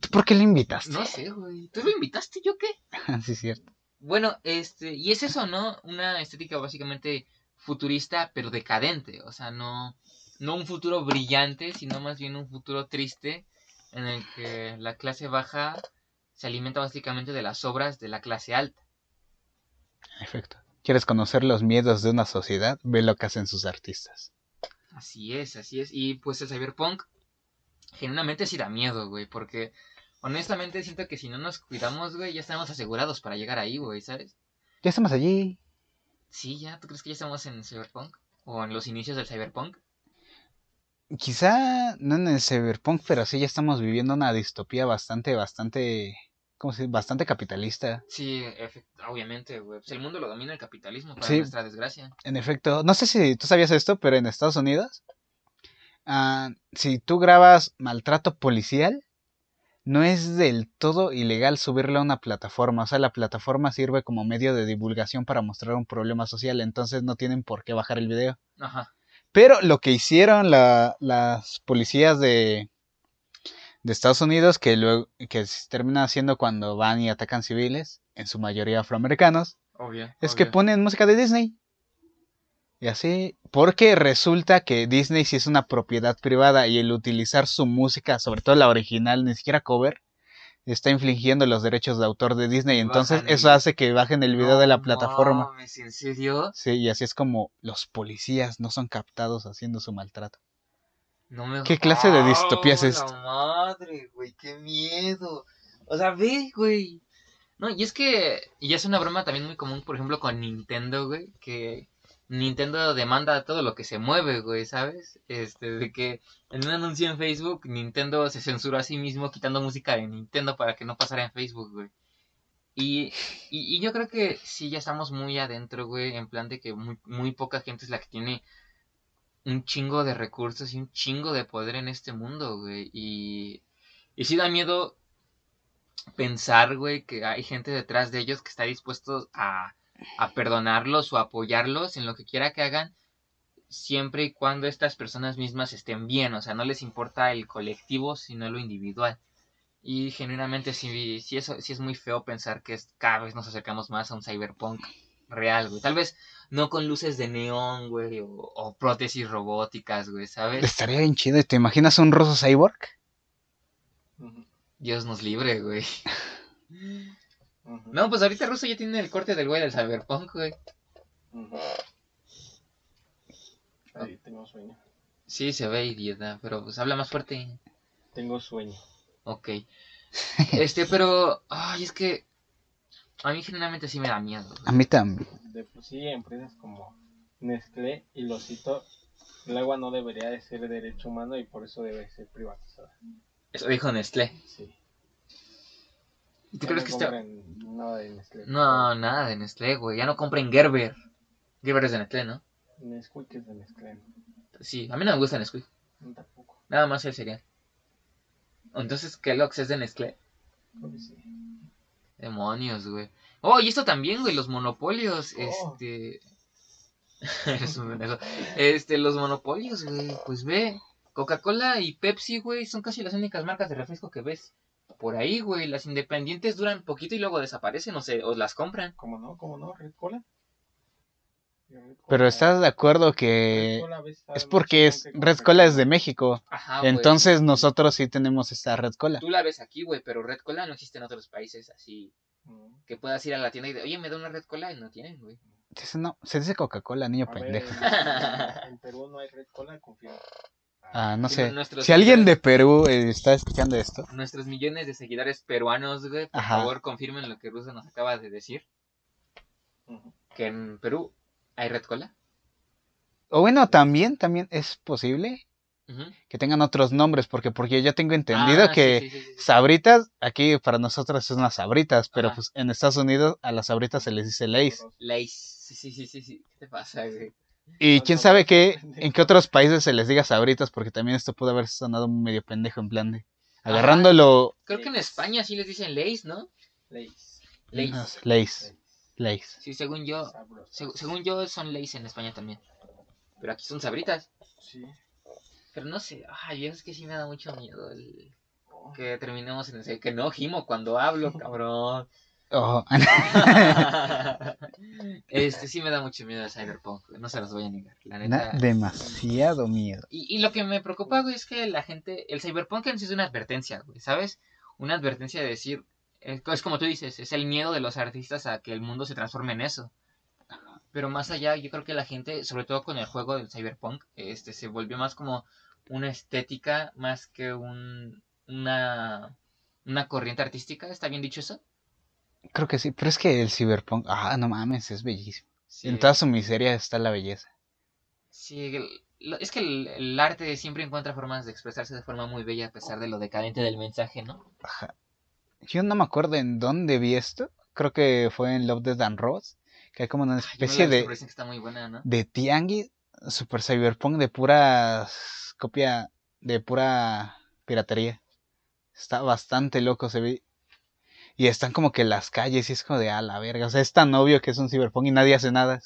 S1: ¿Tú por qué le invitaste?
S3: no sé, güey. ¿Tú lo invitaste? ¿Yo qué?
S1: sí, es cierto.
S3: Bueno, este, y es eso, ¿no? Una estética básicamente futurista, pero decadente. O sea, no, no un futuro brillante, sino más bien un futuro triste en el que la clase baja se alimenta básicamente de las obras de la clase alta.
S1: En efecto. ¿Quieres conocer los miedos de una sociedad? Ve lo que hacen sus artistas.
S3: Así es, así es. Y pues el cyberpunk genuinamente sí da miedo, güey, porque honestamente siento que si no nos cuidamos, güey, ya estamos asegurados para llegar ahí, güey, ¿sabes?
S1: Ya estamos allí.
S3: Sí, ya, ¿tú crees que ya estamos en cyberpunk? ¿O en los inicios del cyberpunk?
S1: Quizá no en el cyberpunk, pero sí ya estamos viviendo una distopía bastante, bastante, ¿cómo se dice? Bastante capitalista.
S3: Sí, obviamente, güey. Pues el mundo lo domina el capitalismo, para
S1: Sí.
S3: nuestra desgracia.
S1: En efecto, no sé si tú sabías esto, pero en Estados Unidos, ah, si tú grabas maltrato policial, no es del todo ilegal subirlo a una plataforma. O sea, la plataforma sirve como medio de divulgación para mostrar un problema social, entonces no tienen por qué bajar el video.
S3: Ajá.
S1: Pero lo que hicieron la- las policías de, de Estados Unidos, que luego que se termina haciendo cuando van y atacan civiles, en su mayoría afroamericanos,
S3: Obvio.
S1: es que ponen música de Disney. Y así, porque resulta que Disney sí es una propiedad privada y el utilizar su música, sobre todo la original, ni siquiera cover, está infringiendo los derechos de autor de Disney.
S3: Y
S1: Entonces
S3: el-
S1: eso hace que bajen el video de la plataforma.
S3: mames, ¿En serio?
S1: Sí, y así es como los policías no son captados haciendo su maltrato.
S3: No me...
S1: ¿Qué clase de
S3: ¡Ah,
S1: distopía es esto?
S3: madre, güey, qué miedo. O sea, ve, güey. No, y es que y es una broma también muy común, por ejemplo, con Nintendo, güey, que Nintendo demanda todo lo que se mueve, güey, ¿sabes? Este, de que en un anuncio en Facebook, Nintendo se censuró a sí mismo quitando música de Nintendo para que no pasara en Facebook, güey. Y, y, y yo creo que sí, ya estamos muy adentro, güey, en plan de que muy, muy poca gente es la que tiene un chingo de recursos y un chingo de poder en este mundo, güey. Y, y sí da miedo pensar, güey, que hay gente detrás de ellos que está dispuesto a, a perdonarlos o apoyarlos en lo que quiera que hagan, siempre y cuando estas personas mismas estén bien. O sea, no les importa el colectivo, sino lo individual. Y genuinamente sí, sí, eso, sí es muy feo pensar que es- cada vez nos acercamos más a un cyberpunk real, güey. Tal vez no con luces de neón, güey, o, o prótesis robóticas, güey, ¿sabes?
S1: Estaría bien chido. ¿Te imaginas un ruso cyborg?
S3: Dios nos libre, güey. No, pues ahorita Russo ya tiene el corte del güey del cyberpunk, güey.
S4: Ahí tengo sueño.
S3: Sí, se ve idiota, pero pues habla más fuerte.
S4: Tengo sueño.
S3: Ok. Este, pero. Ay, es que. A mí generalmente sí me da miedo. güey.
S1: A mí también.
S4: De sí, empresas como Nestlé y Losito, el agua no debería de ser derecho humano y por eso debe ser privatizada.
S3: Eso dijo Nestlé.
S4: Sí.
S3: ¿Y tú
S4: Ya
S3: crees
S4: no
S3: que está.?
S4: compren Nada de Nestlé.
S3: No, nada de Nestlé, güey. Ya no compren Gerber. Gerber es de Nestlé, ¿no?
S4: Nesquik es de Nestlé.
S3: Sí, a mí no me gusta Nesquik.
S4: No, tampoco.
S3: Nada más el cereal. Entonces, Kellogg's es de Nestlé.
S4: Creo que sí.
S3: Demonios, güey. Oh, y esto también, güey, los monopolios.
S4: Oh.
S3: Este. Eres un pendejo. Este, los monopolios, güey. Pues ve. Coca-Cola y Pepsi, güey, son casi las únicas marcas de refresco que ves. Por ahí, güey. Las independientes duran poquito y luego desaparecen o, se, o las compran.
S4: ¿Cómo no? ¿Cómo no? ¿Red Cola? Red Cola.
S1: Pero estás de acuerdo que es porque es, Red Cola es de México.
S3: Ajá, güey.
S1: Entonces nosotros sí tenemos esta Red Cola.
S3: Tú la ves aquí, güey, pero Red Cola no existe en otros países así.
S4: Mm.
S3: Que puedas ir a la tienda y de, oye, me da una Red Cola y no tienen, güey.
S1: No, se dice Coca-Cola, niño
S4: A ver,
S1: pendejo.
S4: en, en Perú no hay Red Cola, confirmo.
S1: Ah, no sé.
S3: nuestros
S1: Si alguien de Perú eh, está escuchando esto,
S3: Nuestros millones de seguidores peruanos, güey, por
S1: Ajá.
S3: favor confirmen lo que Russo nos acaba de decir. Que en Perú hay Red Cola.
S1: o bueno, también, también es posible que tengan otros nombres, porque porque yo tengo entendido
S3: Ah,
S1: que
S3: sí, sí, sí, sí.
S1: sabritas, aquí para nosotros son las sabritas, pero
S3: Ajá.
S1: pues en Estados Unidos a las sabritas se les dice. Lays.
S3: Sí, sí, sí, sí, sí. ¿Qué te pasa, güey?
S1: Y
S4: No,
S1: quién
S4: no,
S1: sabe qué, en qué otros países se les diga sabritas, porque también esto pudo haber sonado medio pendejo en plan de agarrándolo
S3: Creo que en. España sí les dicen Lays, ¿no?
S4: Lays,
S3: Lays.
S1: Lays.
S3: Sí, según yo, seg- según yo son Lays en España también. Pero aquí son sabritas.
S4: Sí.
S3: Pero no sé, ay, es que sí me da mucho miedo el que terminemos en ese que no gimo cuando hablo, cabrón.
S1: Oh,
S3: este sí me da mucho miedo el cyberpunk, no se los voy a negar, la
S1: da
S3: neta.
S1: demasiado miedo.
S3: Y, y lo que me preocupa, güey, es que la gente, el cyberpunk en sí es una advertencia, güey, ¿sabes? Una advertencia de decir, es, es como tú dices, es el miedo de los artistas a que el mundo se transforme en eso. Pero más allá, yo creo que la gente, sobre todo con el juego del cyberpunk, este, se volvió más como una estética más que un, una, una corriente artística, ¿está bien dicho eso?
S1: Creo que sí, pero es que el cyberpunk, ah, no mames, es bellísimo.
S3: Sí.
S1: En toda su miseria está la belleza.
S3: Sí, es que el, el arte siempre encuentra formas de expresarse de forma muy bella a pesar de lo decadente del mensaje, ¿no?
S1: Ajá. Yo no me acuerdo en dónde vi esto. Creo que fue en Love, Death and Robots. Que hay como una especie de,
S3: pero dicen que está muy buena, ¿no?
S1: de tianguis super cyberpunk de pura copia, de pura piratería. Está bastante loco, se ve. Y están como que las calles y es como de a la verga. O sea, es tan obvio que es un cyberpunk y nadie hace nada.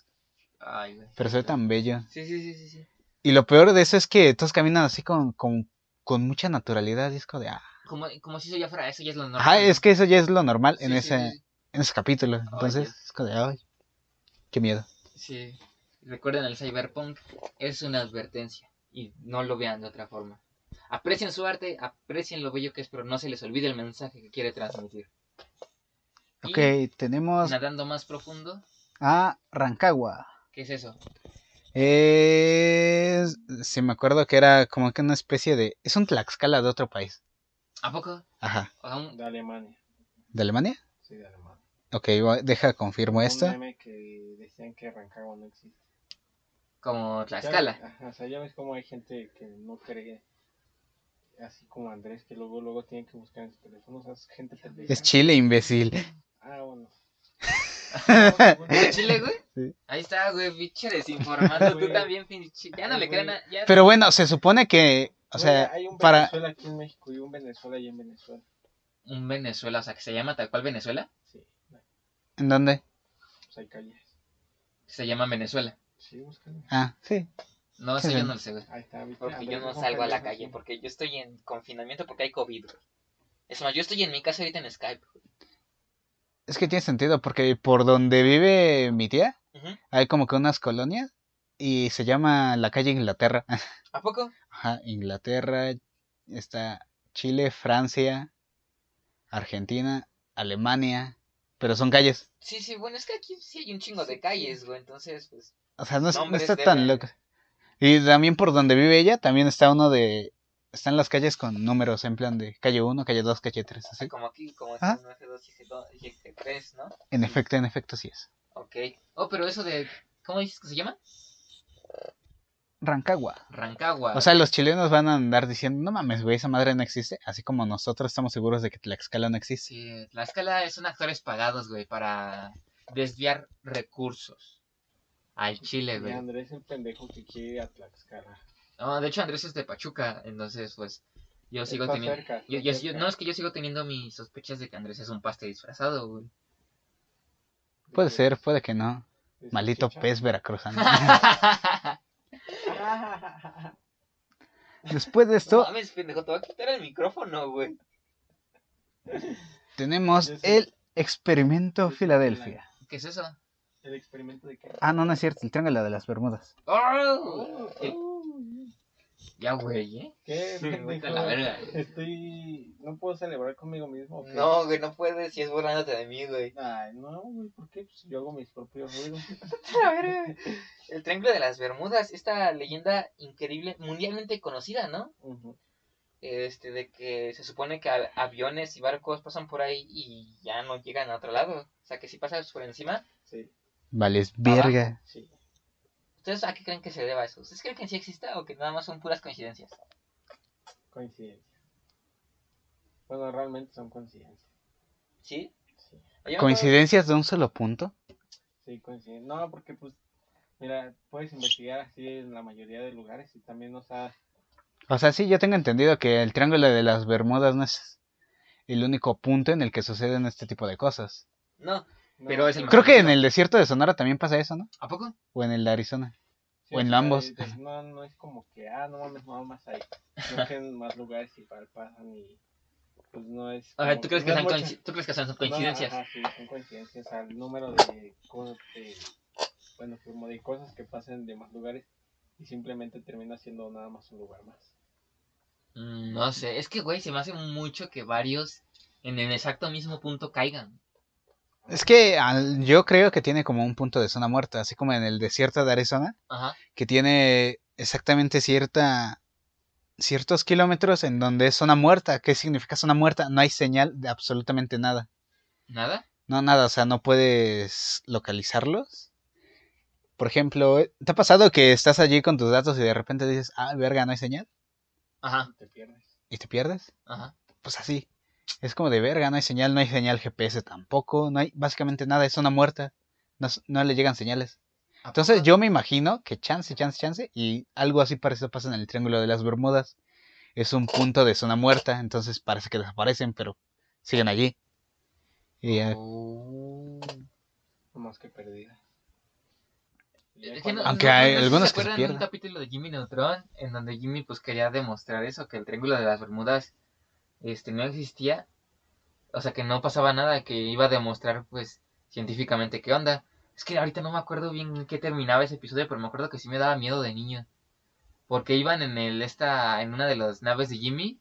S3: Ay, güey.
S1: Pero se ve tan bello.
S3: Sí, sí, sí, sí, sí.
S1: Y lo peor de eso es que todos caminan así con, con, con mucha naturalidad. Y es como de ah.
S3: Como, como si eso ya fuera, eso ya es lo normal.
S1: Es que eso ya es lo normal
S3: Sí,
S1: en
S3: sí,
S1: ese,
S3: sí,
S1: en ese capítulo. Entonces, es como de ay. Qué miedo.
S3: Sí. Recuerden, el cyberpunk es una advertencia y no lo vean de otra forma. Aprecien su arte, aprecien lo bello que es, pero no se les olvide el mensaje que quiere transmitir. Y,
S1: Ok, tenemos
S3: Nadando más profundo,
S1: a Rancagua.
S3: ¿qué es eso?
S1: Es... Sí, me acuerdo que era como que una especie de... Es un Tlaxcala de otro país.
S3: ¿A poco?
S1: Ajá.
S3: O sea, un-
S4: De Alemania.
S1: ¿De Alemania?
S4: Sí, de Alemania.
S1: Ok, deja, confirmo
S4: Un
S1: esto.
S4: meme que decían que Rancagua no existe.
S3: como Tlaxcala.
S4: ajá, o sea, ya ves cómo hay gente que no cree. Así como Andrés, que luego luego tiene que buscar en su teléfono. O sea, es gente pendeja.
S1: Es Chile, imbécil.
S4: Ah, bueno.
S3: ¿De Chile, güey?
S1: Sí.
S3: Ahí está, güey, pinche desinformado. Tú también, pinche. Ya no le crean a. ya-
S1: Pero bueno, se supone que... O
S4: Güey,
S1: sea,
S4: hay un
S1: para...
S4: Venezuela aquí en México y un Venezuela allá en Venezuela.
S3: Un Venezuela, o sea, que se llama tal cual Venezuela.
S4: Sí,
S1: ¿En dónde?
S4: pues hay calles.
S3: Se llama Venezuela.
S4: Sí, búscalo.
S1: Ah, sí.
S3: No,
S1: Sí,
S3: eso yo no lo sé, güey.
S4: Ahí está, ¿viste?
S3: Porque yo no salgo a la calle,
S4: así.
S3: porque yo estoy en confinamiento porque hay COVID, güey. Es más, yo estoy en mi casa ahorita en Skype. güey.
S1: Es que tiene sentido porque por donde vive mi tía hay como que unas colonias y se llama la calle Inglaterra.
S3: ¿A poco?
S1: Ajá, Inglaterra, está Chile, Francia, Argentina, Alemania, pero son calles.
S3: Sí, sí, bueno, es que aquí sí hay un chingo de calles, güey. Entonces, pues.
S1: O sea, no, es- no está tan loco. Y también por donde vive ella, también está uno de... Están las calles con números en plan de calle 1, calle 2, calle 3, así.
S3: Como aquí, como
S1: Ah.
S3: es 1, F2 y G2 y G3, ¿no?
S1: En efecto, en efecto, sí es.
S3: Ok. Oh, pero eso de. ¿Cómo dices que se llama?
S1: Rancagua.
S3: Rancagua.
S1: O sea, los chilenos van a andar diciendo, no mames, güey, esa madre no existe. Así como nosotros estamos seguros de que Tlaxcala no existe.
S3: Sí, la escala son actores pagados, güey, para desviar recursos al Chile,
S2: Y
S3: güey.
S2: Andrés es el pendejo que quiere ir a Tlaxcala.
S3: No, de hecho Andrés es de Pachuca, entonces pues yo sigo teniendo...
S2: cerca, está
S3: yo- yo- yo-
S2: cerca.
S3: no, es que yo sigo teniendo mis sospechas de que Andrés es un paste disfrazado, güey.
S1: Puede ser, puede que no.
S2: ¿De
S1: Maldito
S2: salchicha?
S1: pez veracruzano. Después de
S3: No
S1: esto,
S3: mames, pendejo, te voy a quitar el micrófono, güey.
S1: tenemos el experimento Filadelfia.
S3: ¿Qué es eso?
S2: ¿El experimento de qué?
S1: Ah, no, no es cierto, el triángulo de las Bermudas.
S3: ¡Oh! Eh, Ya, güey, ¿eh?
S2: ¿Qué? Pendejo?
S3: la verga.
S2: Estoy... ¿No puedo celebrar conmigo mismo? qué?
S3: No, güey, no puedes si es burlándote de mí, güey.
S2: Ay, no, güey, ¿por qué? Pues yo hago mis propios ruidos.
S3: A ver, el Triángulo de las Bermudas, esta leyenda increíble, mundialmente conocida, ¿no? Este, de que se supone que aviones y barcos pasan por ahí y ya no llegan a otro lado. O sea, que si pasas por encima,
S2: Sí,
S1: Vales, verga.
S2: sí.
S3: ¿Ustedes a qué creen que se deba eso? ¿Ustedes creen que sí exista o que nada más son puras coincidencias?
S2: Coincidencia. Bueno, realmente son coincidencias.
S3: ¿Sí?
S2: Sí,
S1: ¿Coincidencias de un solo punto?
S2: sí, coincidencias. No, porque pues, mira, puedes investigar así en la mayoría de lugares y también, o sea,
S1: O sea, sí, yo tengo entendido que el triángulo de las Bermudas no es el único punto en el que suceden este tipo de cosas.
S3: No,
S2: no,
S3: Pero es el
S1: Creo que en el desierto de Sonora también pasa eso, ¿no?
S3: ¿a poco?
S1: O en el de Arizona.
S2: Sí,
S1: o en ambos.
S2: y, pues, No, no es como que, ah, no mames, no más ahí. No que en más lugares igual pasan y pues no es...
S3: A ver,
S2: como-
S3: ¿tú crees,
S2: no
S3: que ¿tú crees que son
S2: no,
S3: coincidencias?
S2: ajá, sí, son coincidencias. O sea, el número de cosas, de, bueno, como de cosas que pasan de más lugares y simplemente termina siendo nada más un lugar más.
S3: Mm, no sé, es que, güey, se me hace mucho que varios en el exacto mismo punto caigan.
S1: Es que al- yo creo que tiene como un punto de zona muerta, así como en el desierto de Arizona,
S3: Ajá.
S1: que tiene exactamente cierta ciertos kilómetros en donde es zona muerta. ¿Qué significa zona muerta? No hay señal de absolutamente nada.
S3: ¿Nada?
S1: No, nada, o sea, no puedes localizarlos. Por ejemplo, ¿te ha pasado que estás allí con tus datos y de repente dices, ah, verga, no hay señal?
S3: Ajá,
S2: te pierdes.
S1: ¿Y te pierdes?
S3: ajá.
S1: Pues así. Es como de verga, no hay señal, no hay señal GPS tampoco, no hay básicamente nada, es zona muerta. No, no le llegan señales.
S3: ¿A
S1: Entonces
S3: poco?
S1: yo me imagino que chance, chance, chance, y algo así parecido pasa en el Triángulo de las Bermudas. Es un punto de zona muerta, entonces parece que desaparecen, pero siguen allí. Y ya-
S3: Oh.
S2: No más que perdida.
S3: No-
S1: Aunque
S3: no-
S1: hay
S3: no
S1: algunos
S3: se
S1: que se
S3: acuerdan de un
S1: pierden.
S3: capítulo de Jimmy Neutron en donde Jimmy pues quería demostrar eso, que el triángulo de las Bermudas este no existía, o sea que no pasaba nada, que iba a demostrar pues científicamente qué onda. Es que ahorita no me acuerdo bien en qué terminaba ese episodio, pero me acuerdo que sí me daba miedo de niño. Porque iban en el esta en una de las naves de Jimmy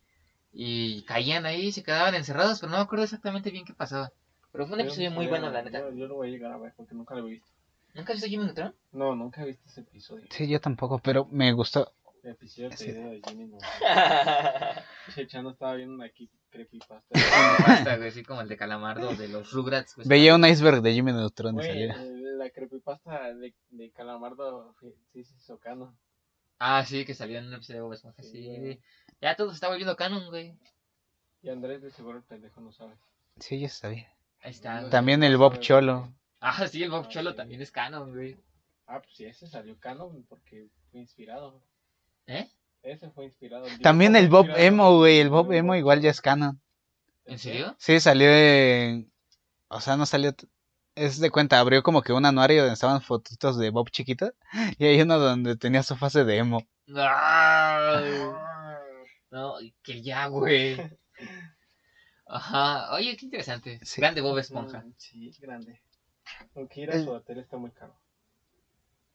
S3: y caían ahí y se quedaban encerrados, pero no me acuerdo exactamente bien qué pasaba. Pero fue un episodio muy bueno, la neta.
S2: Yo, yo lo voy a llegar a ver porque nunca lo he visto.
S3: ¿Nunca has visto Jimmy Neutron?
S2: No, nunca he visto ese episodio.
S1: Sí, yo tampoco, pero me gustó.
S2: El episodio
S1: Sí.
S2: de Jimmy no. Estaba viendo una aquí creepypasta.
S3: Basta, güey, así como el de Calamardo de los Rugrats. güey.
S1: Veía un iceberg de Jimmy Neutron y salía.
S2: el- la creepypasta de, de Calamardo sí sí se hizo canon.
S3: Ah, sí, que salió en un episodio de Bob Esponja,
S2: Sí,
S3: sí. Ya todo se está volviendo canon, güey.
S2: Y Andrés de seguro el pendejo no sabe.
S1: Sí, yo sabía.
S3: Ahí está.
S1: También el Bob Cholo.
S3: Ah, sí, el Bob
S2: Ah,
S3: Cholo
S2: sí.
S3: también es canon, güey.
S2: Ah, pues sí, ese salió canon porque fue inspirado.
S3: ¿Eh?
S2: Ese fue inspirado. El
S1: También el Bob Emo, güey. El
S2: en
S1: Bob Emo igual ya es canon.
S3: ¿En serio?
S1: Sí, salió en... O sea, no salió... Es de cuenta, abrió como que un anuario donde estaban fotitos de Bob chiquito. Y hay uno donde tenía su fase de emo.
S3: No, que ya, güey. Ajá. Oye, qué interesante.
S1: Sí.
S3: Grande Bob Esponja.
S2: Mm, Sí, grande. Aunque ir a su hotel está muy caro.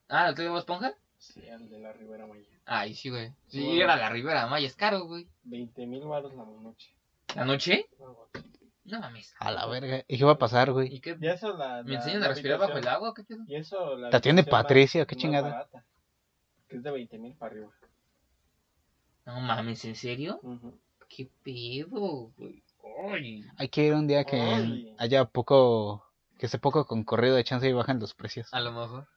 S3: Ah, ¿el de Bob Esponja?
S2: Sí, al de la Ribera Maya.
S3: Ay, sí, güey. Sí,
S2: Sí,
S3: era la Ribera Maya, es caro, güey.
S2: 20 mil baros la noche.
S3: ¿La noche?
S2: Algo así.
S3: No mames.
S1: A la verga. ¿Y qué va a pasar, güey?
S3: ¿Y qué?
S2: Y eso la.
S3: ¿Me
S2: la-
S3: enseñan
S2: la
S3: a respirar bajo el
S2: habitación-
S3: agua qué pedo?
S2: Y eso la.
S1: ¿La tiene
S2: habitación más-
S1: Patricia? ¿Qué
S2: más
S1: chingada?
S2: barata.
S4: Que es de 20 mil para arriba.
S3: No mames, ¿en serio?
S4: Ujú.
S3: ¿Qué pedo, güey? Ay.
S1: Hay que ir un día que
S4: Ay.
S1: haya poco, que esté poco concurrido de chance y bajan los precios.
S3: A lo mejor.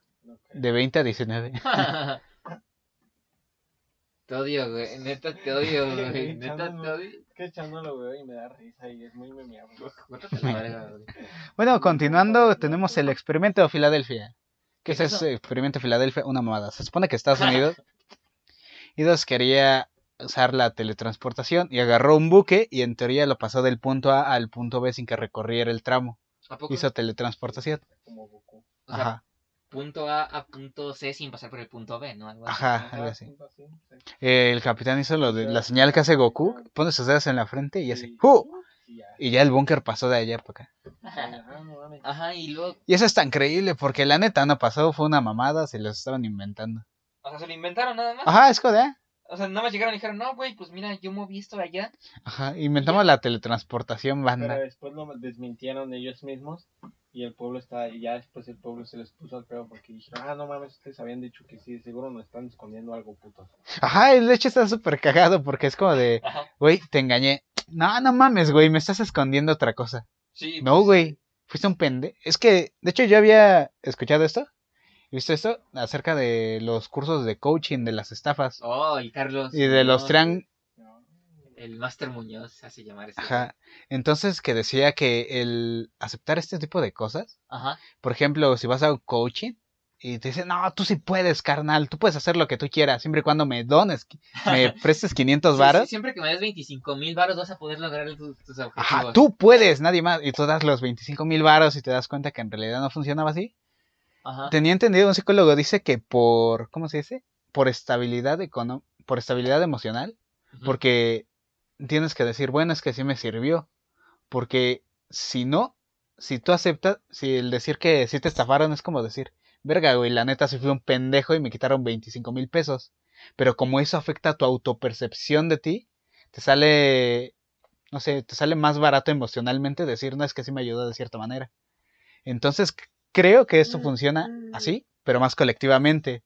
S1: De 20 a 19.
S3: te odio, güey. Neta te odio, güey. Neta te
S4: Echándolo.
S3: odio.
S4: Es que echando lo veo y me da risa y es muy memeable.
S3: Güey.
S1: Bueno, continuando, tenemos el experimento de Filadelfia. ¿Qué es
S3: ¿Qué es
S1: ese experimento de Filadelfia? Una mamada. Se supone que Estados Unidos Unidos quería usar la teletransportación y agarró un buque y en teoría lo pasó del punto A al punto B sin que recorriera el tramo.
S3: ¿A poco?
S1: Hizo teletransportación.
S4: Como Goku.
S3: O sea,
S1: Ajá,
S3: punto A a punto C sin pasar por el punto B, ¿no? Algo así.
S1: ajá, algo así. El capitán hizo lo de la señal que hace Goku, pone sus dedos en la frente y hace. ¡Hu!
S4: Y ya.
S1: El búnker pasó de allá para acá.
S4: Ajá, no mames.
S3: Ajá, y luego,
S1: Y eso es tan creíble porque la neta no pasó, fue una mamada, se los estaban inventando.
S3: o sea, se lo inventaron nada más.
S1: Ajá, es joder.
S3: O sea, nada más llegaron y dijeron, no, güey, pues mira, yo moví esto de allá.
S1: Ajá, inventamos la teletransportación,
S4: Pero
S1: banda.
S4: después lo desmintieron ellos mismos y el pueblo está y ya después el pueblo se les puso al pedo porque dijeron, ah, no mames, ustedes habían dicho que sí, seguro nos están escondiendo algo puto.
S1: Ajá, el hecho está súper cagado porque es como de, güey, te engañé. No, no mames, güey, me estás escondiendo otra cosa.
S3: Sí.
S1: No,
S3: pues,
S1: güey, fuiste un pende. Es que, de hecho, yo había escuchado esto, visto esto, acerca de los cursos de coaching de las estafas
S3: Oh, y Carlos.
S1: y de los triángulos.
S3: El Master Muñoz hace llamar ese.
S1: Ajá. Entonces, que decía que el aceptar este tipo de cosas,
S3: Ajá.
S1: por ejemplo, si vas a un coaching y te dicen, no, tú sí puedes, carnal, tú puedes hacer lo que tú quieras, siempre y cuando me dones, me prestes 500
S3: Sí,
S1: varos.
S3: sí, siempre que me des 25 mil varos vas a poder lograr tus, tus objetivos.
S1: Ajá, tú puedes, nadie más. Y tú das los 25 mil varos y te das cuenta que en realidad no funcionaba así.
S3: Ajá.
S1: Tenía entendido, un psicólogo dice que por, ¿cómo se dice? Por estabilidad econo por estabilidad emocional, porque tienes que decir, bueno, es que sí me sirvió. Porque si no, si tú aceptas, si el decir que sí te estafaron es como decir, verga, güey, la neta sí fui un pendejo y me quitaron 25 mil pesos. Pero como eso afecta a tu autopercepción de ti, te sale, no sé, te sale más barato emocionalmente decir, no, es que sí me ayudó de cierta manera. Entonces, creo que esto funciona así, pero más colectivamente.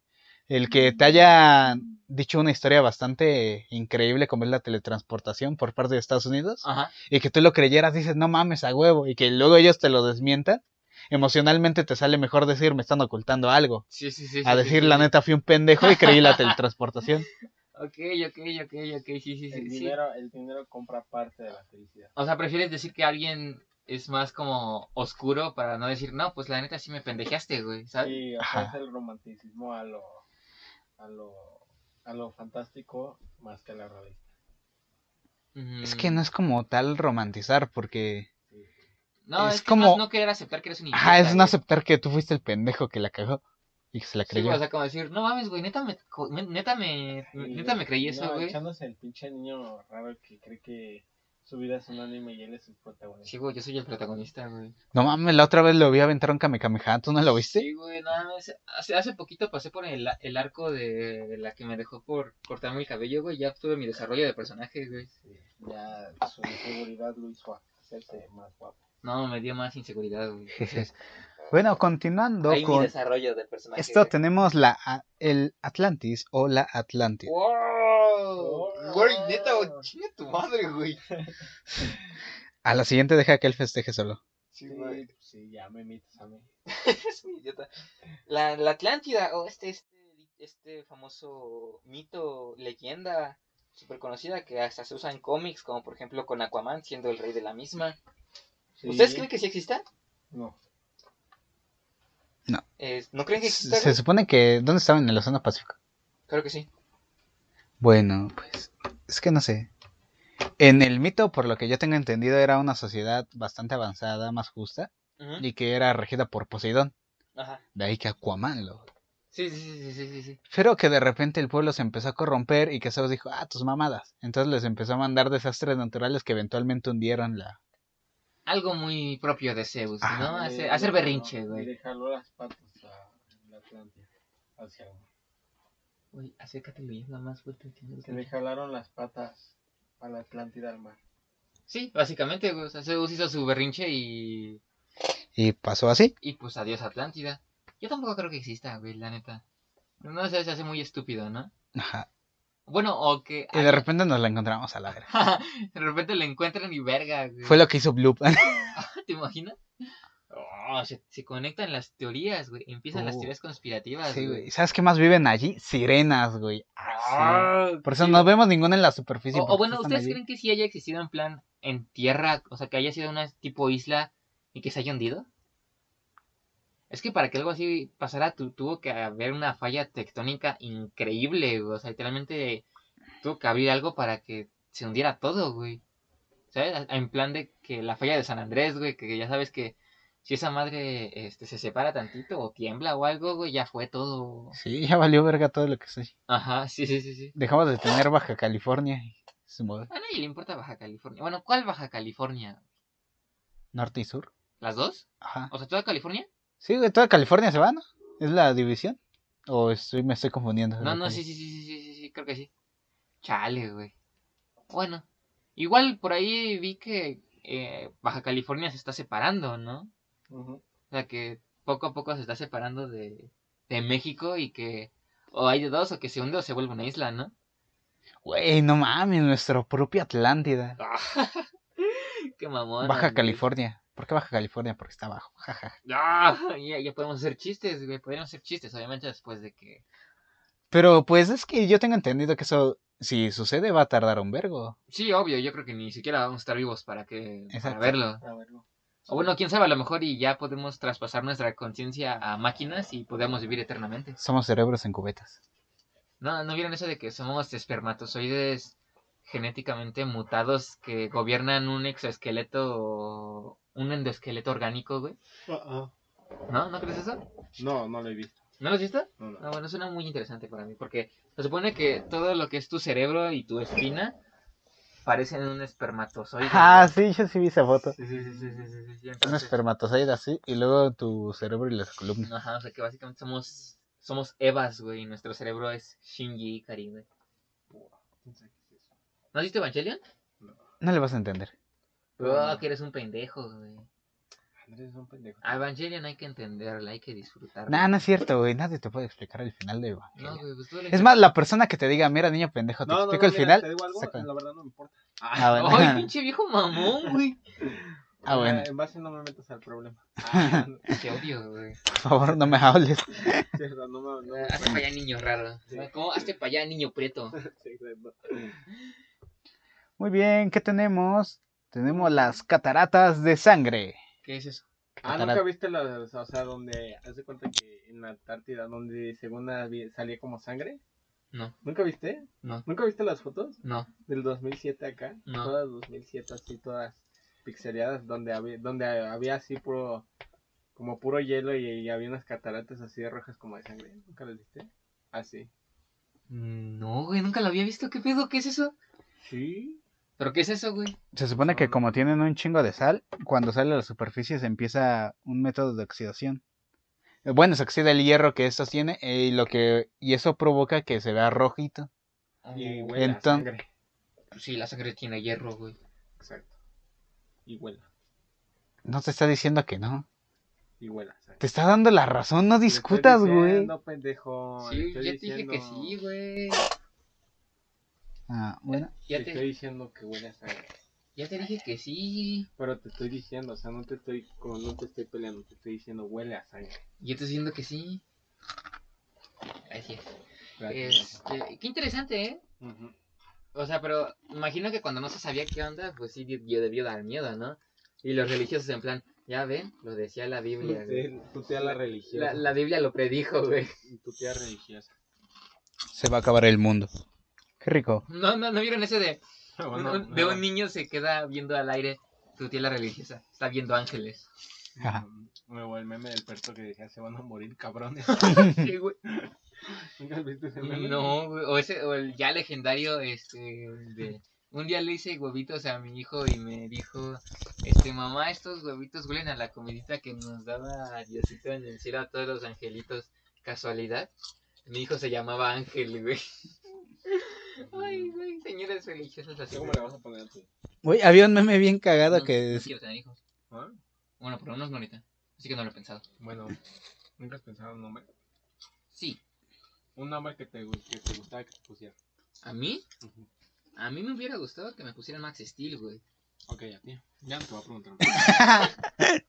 S1: El que te haya dicho una historia bastante increíble como es la teletransportación por parte de Estados Unidos
S3: Ajá.
S1: y que tú lo creyeras, dices, no mames a huevo, y que luego ellos te lo desmientan, emocionalmente te sale mejor decir, me están ocultando algo,
S3: Sí, sí, sí.
S1: a
S3: sí,
S1: decir,
S3: sí,
S1: la
S3: sí.
S1: neta, fui un pendejo y creí la teletransportación.
S3: Ok, ok, ok, ok, sí, sí, sí.
S4: El
S3: sí.
S4: dinero, el dinero compra parte de la felicidad.
S3: O sea, prefieres decir que alguien es más como oscuro para no decir, no, pues la neta sí me pendejeaste, güey, ¿sabes?
S4: Sí, o
S1: Ajá.
S4: sea, es el romanticismo a lo, a lo, a lo fantástico más que a la realista.
S1: Es que no es como tal romantizar, porque,
S4: Sí.
S3: No,
S1: es
S3: es,
S1: como-
S3: como... no querer aceptar que eres un idiota.
S1: ajá, es no aceptar que tú fuiste el pendejo que la cagó y que se la
S3: Sí,
S1: creyó.
S3: güey, o sea, como decir, no mames, güey, neta me, neta me,
S4: Sí,
S3: neta me creí
S4: no,
S3: eso, güey.
S4: Echándose el pinche niño raro que cree que su vida es un anime y él es el protagonista.
S3: Sí, güey, yo soy el protagonista, güey.
S1: No mames, la otra vez lo vi aventar un Kamehameha, ¿tú no lo viste?
S3: Sí, güey, nada más. Hace, hace poquito pasé por el, el arco de, de la que me dejó por cortarme el cabello, güey. Ya tuve mi desarrollo de personaje, güey.
S4: Sí, ya su inseguridad lo hizo hacerse más guapo.
S3: No, me dio más inseguridad, güey.
S1: Bueno, continuando
S3: ahí mi
S1: con
S3: desarrollo de personaje.
S1: esto, tenemos la a- el Atlantis o la Atlántida.
S3: ¡Wow! Güey, neta, chinga tu madre, güey.
S1: A la siguiente deja que él festeje solo.
S3: Sí,
S4: Sí,
S3: güey.
S4: pues sí, ya me imitas a mí.
S3: es un idiota. La, la Atlántida, o este, este, este famoso mito, leyenda súper conocida que hasta se usa en cómics, como por ejemplo con Aquaman siendo el rey de la misma.
S4: Sí.
S3: ¿Ustedes creen que sí exista?
S4: No.
S3: Eh, ¿No creen que exista?
S1: Se supone que... ¿Dónde estaba? En el Océano Pacífico.
S3: Creo que sí.
S1: Bueno, pues... Es que no sé. En el mito, por lo que yo tengo entendido, era una sociedad bastante avanzada, más justa, y que era regida por Poseidón.
S3: Ajá.
S1: De ahí que Aquaman lo...
S3: Sí, sí, sí, sí, sí, sí, sí.
S1: Pero que de repente el pueblo se empezó a corromper y que Zeus dijo, ah, tus mamadas. Entonces les empezó a mandar desastres naturales que eventualmente hundieron la...
S3: Algo muy propio de Zeus,
S1: Ajá.
S3: ¿no? Hacer,
S4: Le-
S3: hacer
S4: le-
S3: berrinche,
S4: Le
S3: güey.
S4: jaló las patas a la Atlántida hacia el mar.
S3: Güey, acércate y nada más fuerte.
S4: Se le jalaron las patas a la Atlántida al mar.
S3: Sí, básicamente, güey. O sea, Zeus hizo su berrinche y.
S1: Y pasó así.
S3: Y pues adiós Atlántida. Yo tampoco creo que exista, güey, la neta. No sé, se hace muy estúpido, ¿no?
S1: Ajá.
S3: Bueno, o que
S1: Y de repente nos la encontramos a la verga.
S3: de repente le encuentran y verga, güey.
S1: Fue lo que hizo Bloop.
S3: ¿Te imaginas? Oh, se, se conectan las teorías, güey. Empiezan las
S1: Uh.
S3: teorías conspirativas,
S1: Sí,
S3: güey.
S1: ¿Sabes qué más viven allí? Sirenas, güey. Ah,
S3: Ah,
S1: Por eso
S3: sí.
S1: no vemos ninguna en la superficie.
S3: O, bueno, ¿ustedes
S1: allí.
S3: creen que sí haya existido en plan en tierra? O sea, que haya sido una tipo isla y que se haya hundido? Es que para que algo así pasara tu- tuvo que haber una falla tectónica increíble, güey. O sea, literalmente tuvo que abrir algo para que se hundiera todo, güey. ¿Sabes? En plan de que la falla de San Andrés, güey, que ya sabes que si esa madre este, se separa tantito o tiembla o algo, güey, ya fue todo.
S1: Sí, ya valió verga todo lo que soy.
S3: Ajá, sí, sí, sí, sí.
S1: Dejamos de tener Baja California. y se.
S3: A nadie le importa Baja California. Bueno, ¿cuál Baja California?
S1: Norte y sur.
S3: ¿Las dos?
S1: Ajá.
S3: O sea, toda California.
S1: Sí, güey, toda California se va, ¿no? ¿Es la división? ¿O estoy, me estoy confundiendo?
S3: No, no, sí, sí, sí, sí, sí, sí, sí, creo que sí. Chale, güey. Bueno, igual por ahí vi que eh, Baja California se está separando, ¿no? O sea, que poco a poco se está separando de, de México y que o hay de dos o que se hunde o se vuelve una isla, ¿no?
S1: Güey, no mames, nuestra propia Atlántida.
S3: Qué mamón.
S1: Baja California. ¿Por qué Baja California? Porque está abajo. Jaja.
S3: Ah, ya, ya podemos hacer chistes, güey. Podríamos hacer chistes, obviamente, después de que.
S1: Pero pues es que yo tengo entendido que eso, si sucede, va a tardar un vergo.
S3: Sí, obvio, yo creo que ni siquiera vamos a estar vivos para que para verlo.
S2: A verlo.
S3: O bueno, quién sabe, a lo mejor y ya podemos traspasar nuestra conciencia a máquinas y podemos vivir eternamente.
S1: Somos cerebros en cubetas.
S3: ¿No, ¿no vieron eso de que somos espermatozoides genéticamente mutados que gobiernan un exoesqueleto, un endoesqueleto orgánico, güey?
S2: Ah,
S3: ¿No? ¿No crees eso?
S2: ah. No, no lo he visto.
S3: ¿No lo has visto?
S2: No, no.
S3: No, bueno, suena muy interesante para mí, porque se supone que todo lo que es tu cerebro y tu espina parecen un espermatozoide.
S1: Ah, sí, yo sí vi esa foto.
S3: Sí, sí, sí, sí, sí, sí, sí,
S1: Un
S3: entonces-
S1: espermatozoide así y luego tu cerebro y las columnas.
S3: Ajá, o sea que básicamente somos somos Evas, güey, y nuestro cerebro es Shinji Ikari, güey. ¿No has visto Evangelion?
S1: No le vas a entender.
S3: Oh, que eres un pendejo, güey.
S2: Andrés es un pendejo.
S3: A Evangelion hay que entenderla, hay que disfrutarla.
S1: Nah, no es cierto, güey. Nadie te puede explicar el final de
S3: No,
S1: Evangelion.
S3: güey, pues tú le
S1: Es más, la persona que te diga, mira, niño pendejo, te
S2: No,
S1: explico
S2: no,
S1: el
S2: mira,
S1: final.
S2: Te digo algo,
S1: saca-
S2: la verdad no me importa.
S1: Ah, bueno.
S3: Ay, pinche viejo mamón, güey.
S1: Ah, bueno.
S2: En base no me metas al problema. Ah,
S3: Te odio, güey.
S1: Por favor, no me hables.
S2: cierto, no me, no me
S3: Hazte para allá, niño raro. ¿Cómo? Hazte para allá, niño preto.
S2: Sí, exacto.
S1: Muy bien, ¿qué tenemos? Tenemos las cataratas de sangre.
S3: ¿Qué es eso?
S2: Ah, ¿nunca viste las, o sea, donde, haz de cuenta que en la Antártida, donde según salía como sangre?
S3: No,
S2: ¿Nunca viste?
S3: no,
S2: ¿Nunca viste las fotos
S3: no.
S2: del 2007 acá?
S3: No.
S2: Todas 2007 así, todas pixeleadas, donde había, donde había así puro, como puro hielo y, y había unas cataratas así de rojas como de sangre. ¿Nunca las viste? Así.
S3: No, güey, nunca lo había visto. ¿Qué pedo? ¿Qué es eso?
S2: Sí.
S3: ¿Pero qué es eso, güey?
S1: Se supone que como tienen un chingo de sal, cuando sale a la superficie se empieza un método de oxidación. Bueno, se oxida el hierro que estos tiene eh, y lo que y eso provoca que se vea rojito.
S2: Y
S3: Oh,
S2: huele a
S1: Enton-
S2: sangre.
S3: Sí, la sangre tiene hierro, güey.
S2: Exacto. Y huele.
S1: No te está diciendo que no.
S2: Y huele a sangre.
S1: Te está dando la razón, no discutas, güey.
S2: diciendo, pendejo.
S3: Sí, ya te dije que sí, güey.
S1: Ah, bueno.
S3: Ya
S2: te
S3: te,
S2: estoy diciendo que huele a sangre.
S3: ya te dije que sí.
S2: Pero te estoy diciendo, o sea, no te estoy, como no te estoy peleando, te estoy diciendo huele a sangre.
S3: Te estoy diciendo que sí. Gracias.
S2: Gracias.
S3: Este, qué interesante, ¿eh? O sea, pero imagino que cuando no se sabía qué onda, pues sí dio- debió dar miedo, ¿no? Y los religiosos en plan, ya ven, lo decía la Biblia, güey.
S2: Tu tía la religiosa.
S3: La, la Biblia lo predijo, güey.
S2: Tu tía religiosa.
S1: Se va a acabar el mundo. Qué rico.
S3: No, no, ¿no vieron ese de,
S2: Bueno,
S3: un- de un niño se queda viendo al aire tu tía la religiosa? Está viendo ángeles.
S1: Ajá.
S2: Nuevo el meme del perro que decía se van a morir cabrones.
S3: Sí, güey.
S2: ¿Nunca has visto ese meme?
S3: No, güey, o ese, o el ya legendario, este, de... Un día le hice huevitos a mi hijo y me dijo, este, mamá, estos huevitos huelen a la comidita que nos daba Diosito en el cielo a todos los angelitos. ¿Casualidad? Mi hijo se llamaba Ángel, güey. Ay, güey, señores religiosos así.
S2: ¿Cómo le vas a poner tu?
S1: Güey, había un meme bien cagado
S3: No,
S1: que...
S3: no quiero tener hijos.
S2: ¿Ah?
S3: Bueno, pero unos no ahorita. Así que no lo he pensado.
S2: Bueno, ¿nunca has pensado en un nombre?
S3: Sí.
S2: Un nombre que te, que te gustaba que te pusieran.
S3: ¿A mí? A mí me hubiera gustado que me pusieran Max Steel, güey.
S2: Ok, a ti. Ya no te voy a preguntar.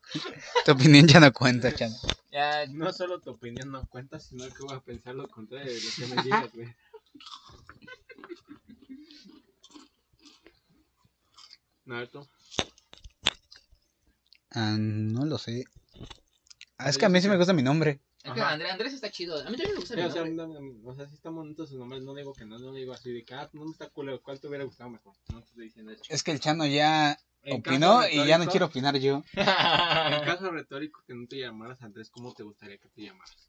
S1: Tu opinión ya no cuenta, Chano.
S3: Ya,
S2: No solo tu opinión no cuenta, sino que voy a pensar lo contrario de lo que me digas, güey. Tú.
S1: Ah, no lo sé. Ah, es que a mí
S2: sí
S1: me gusta mi nombre.
S3: es que. Andrés, Andrés está chido. A mí también me gusta
S2: Sí,
S3: mi
S2: o, sea,
S3: nombre.
S2: no, no, o sea, sí están bonitos sus nombres, no digo que no, no digo así de que, ah, no me está culero, ¿cuál te hubiera gustado mejor? No te estoy diciendo eso.
S1: Es que el Chano ya
S2: En
S1: opinó
S2: caso
S1: y ya no
S2: retórico-
S1: quiero opinar yo.
S2: En caso retórico que no te llamaras Andrés, ¿cómo te gustaría que te llamaras?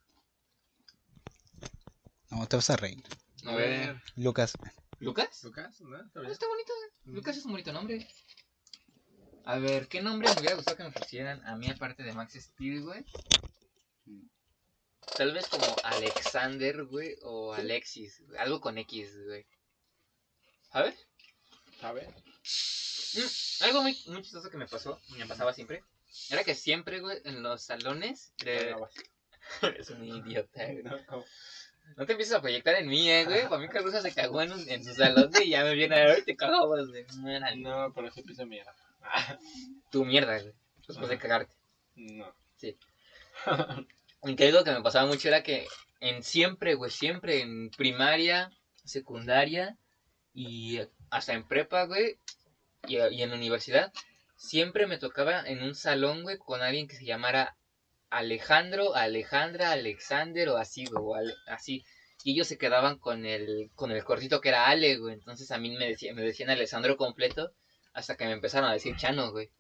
S1: No, te vas a reír.
S3: A ver.
S1: Lucas.
S3: ¿Lucas?
S2: ¿Lucas? ¿No? ¿Está
S3: Ah? Está bonito, güey.
S2: Ujú.
S3: Lucas es un bonito nombre. A ver, ¿qué nombre me hubiera gustado que me pusieran a mí aparte de Max Steel, güey? Tal vez como Alexander, güey, o Alexis, güey, algo con X, güey. ¿Sabes?
S2: ¿Sabes?
S3: Mm, algo muy, muy chistoso que me pasó, me pasaba siempre, era que siempre, güey, en los salones de... es un idiota, güey.
S2: No.
S3: No te empieces a proyectar en mí, eh, güey. Para mí Caruso se cagó en, un- en su salón güey, y ya me viene a ver y te cagabas, güey.
S2: No, pero ese piso mierda.
S3: Tu mierda, güey. Después de cagarte.
S2: No.
S3: Y que algo que me pasaba mucho era que en siempre, güey, siempre en primaria, secundaria y hasta en prepa, güey, y, y en universidad, siempre me tocaba en un salón, güey, con alguien que se llamara Alejandro, Alejandra, Alexander o así, güey, o Ale- así. Y ellos se quedaban con el, con el cortito que era Ale, güey. Entonces a mí me, decía, me decían Alessandro completo hasta que me empezaron a decir Chano, güey.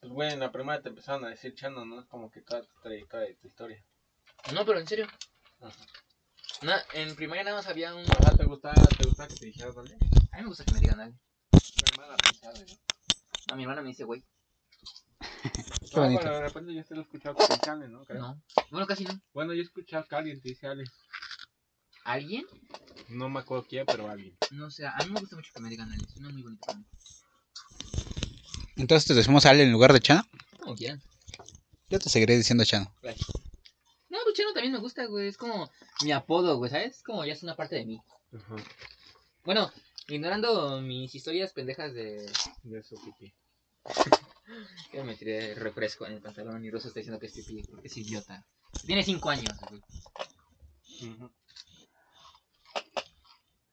S2: Pues güey, en la primaria te empezaron a decir Chano, ¿no? Es como que toda tu trayectoria de tu historia.
S3: No, pero en serio.
S2: Ajá.
S3: Na- en primaria nada más había un...
S2: Ajá, ¿te gustaba, te gustaba que te dijeras dónde?
S3: A mí me gusta que me digan Ale.
S2: Mi hermana pensaba, ¿no?
S3: No, mi hermana me dice, güey.
S1: Qué bonito.
S2: pero de repente yo te lo he escuchado ¿no? Creo.
S3: No. Bueno, casi no.
S2: Bueno, yo he escuchado que alguien te dice Ale.
S3: ¿Alguien?
S2: No me acuerdo quién, pero alguien.
S3: No sé, a mí me gusta mucho que me digan Ale. Suena muy bonito para mí.
S1: Entonces te decimos Ale en lugar de Chano.
S3: Como quieran.
S1: Yo te seguiré diciendo Chano.
S3: Gracias. No, Luciano también me gusta, güey. Es como mi apodo, güey, ¿sabes? Es como ya es una parte de mí.
S2: Ajá.
S3: Bueno, ignorando mis historias pendejas de
S2: De su pipí.
S3: que me tiré refresco en el pantalón y Rosa está diciendo que es pipí, porque es idiota. Tiene 5 años, güey.
S2: Ujú.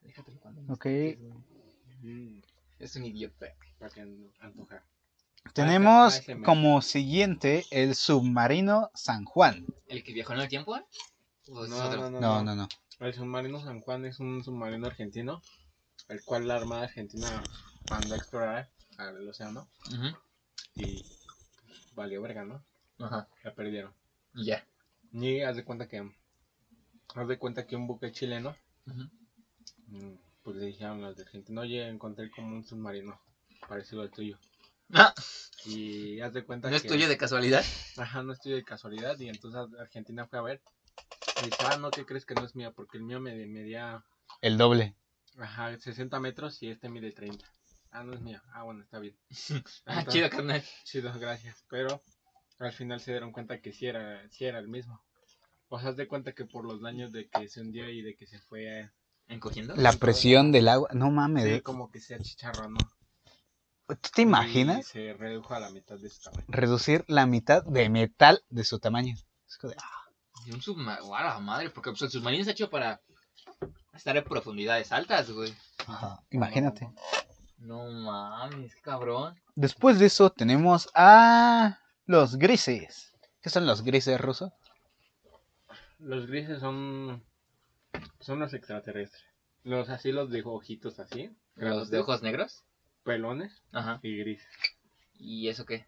S3: Déjatelo cuando
S1: Ok.
S2: Mm,
S3: Es un idiota.
S2: Para que an- antojar.
S1: Tenemos
S2: ASMR.
S1: como siguiente el submarino San Juan.
S3: ¿El que viajó en el tiempo? ¿O es
S2: No,
S3: otro?
S2: no, no,
S1: No, no, no.
S2: El submarino San Juan es un submarino argentino, el cual la Armada Argentina mandó a explorar al océano
S3: Ujú.
S2: Y valió verga, ¿no?
S3: Ajá.
S2: La perdieron.
S3: Y ya.
S2: Y haz de cuenta que haz de cuenta que un buque chileno
S3: Ujú.
S2: mm, pues le dijeron a los de Argentina, oye, encontré como un submarino parecido al tuyo.
S3: Ah,
S2: Y haz de cuenta
S3: ¿No es
S2: que
S3: tuyo de casualidad?
S2: Ajá, no estoy de casualidad y entonces Argentina fue a ver. Y dice, ah, no, ¿qué crees que no es mía? Porque el mío me medía
S1: El doble.
S2: Ajá, 60 metros y este mide 30. Ah, no es mío. Ah, bueno, está bien.
S3: Ah,
S2: Entonces,
S3: chido, carnal.
S2: Chido, gracias. Pero al final se dieron cuenta que sí era, sí era el mismo. O sea, de cuenta que por los daños de que se hundió y de que se fue, eh,
S3: ¿Encogiendo?
S1: La presión del agua. No mames.
S2: sí, como que se achicharronó.
S1: ¿Tú te
S2: Y
S1: imaginas
S2: se redujo a la mitad de su tamaño.
S1: reducir la mitad de metal de su tamaño? Es como de, ah,
S3: Y un submarino, a la madre, porque pues, el submarino está hecho para estar en profundidades altas, güey.
S1: ajá, Imagínate.
S3: No mames, cabrón.
S1: Después de eso tenemos a los grises. ¿Qué son los grises rusos?
S2: Los grises son. Son los extraterrestres. Los así, los de ojitos así.
S3: Los de ojos negros.
S2: Pelones
S3: Ajá.
S2: y grises.
S3: ¿Y eso qué?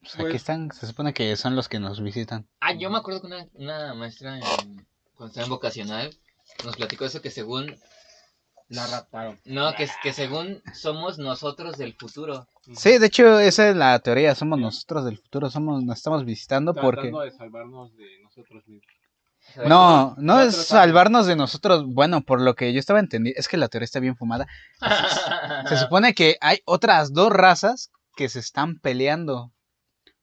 S1: Pues
S2: Pues-
S1: aquí están, se supone que son los que nos visitan.
S3: Ah, yo me acuerdo que una, una maestra en, cuando estaba en vocacional nos platicó eso que según.
S2: La raptaron.
S3: No, que, que según somos nosotros del futuro.
S1: Sí, de hecho, esa es la teoría. Somos nosotros del futuro. Somos, nos estamos visitando porque.
S2: Tratando de salvarnos de nosotros mismos.
S3: O sea,
S1: No, no es salvarnos de nosotros. Bueno, por lo que yo estaba entendiendo, es que la teoría está bien fumada. Se supone que hay otras dos razas que se están peleando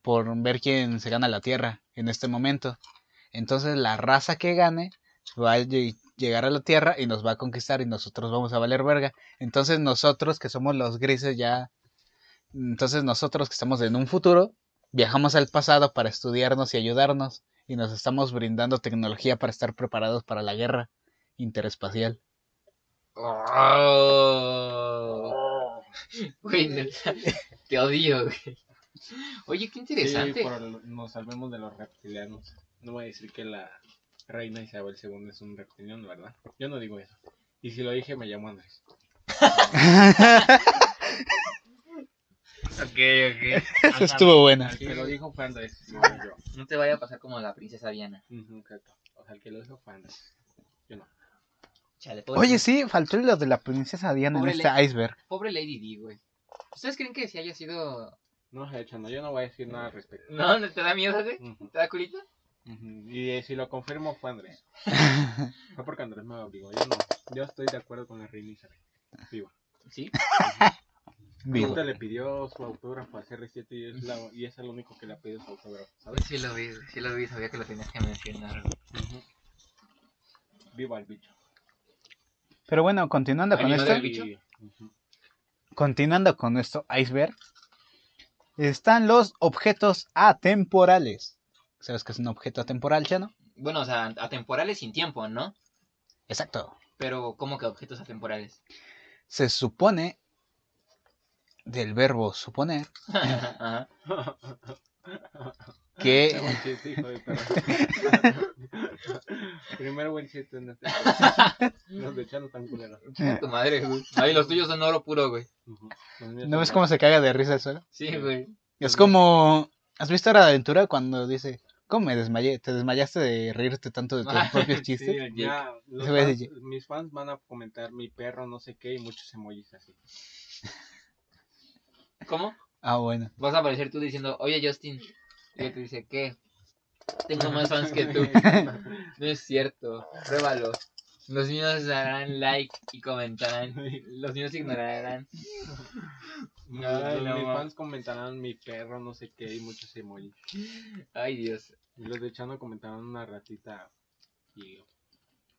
S1: por ver quién se gana la Tierra en este momento. Entonces la raza que gane va a llegar a la Tierra y nos va a conquistar y nosotros vamos a valer verga. Entonces nosotros que somos los grises ya, entonces nosotros que estamos en un futuro, viajamos al pasado para estudiarnos y ayudarnos y nos estamos brindando tecnología para estar preparados para la guerra interespacial.
S3: Oh. Güey, te odio, güey. Oye, qué interesante.
S2: Sí, por el- nos salvemos de los reptilianos. No voy a decir que la reina Isabel II es un reptiliano, ¿verdad? Yo no digo eso. Y si lo dije, me llamo Andrés.
S3: Ok, ok.
S1: Eso estuvo buena.
S2: El que lo dijo fue Andrés, no yo.
S3: No te vaya a pasar como la princesa Diana.
S2: Ujú, exacto. O sea, el que lo dijo fue Andrés. Yo no.
S3: Chale, pobre,
S1: Oye, sí, faltó lo de la princesa Diana en
S3: Pobre
S1: este iceberg.
S3: pobre Lady D, güey. ¿Ustedes creen que si haya sido...
S2: No, de hecho, no. Yo no voy a decir nada al respecto.
S3: No, ¿no te da miedo, güey?
S2: Ujú,
S3: ¿Te da culito?
S2: Y eh, si lo confirmo, fue Andrés. Fue porque Andrés me obligó. Yo no. Yo estoy de acuerdo con la reina Isabel. Viva.
S3: Sí.
S1: Vivo.
S2: Ahorita le pidió su autógrafo a CR7 y es, la, y es el único que le ha pedido su autógrafo, ¿sabes?
S3: Sí lo vi, sí lo vi, sabía que lo tenías que mencionar.
S2: Ujú. Viva el bicho.
S1: Pero bueno, continuando con
S3: Animal
S1: esto,
S3: del bicho.
S2: Y- ujú.
S1: continuando con esto iceberg, están los objetos atemporales. ¿Sabes qué es un objeto atemporal, Chano?
S3: Bueno, o sea, atemporales sin tiempo, ¿no?
S1: Exacto.
S3: Pero, ¿cómo que objetos atemporales?
S1: Se supone del verbo suponer
S3: Ajá.
S1: que.
S2: Primer buen chiste en este. Los de Chano tan culeros.
S3: Tu madre, güey. Ay, los tuyos son oro puro, güey.
S1: ¿No ves cómo se caga de risa el suelo?
S3: Sí, güey.
S1: Es como... ¿Has visto la aventura cuando dice, ¿cómo me desmayé? ¿Te desmayaste de reírte tanto de tus propios
S2: Sí,
S1: chistes?
S2: ya, los fans- mis fans van a comentar mi perro, no sé qué, y muchos emojis así.
S3: ¿Cómo?
S1: Ah, bueno.
S3: Vas a aparecer tú diciendo, oye, Justin. Y él te dice, ¿qué? Tengo más fans que tú. No es cierto. Pruébalo. Los míos darán like y comentarán. Los míos ignorarán. Ay,
S2: los-
S3: no,
S2: mis
S3: ma.
S2: fans comentarán mi perro, no sé qué, y muchos emojis.
S3: Ay, Dios.
S2: Y los de Chano comentarán una ratita y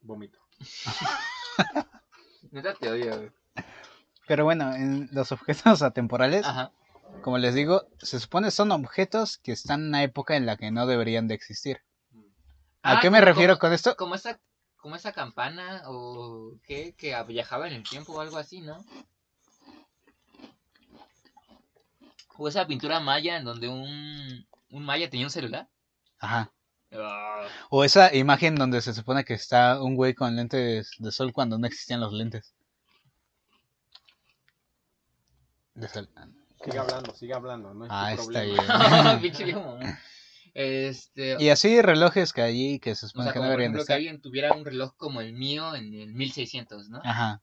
S2: vómito.
S3: Neta te odio, güey.
S1: Pero bueno, en los objetos atemporales,
S3: Ajá.
S1: como les digo, se supone son objetos que están en una época en la que no deberían de existir. ¿A
S3: Ah,
S1: qué me refiero
S3: como-
S1: con esto?
S3: Como esa, como esa campana o qué, que viajaba en el tiempo o algo así, ¿no? O esa pintura maya en donde un, un maya tenía un celular.
S1: Ajá.
S3: Ah,
S1: O esa imagen donde se supone que está un güey con lentes de sol cuando no existían los lentes. De sol.
S2: Sigue hablando, sigue hablando, no es
S1: Ah,
S2: tu
S1: está
S2: problema.
S1: bien.
S3: Este,
S1: Y así relojes que allí que se
S3: o
S1: supone
S3: sea,
S1: que no
S3: por
S1: deberían de
S3: ejemplo que
S1: estar.
S3: alguien tuviera un reloj como el mío en el 1600, ¿no?
S1: Ajá.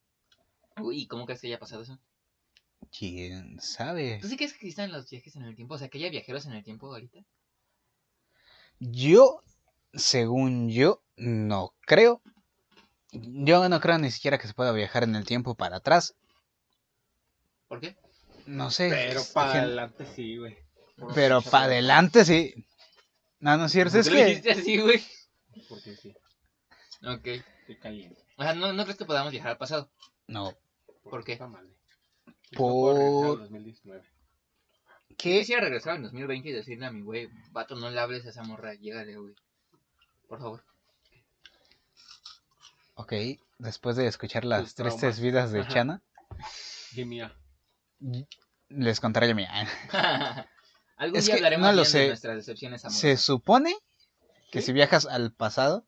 S3: Uy, ¿cómo crees que haya pasado eso?
S1: ¿Quién sabe?
S3: ¿Tú sí crees que existan los viajes en el tiempo? O sea, que haya viajeros en el tiempo ahorita.
S1: Yo, según yo, no creo. Yo no creo ni siquiera que se pueda viajar en el tiempo para atrás.
S3: ¿Por qué?
S1: No sé.
S2: Pero para adelante sí, güey.
S1: Pero para adelante sí. No, no es cierto.
S3: ¿Por
S1: Es que
S3: dijiste así, güey?
S2: Porque sí,
S3: Ok.
S2: estoy caliente.
S3: O sea, ¿no, ¿no crees que podamos viajar al pasado?
S1: no.
S3: ¿Por qué?
S2: Está mal, eh. Yo
S1: Por-
S2: no puedo regresar al 2019.
S3: Yo
S1: ¿Qué?
S3: quisiera regresar en 2020 y decirle a mi güey, vato, no le hables a esa morra, llégale, güey. Por favor.
S1: Ok, después de escuchar las
S2: Tus traumas.
S1: tristes vidas de
S2: Ajá.
S1: Chana,
S2: Y mía.
S1: les contaré yo mía.
S3: Algún
S1: Es
S3: día
S1: que
S3: hablaremos
S1: no lo
S3: bien de
S1: sé.
S3: nuestras decepciones
S1: Se
S3: amorosas.
S1: supone que
S3: ¿Sí?
S1: si viajas al pasado,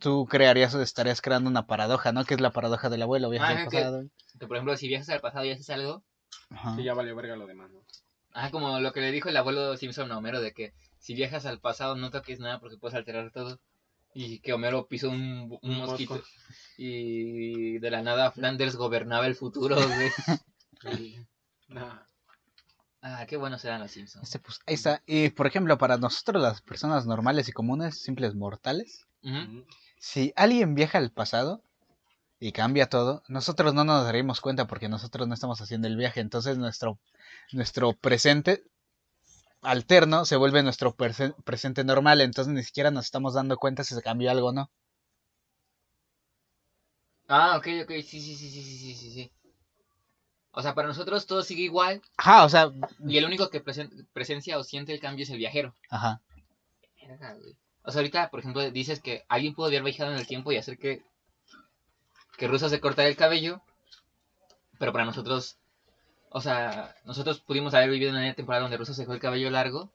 S1: tú crearías o estarías creando una paradoja, ¿no? Que es la paradoja del abuelo, viajas
S3: Ah,
S1: al pasado.
S3: Que, por ejemplo, si viajas al pasado y haces algo,
S1: Ajá.
S2: Sí, ya valió verga lo demás, ¿no?
S3: ah, como lo que le dijo el abuelo Simpson a Homero, de que si viajas al pasado no toques nada porque puedes alterar todo. Y que Homero pisó un, un
S2: Un
S3: mosquito. Y de la nada Flanders gobernaba el futuro, güey.
S2: Y- Nah.
S3: Ah, qué buenos serán los Simpsons.
S1: Este, pues, ahí está. Y por ejemplo, para nosotros, las personas normales y comunes, simples mortales, si alguien viaja al pasado y cambia todo, nosotros no nos daremos cuenta porque nosotros no estamos haciendo el viaje. Entonces, nuestro, nuestro presente alterno se vuelve nuestro presente normal. Entonces, ni siquiera nos estamos dando cuenta si se cambió algo o no.
S3: Ah, ok, ok, sí, sí, sí, sí, sí, sí, sí. O sea, para nosotros todo sigue igual
S1: Ajá, o sea,
S3: y el único que presen- presencia o siente el cambio es el viajero.
S1: ajá.
S3: O sea, ahorita, por ejemplo, dices que alguien pudo haber viajado en el tiempo y hacer que que Russo se cortara el cabello, pero para nosotros, o sea, nosotros pudimos haber vivido en una temporada donde Russo se dejó el cabello largo,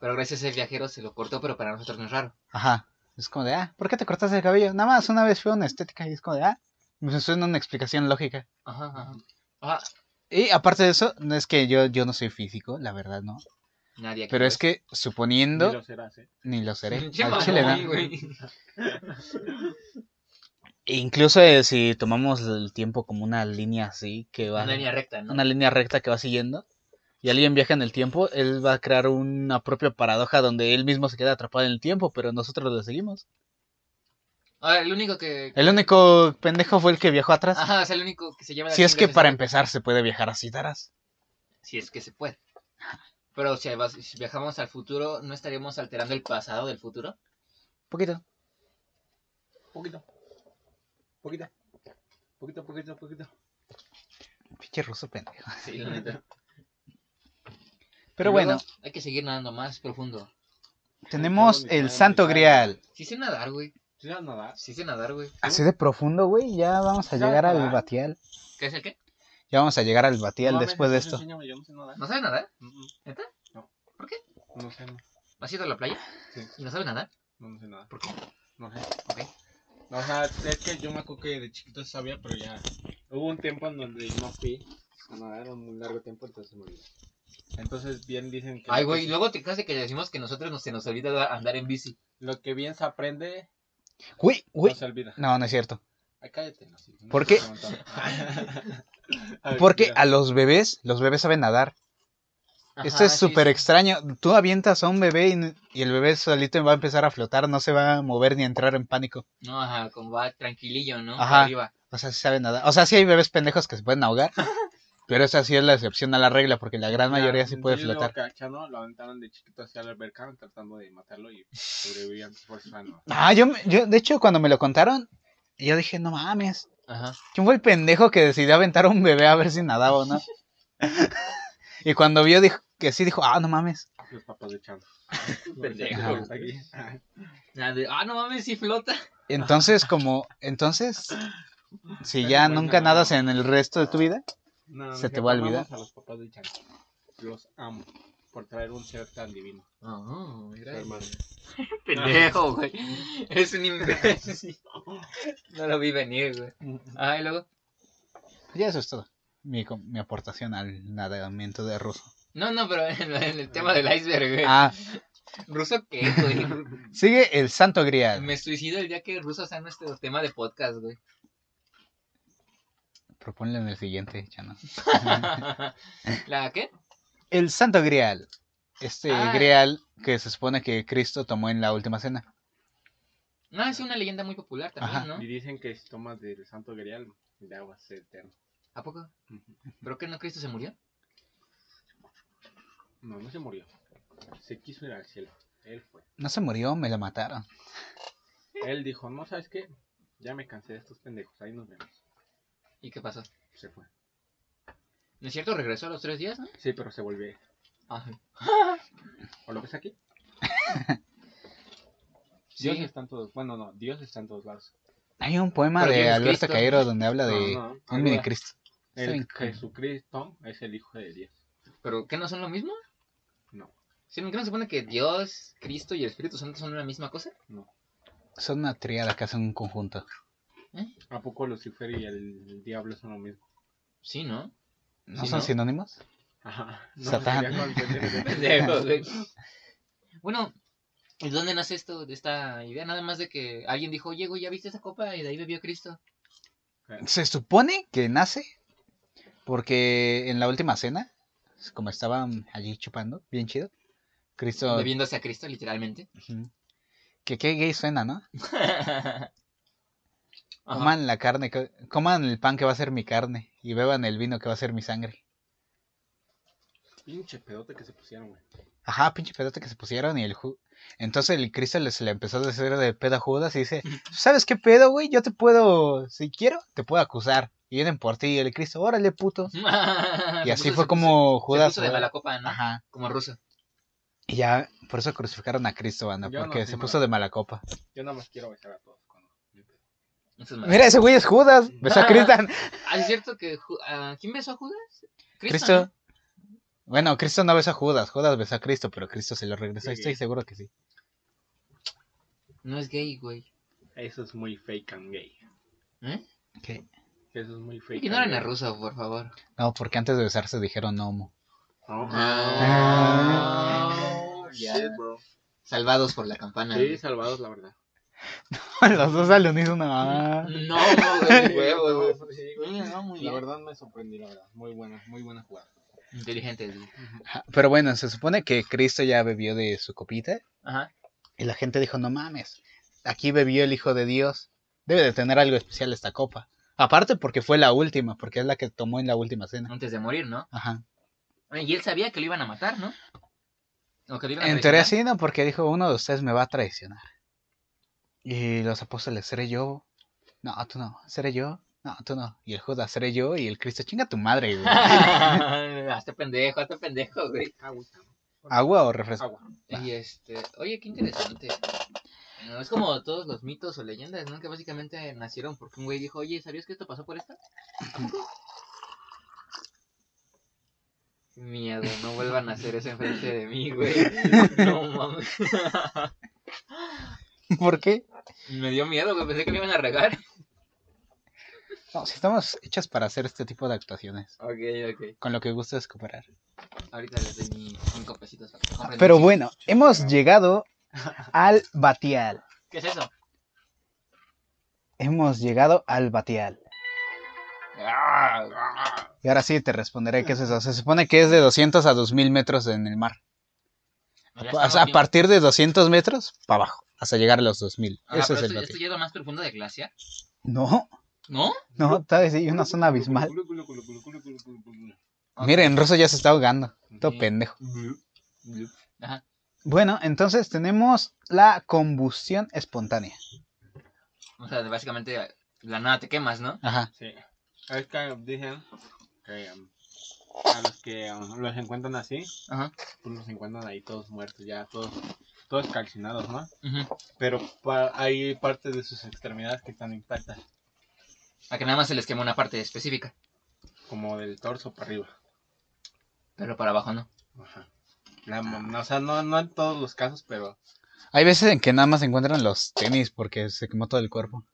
S3: pero gracias a ese viajero se lo cortó, pero para nosotros no es raro.
S1: Ajá. Es como de, ah, ¿por qué te cortaste el cabello? Nada más una vez fue una estética y es como de, ah, me suena una explicación lógica.
S3: Ajá, ajá. Ajá,
S1: Y aparte de eso, no es que yo, yo no soy físico, la verdad, no.
S3: nadie aquí
S1: Pero
S3: lo
S1: es que suponiendo,
S2: Ni lo serás, ¿eh?
S1: ni lo seré. Incluso eh, si tomamos el tiempo como una línea así, que va,
S3: Una línea recta, ¿no?
S1: una línea recta que va siguiendo, y alguien viaja en el tiempo, él va a crear una propia paradoja donde él mismo se queda atrapado en el tiempo, pero nosotros lo seguimos.
S3: Ahora, el único que...
S1: El único pendejo fue el que viajó atrás.
S3: Ajá, es el único que se llama...
S1: si es que para empezar se puede viajar así, Taras.
S3: Si es que se puede. Pero si, si viajamos al futuro, ¿no estaríamos alterando el pasado del futuro?
S1: Poquito.
S2: Poquito. Poquito. Poquito, poquito, poquito.
S1: Pinche ruso pendejo.
S3: Sí, la neta.
S1: Pero bueno,
S3: Hay que seguir nadando más profundo.
S1: tenemos el Santo. Grial.
S3: Sí sé nadar, güey.
S2: ¿Sí sabes nadar?
S3: Sí sé nadar, güey.
S1: Así de profundo, güey. Ya vamos a
S2: ¿Sabes
S1: llegar al? Batial.
S3: ¿Qué es el qué?
S1: Ya vamos a llegar al Batial
S2: No
S1: después de esto.
S2: enséñame, yo no sé nadar.
S3: ¿No sabes nadar?
S2: Mm, mm,
S3: ¿Neta?
S2: No.
S3: ¿Por qué?
S2: No sé, no.
S3: ¿Has ido a la playa?
S2: Sí.
S3: ¿Y no sabes nadar?
S2: No, no sé nadar.
S3: ¿Por qué?
S2: No sé.
S3: Ok.
S2: O sea, es que yo me acuerdo que de chiquito sabía, pero ya. Hubo un tiempo en donde no fui a nadar un largo tiempo, entonces se me olvidó. Entonces, bien dicen que.
S3: Ay, güey, luego te de que decimos que nosotros nos, se nos olvida andar en bici.
S2: Lo que bien se aprende,
S1: Uy, uy.
S2: no se olvida.
S1: No, no es cierto.
S2: Ay, cállate, no, sí, no
S1: ¿Por qué?
S2: preguntando. A ver,
S1: Porque a los bebés, los bebés saben nadar. Esto es súper
S3: sí.
S1: extraño. Tú avientas a un bebé y, y el bebé solito va a empezar a flotar, no se va a mover ni a entrar en pánico.
S3: No, ajá, como va tranquilillo, ¿no?
S1: Ajá.
S3: Arriba.
S1: O sea, sí saben nadar. O sea, sí hay bebés pendejos que se pueden ahogar. pero esa sí es la excepción a la regla, porque la gran
S2: Ya,
S1: mayoría sí puede flotar.
S2: que a Chano lo aventaron de chiquito hacia la alberca tratando de matarlo y sobrevivían por su sano.
S1: Ah, yo, me- yo, de hecho, cuando me lo contaron, yo dije, no mames.
S3: Ajá.
S1: ¿Quién fue el pendejo que decidió aventar a un bebé a ver si nadaba o no? y cuando vio dijo que sí, dijo, ah, no mames.
S2: Los papás de Chano.
S3: Pendejo. Ah, no mames, sí flota.
S1: Entonces, como, entonces, si
S2: Pero
S1: ya
S2: bueno,
S1: nunca
S2: no.
S1: nadas en el resto de tu vida,
S2: No,
S1: Se te va a olvidar.
S2: a los papás de. Los amo por traer un ser tan divino.
S3: Ah,
S2: Su
S3: mira. Pendejo, güey. Eres un imbécil. No lo vi venir, güey. Ah, y luego.
S1: ya eso es todo. Mi, mi aportación al nadamiento de ruso.
S3: No, no, pero en, en el tema del iceberg, güey.
S1: Ah,
S3: ¿Ruso qué, güey?
S1: sigue el Santo Grial.
S3: Me suicido el día que Ruso sea nuestro tema de podcast, güey.
S1: Proponle en el siguiente, Chano.
S3: ¿La qué?
S1: El Santo Grial. Este
S3: Ah.
S1: Grial que se supone que Cristo tomó en la última cena.
S3: No, es una leyenda muy popular también,
S1: Ajá.
S3: ¿no?
S2: Y dicen que si tomas del santo grial, de agua se eterno.
S3: ¿A poco? ¿Pero qué no Cristo se murió?
S2: No, no se murió. Se quiso ir al cielo. Él fue.
S1: No se murió, me lo mataron.
S2: Él dijo, no, ¿sabes qué? Ya me cansé de estos pendejos. Ahí nos vemos.
S3: ¿Y qué pasó?
S2: Se fue.
S3: ¿No es cierto? Regresó a los tres días, ¿no?
S2: Sí, pero se volvió.
S3: Ajá.
S2: ¿O lo ves aquí?
S3: Sí.
S2: Dios está en todos. Bueno, no, Dios está en todos lados.
S1: Hay un poema
S3: Pero
S1: de
S3: ¿quién es
S1: Alberto
S3: Cristo?
S1: Cairo donde habla de
S2: No, no,
S1: un
S2: algo
S1: mini Cristo. Está bien
S2: El
S1: cool.
S2: Jesucristo es el Hijo de Dios.
S3: ¿Pero qué no son lo mismo?
S2: No.
S3: ¿Sí, ¿Qué no se supone que Dios, Cristo y el Espíritu Santo son la misma cosa?
S1: Son una triada que hacen un conjunto.
S2: ¿A poco Lucifer y el diablo son lo mismo?
S3: Sí, ¿no?
S1: ¿No
S3: Sí,
S1: son
S3: ¿no?
S1: sinónimos?
S2: Ajá.
S1: Satán.
S3: Pendejo, güey. Bueno, ¿y dónde nace esto, de esta idea? Nada más de que alguien dijo, oye, güey, ¿ya viste esa copa? Y de ahí bebió Cristo.
S1: Se supone que nace porque en la última cena, como estaban allí chupando, bien chido, Cristo...
S3: Bebiéndose a Cristo, literalmente.
S1: Que qué gay suena, ¿no?
S3: Ajá.
S1: Coman la carne, coman el pan que va a ser mi carne y beban el vino que va a ser mi sangre.
S2: Pinche pedote que se pusieron, güey.
S1: Ajá, pinche pedote que se pusieron y el Ju- Entonces el Cristo se le empezó a decir de pedo a Judas y dice, ¿sabes qué pedo, güey? Yo te puedo, si quiero, te puedo acusar. Y vienen por ti y el Cristo, órale, puto. Y así fue como Judas...
S3: Se puso de mala copa, ¿no?
S1: Ajá.
S3: Como ruso.
S1: Y ya, por eso crucificaron a Cristo, banda,
S2: no
S1: porque se puso de mala copa.
S2: Yo nada más quiero besar a todos.
S1: Mira, ese güey es Judas, besó a Cristian.
S3: Ah, ¿es cierto que... Ah, ¿Quién besó a Judas?
S1: Cristo. Bueno, Cristo no besó a Judas, Judas besó a Cristo, pero Cristo se lo regresó,
S2: Sí,
S1: estoy
S2: gay.
S1: seguro que sí.
S3: ¿no? No es gay, güey.
S2: Eso es muy fake and gay.
S3: ¿Eh?
S1: ¿Qué?
S2: Eso es muy fake.
S3: Ignoren
S2: and
S3: a
S2: gay.
S3: ruso, por favor.
S1: No, porque antes de besarse dijeron homo.
S2: No.
S3: Ah, ya.
S2: Shit, bro.
S3: Salvados por la campana.
S2: Sí, salvados, la verdad.
S1: Los dos al unísono. ah.
S3: No, güey, huevo, güey.
S2: Sí, güey.
S3: No, muy
S2: La
S3: bien.
S2: verdad me sorprendí, la verdad. Muy buena, muy buena jugada.
S1: Ajá, Pero bueno, se supone que Cristo ya bebió de su copita
S3: Ajá.
S1: y la gente dijo, no mames, aquí bebió el Hijo de Dios. Debe de tener algo especial esta copa. Aparte porque fue la última, porque es la que tomó en la última cena.
S3: Antes de morir, ¿no?
S1: Ajá.
S3: Y él sabía que lo iban a matar, ¿no? O que lo iban a
S1: En teoría sí, ¿no? Porque dijo, uno de ustedes me va a traicionar. Y los apóstoles, ¿seré yo? No, tú no. ¿Seré yo? No, tú no. Y el Judas, ¿seré yo? Y el Cristo, chinga tu madre, güey.
S3: hazte pendejo, hazte pendejo, güey.
S1: ¿Agua o refresco?
S2: Agua.
S3: Y este, oye, qué interesante. No, es como todos los mitos o leyendas, ¿no? Que básicamente nacieron porque un güey dijo, oye, ¿sabías que esto pasó por esta? Miedo, no vuelvan a hacer eso enfrente de mí, güey. No mames.
S1: ¿Por qué?
S3: Me dio miedo. Pensé que me iban a regar.
S1: No, si estamos hechos para hacer este tipo de actuaciones.
S3: Ok, ok.
S1: Con lo que gusta es cooperar.
S3: Ahorita les doy mis cinco pesitos para
S1: Pero bueno, hemos llegado al batial.
S3: ¿Qué es eso?
S1: Hemos llegado al batial.
S3: Ah,
S1: Y ahora sí te responderé qué es eso. Se supone que es de 200 a 2000 metros en el mar. O sea, a partir de 200 metros, para abajo. Hasta llegar a los 2000.
S3: Ajá,
S1: Ese
S3: pero
S1: es el
S3: esto, más profundo de glaciar.
S1: No,
S3: ¿No?
S1: no, vez sí, una zona abismal.
S2: Culo.
S1: Miren, Russo ya se está ahogando. Todo
S3: Sí.
S1: pendejo.
S3: Ajá.
S1: Bueno, entonces tenemos la combustión espontánea.
S3: O sea, básicamente, la nada te quemas, ¿no?
S1: Ajá.
S2: Sí. Es que dicen que um, a los que um, los encuentran así,
S3: Ajá.
S2: pues los encuentran ahí todos muertos, ya todos, todos calcinados, ¿no? Pero pa- hay partes de sus extremidades que están intactas,
S3: A que nada más se les quema una parte específica.
S2: como del torso para arriba.
S3: Pero para abajo no.
S2: Ajá. La- no, o sea, no, no en todos los casos, pero...
S1: Hay veces en que nada más se encuentran los tenis porque se quemó todo el cuerpo.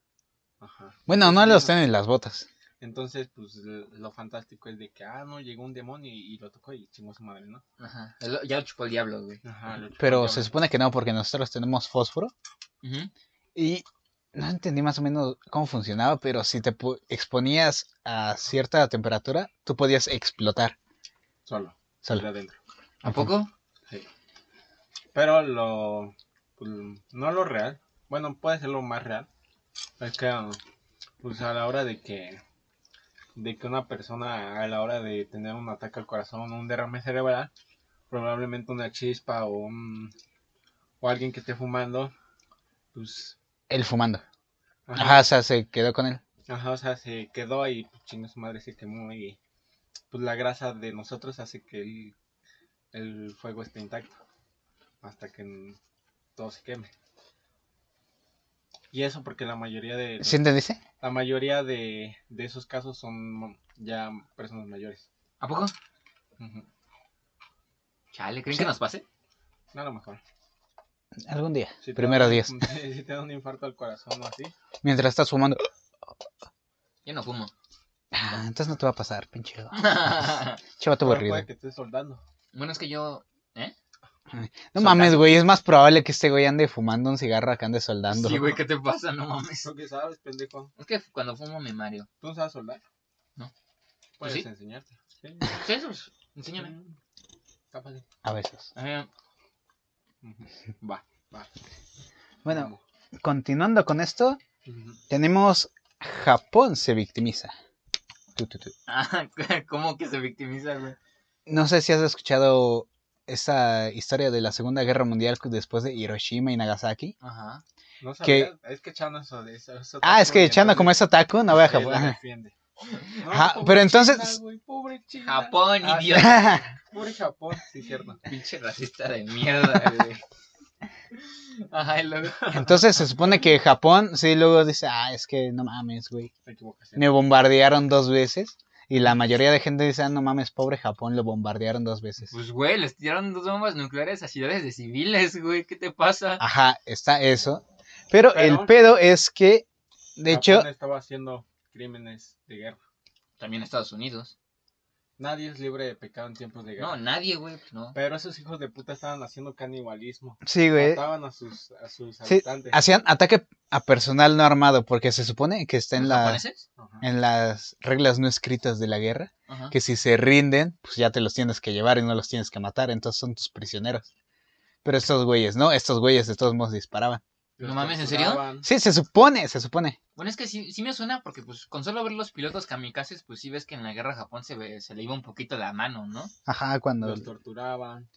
S2: Ajá.
S1: Bueno, no los tenis, las botas.
S2: Entonces, pues lo fantástico es de que, ah, no, llegó un demonio y, y lo tocó y chingó a su madre, ¿no?
S3: Ajá. El- Ya lo chupó el diablo, güey.
S2: Ajá. lo chupó
S1: Pero
S2: el
S1: se supone que no, porque nosotros tenemos fósforo.
S3: Ujú.
S1: Y no entendí más o menos cómo funcionaba, pero si te exponías a cierta temperatura, tú podías explotar.
S2: Solo,
S1: Solo.
S2: adentro.
S3: ¿A poco?
S2: Sí. Pero lo. pues, no lo real. Bueno, puede ser lo más real. Es que, pues a la hora de que. De que una persona, a la hora de tener un ataque al corazón, un derrame cerebral, probablemente una chispa o un. O alguien que esté fumando, pues.
S1: Él fumando.
S2: Ajá,
S1: Ajá, o sea, se quedó con él.
S2: ajá, o sea, se quedó ahí, pues chinga su madre, se quemó y. Pues la grasa de nosotros hace que el, el fuego esté intacto. Hasta que todo se queme. Y eso porque la mayoría de
S1: ¿Sí entendiste?
S2: la mayoría de, de esos casos son ya personas mayores.
S3: ¿A poco?
S2: Ujú.
S3: Chale, ¿creen
S1: Sí.
S3: que nos pase?
S2: No, a lo mejor.
S1: Algún día.
S2: Si
S1: Primero
S2: da-
S1: días.
S2: Si te da un infarto al corazón o así.
S1: Mientras estás fumando.
S3: Yo no fumo.
S1: Ah, entonces no te va a pasar, pinche.
S3: bueno,
S1: Chavato aburrido.
S2: puede que estés soldando.
S3: es que yo...
S1: No mames, güey, es más probable que este güey ande fumando un cigarro que ande soldando.
S3: Sí, güey, ¿qué te pasa? No mames.
S2: ¿Tú qué sabes, pendejo?
S3: Es que cuando fumo me mario.
S2: ¿Tú no sabes soldar?
S3: No.
S2: Puedes
S3: ¿Sí?
S2: enseñarte. Sí.
S3: ¿Qué es eso? Enséñame.
S2: Está fácil.
S1: A veces.
S3: Eh.
S2: Va, va.
S1: Bueno, continuando con esto, tenemos Japón se victimiza.
S3: Ah, ¿Cómo que se victimiza, güey?
S1: No sé si has escuchado esa historia de la Segunda Guerra Mundial después de Hiroshima y Nagasaki.
S3: Ajá.
S2: No
S1: Que-
S2: sabía, es que Chano eso de eso. eso
S1: Ah, es que Chano como es otaku, no voy a Japón.
S2: No,
S1: pero entonces-
S2: China, güey, pobre China.
S3: Japón,
S2: Ah,
S3: idiota.
S2: Pobre Japón, sí, cierto.
S3: Pinche racista de mierda, güey. Ajá, y luego.
S1: Entonces se supone que Japón, sí, luego dice, ah, es que no mames, güey. Me bombardearon dos veces. Y la mayoría de gente dice, ah, no mames, pobre Japón, lo bombardearon dos veces.
S3: Pues, güey, les tiraron dos bombas nucleares a ciudades de civiles, güey. ¿Qué te pasa?
S1: Ajá, está eso. Pero,
S2: Pero-
S1: el pedo es que, de hecho,
S2: Japón estaba haciendo crímenes de guerra.
S3: También Estados Unidos.
S2: Nadie es libre de pecado en tiempos de guerra.
S3: No, nadie, güey, pues no.
S2: Pero esos hijos de puta estaban haciendo canibalismo.
S1: sí, güey.
S2: Mataban a sus, a sus
S1: Sí,
S2: habitantes.
S1: hacían ataque a personal no armado, porque se supone que está en,
S3: ¿Los
S1: la, en las reglas no escritas de la guerra,
S3: Ajá.
S1: que si se rinden, pues ya te los tienes que llevar y no los tienes que matar, entonces son tus prisioneros. Pero estos güeyes, ¿no? Estos güeyes de todos modos disparaban.
S3: No mames, ¿en serio?
S1: Sí, se supone, se supone.
S3: Bueno, es que sí, sí me suena porque pues con solo ver los pilotos kamikazes, pues sí ves que en la guerra Japón se, ve- se le iba un poquito la mano, ¿no?
S1: Ajá, cuando...
S2: Los torturaban.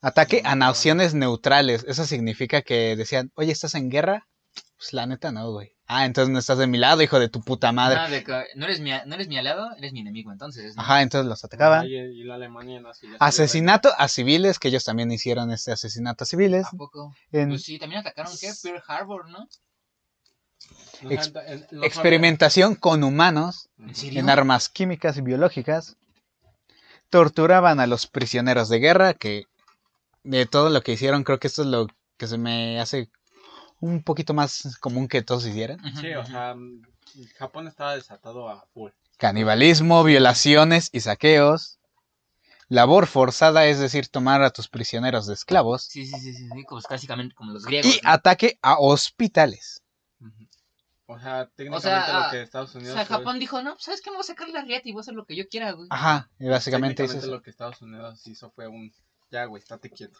S1: Ataque a naciones neutrales. Eso significa que decían, oye, ¿estás en guerra? Pues la neta no, güey. Ah, entonces no estás de mi lado, hijo de tu puta madre.
S3: De que no eres mi, no eres mi aliado, eres mi enemigo, entonces. ¿no?
S1: Ajá, entonces los atacaban.
S2: Y, y la Alemania se
S1: Asesinato a civiles, que ellos también hicieron este asesinato a civiles.
S3: ¿A poco?
S1: En
S3: Pues sí, también atacaron, ¿qué? Pearl Harbor, ¿no?
S2: No,
S1: ex- experimentación con humanos
S3: en
S1: armas químicas y biológicas. Torturaban a los prisioneros de guerra, que de todo lo que hicieron, creo que esto es lo que se me hace un poquito más común que todos hicieran.
S2: Sí, o sea, mm, Japón estaba desatado a full.
S1: Canibalismo, violaciones y saqueos. Labor forzada, es decir, tomar a tus prisioneros de esclavos.
S3: Sí, sí, sí, sí, sí, como básicamente como los griegos.
S1: Y
S3: ¿no?
S1: ataque a hospitales.
S2: O sea, técnicamente
S3: O sea,
S2: lo que Estados
S3: O
S2: Unidos
S3: sea,
S2: fue-
S3: Japón dijo, no, pues, ¿sabes qué? Me voy a sacar la riata y voy a hacer lo que yo quiera, güey.
S1: Ajá, y básicamente eso.
S2: lo que Estados Unidos hizo fue un ya, güey, estate quieto.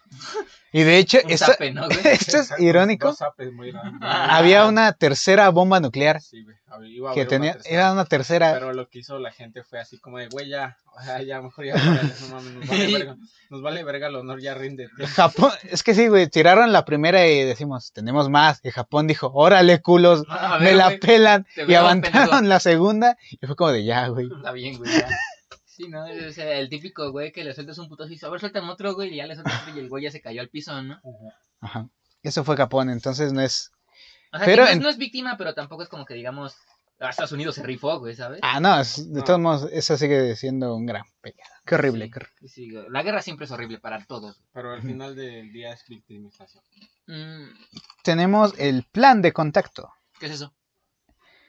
S1: Y de hecho, esto,
S3: zape, ¿no,
S1: esto es irónico.
S2: Muy grandes.
S1: Había una tercera bomba nuclear
S2: Sí, güey. había- iba a
S1: que
S2: una
S1: tenía,
S2: tercera.
S1: era una tercera.
S2: Pero lo que hizo la gente fue así como de, güey, ya, o sea, ya, mejor ya, no mames, nos vale verga, nos vale verga el honor, ya rinde.
S1: Japón, es que sí, güey, tiraron la primera y decimos, tenemos más. Y Japón dijo, órale, culos, me la
S3: güey,
S1: pelan. Y avanzaron la segunda y fue como de ya, güey.
S3: Está bien, güey, ya. Sí, ¿no? O sea, el típico güey que le sueltas un y dice, a ver, suéltame otro, güey, y ya le sueltas otro y el güey ya se cayó al piso, ¿no?
S1: Ajá. Eso fue Japón, entonces no es.
S3: O sea,
S1: Pero
S3: que no, es,
S1: en-
S3: no es víctima, pero tampoco es como que digamos, ah, Estados Unidos se rifó, güey, ¿sabes?
S1: Ah, no, es- de
S2: No.
S1: todos modos, eso sigue siendo un gran pecado. Qué horrible,
S3: Sí,
S1: qué horrible.
S3: sí, güey. la guerra siempre es horrible para todos.
S2: Pero al final del día es victimización.
S3: Mm,
S1: Tenemos el plan de contacto.
S3: ¿Qué es eso?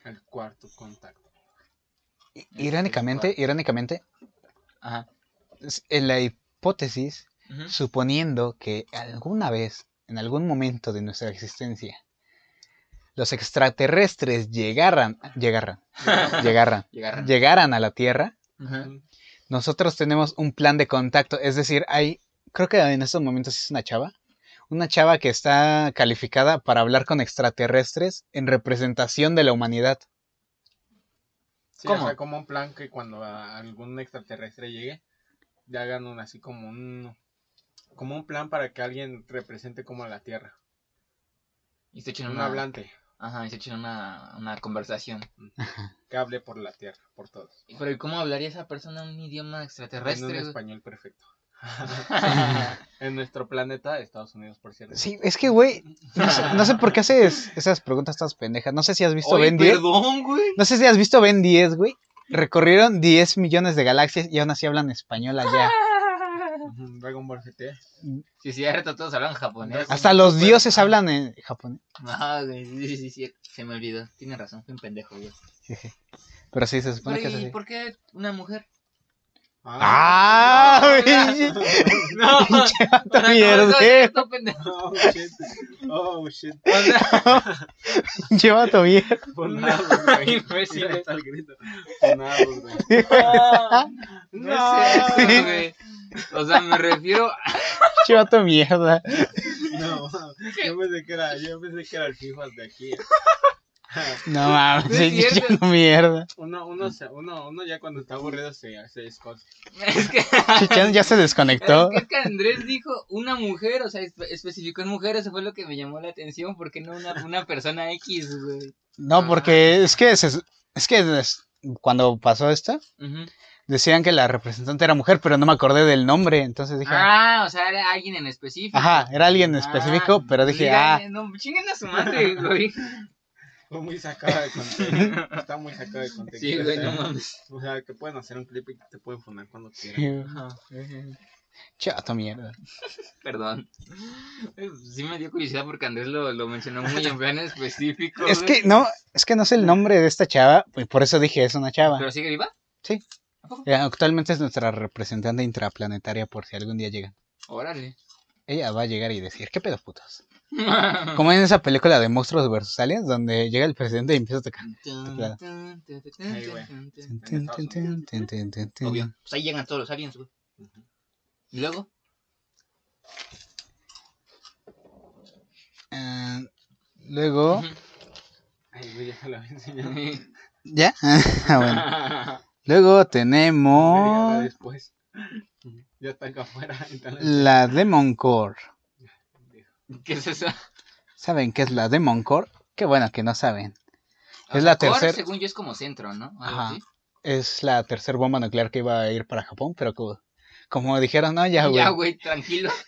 S2: El cuarto contacto.
S1: Irónicamente, irónicamente,
S3: Ajá.
S1: es- en la hipótesis, suponiendo que alguna vez, en algún momento de nuestra existencia, los extraterrestres llegaran, llegaran, llegaran,
S3: Llegar.
S1: llegaran a la Tierra, nosotros tenemos un plan de contacto. Es decir, hay, creo que en estos momentos es una chava, una chava que está calificada para hablar con extraterrestres en representación de la humanidad.
S2: Sí,
S3: ¿Cómo?
S2: o sea, como un plan que cuando algún extraterrestre llegue, le hagan un, así como un, como un plan para que alguien represente como a la Tierra.
S3: Y se echen
S2: Un
S3: una...
S2: hablante
S3: Ajá, y se echen una, una conversación.
S2: que hable por la Tierra, por todos.
S3: Pero ¿y cómo hablaría esa persona un idioma
S2: En un
S3: extraterrestre? güey?
S2: español perfecto. en nuestro planeta, Estados Unidos, por cierto.
S1: Sí, es que, güey, no sé, no sé por qué haces esas preguntas tan pendejas. No sé si has visto
S3: Oye,
S1: Ben 10.
S3: perdón, güey.
S1: No sé si has visto Ben 10, güey. Recorrieron 10 millones de galaxias y aún así hablan español allá.
S2: Dragon Ball GT.
S3: Sí, ahorita todos hablan japonés.
S1: Hasta los dioses hablan en japonés.
S3: Ah, güey, sí, sí, sí, se me olvidó. Tienes razón, fui un pendejo, güey.
S1: Pero sí, se supone que
S3: Pero,
S1: es
S3: ¿y
S1: así.
S3: por qué una mujer?
S1: ¡Ah! güey!
S3: No, no, no, pendejo.
S2: Oh shit. Oh shit. El grito. Funados, güey.
S3: no güey. O sea, me refiero
S1: Pinche vato mierda.
S2: No, yo pensé que era, yo pensé que era el FIFA de aquí.
S1: No mames, sí, chingo mierda.
S2: Uno, uno, se- uno, uno ya cuando está aburrido se hace escos.
S3: Es que,
S1: Chichan ya se desconectó.
S3: es que, es que Andrés dijo una mujer, o sea, espe- especificó en mujer, eso fue lo que me llamó la atención, porque no una, una persona X, güey.
S1: No, porque es que se- es que es- cuando pasó esto, decían que la representante era mujer, pero no me acordé del nombre, entonces dije,
S3: Ah, o sea, era alguien en específico.
S1: ajá, era alguien específico,
S3: Ah,
S1: pero dije,
S3: diga,
S1: ah,
S3: No, chinguen a su madre, güey.
S2: Fue muy sacada de contexto. Está muy sacada de contexto.
S3: Sí, güey,
S2: o
S3: no
S2: sea,
S3: mames.
S2: O sea, que pueden hacer un clip y te pueden poner cuando quieran.
S1: Chato mierda.
S3: Perdón. Sí me dio curiosidad porque Andrés lo, lo mencionó muy en plan específico.
S1: Es
S3: güey.
S1: que no, es que no sé el nombre de esta chava, pues por eso dije es una chava.
S3: ¿Pero sigue viva?
S1: Sí. Eh, Actualmente es nuestra representante intraplanetaria por si algún día llegan.
S3: Órale.
S1: Ella va a llegar y decir, ¿qué pedo putos? Como en esa película de monstruos versus aliens, donde llega el presidente y empieza a tocar.
S3: Obvio. Pues ahí llegan todos los aliens, güey. ¿Y luego?
S1: Ah, luego.
S2: Ay, güey, ya se lo había enseñado.
S1: ¿ya? Ah, bueno. Luego tenemos
S2: después. Ya está acá afuera.
S1: la Demon Core.
S3: ¿Qué es eso?
S1: ¿Saben qué es la Demon Core? Qué bueno que no saben. Es la
S3: Core,
S1: tercera-
S3: Según yo es como centro, ¿no?
S1: Ajá. Es la tercera bomba nuclear que iba a ir para Japón, pero como, como dijeron, no, ya, güey.
S3: Ya, güey, tranquilo.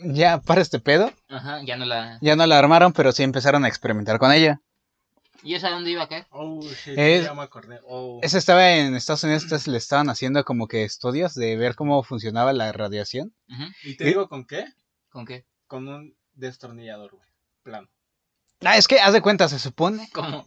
S1: Ya, para este pedo.
S3: Ajá, ya no la...
S1: Ya no la armaron, pero sí empezaron a experimentar con ella.
S3: ¿Y esa dónde iba a caer?
S2: Oh, shit,
S1: Es-
S2: ya me acordé. Oh.
S1: Esa estaba en Estados Unidos, entonces le estaban haciendo como que estudios de ver cómo funcionaba la radiación.
S3: Ujú.
S2: ¿Y te digo con qué?
S3: ¿Con qué?
S2: Con un destornillador, güey. Plano.
S1: Ah, es que, haz de cuenta, se supone.
S3: ¿Cómo?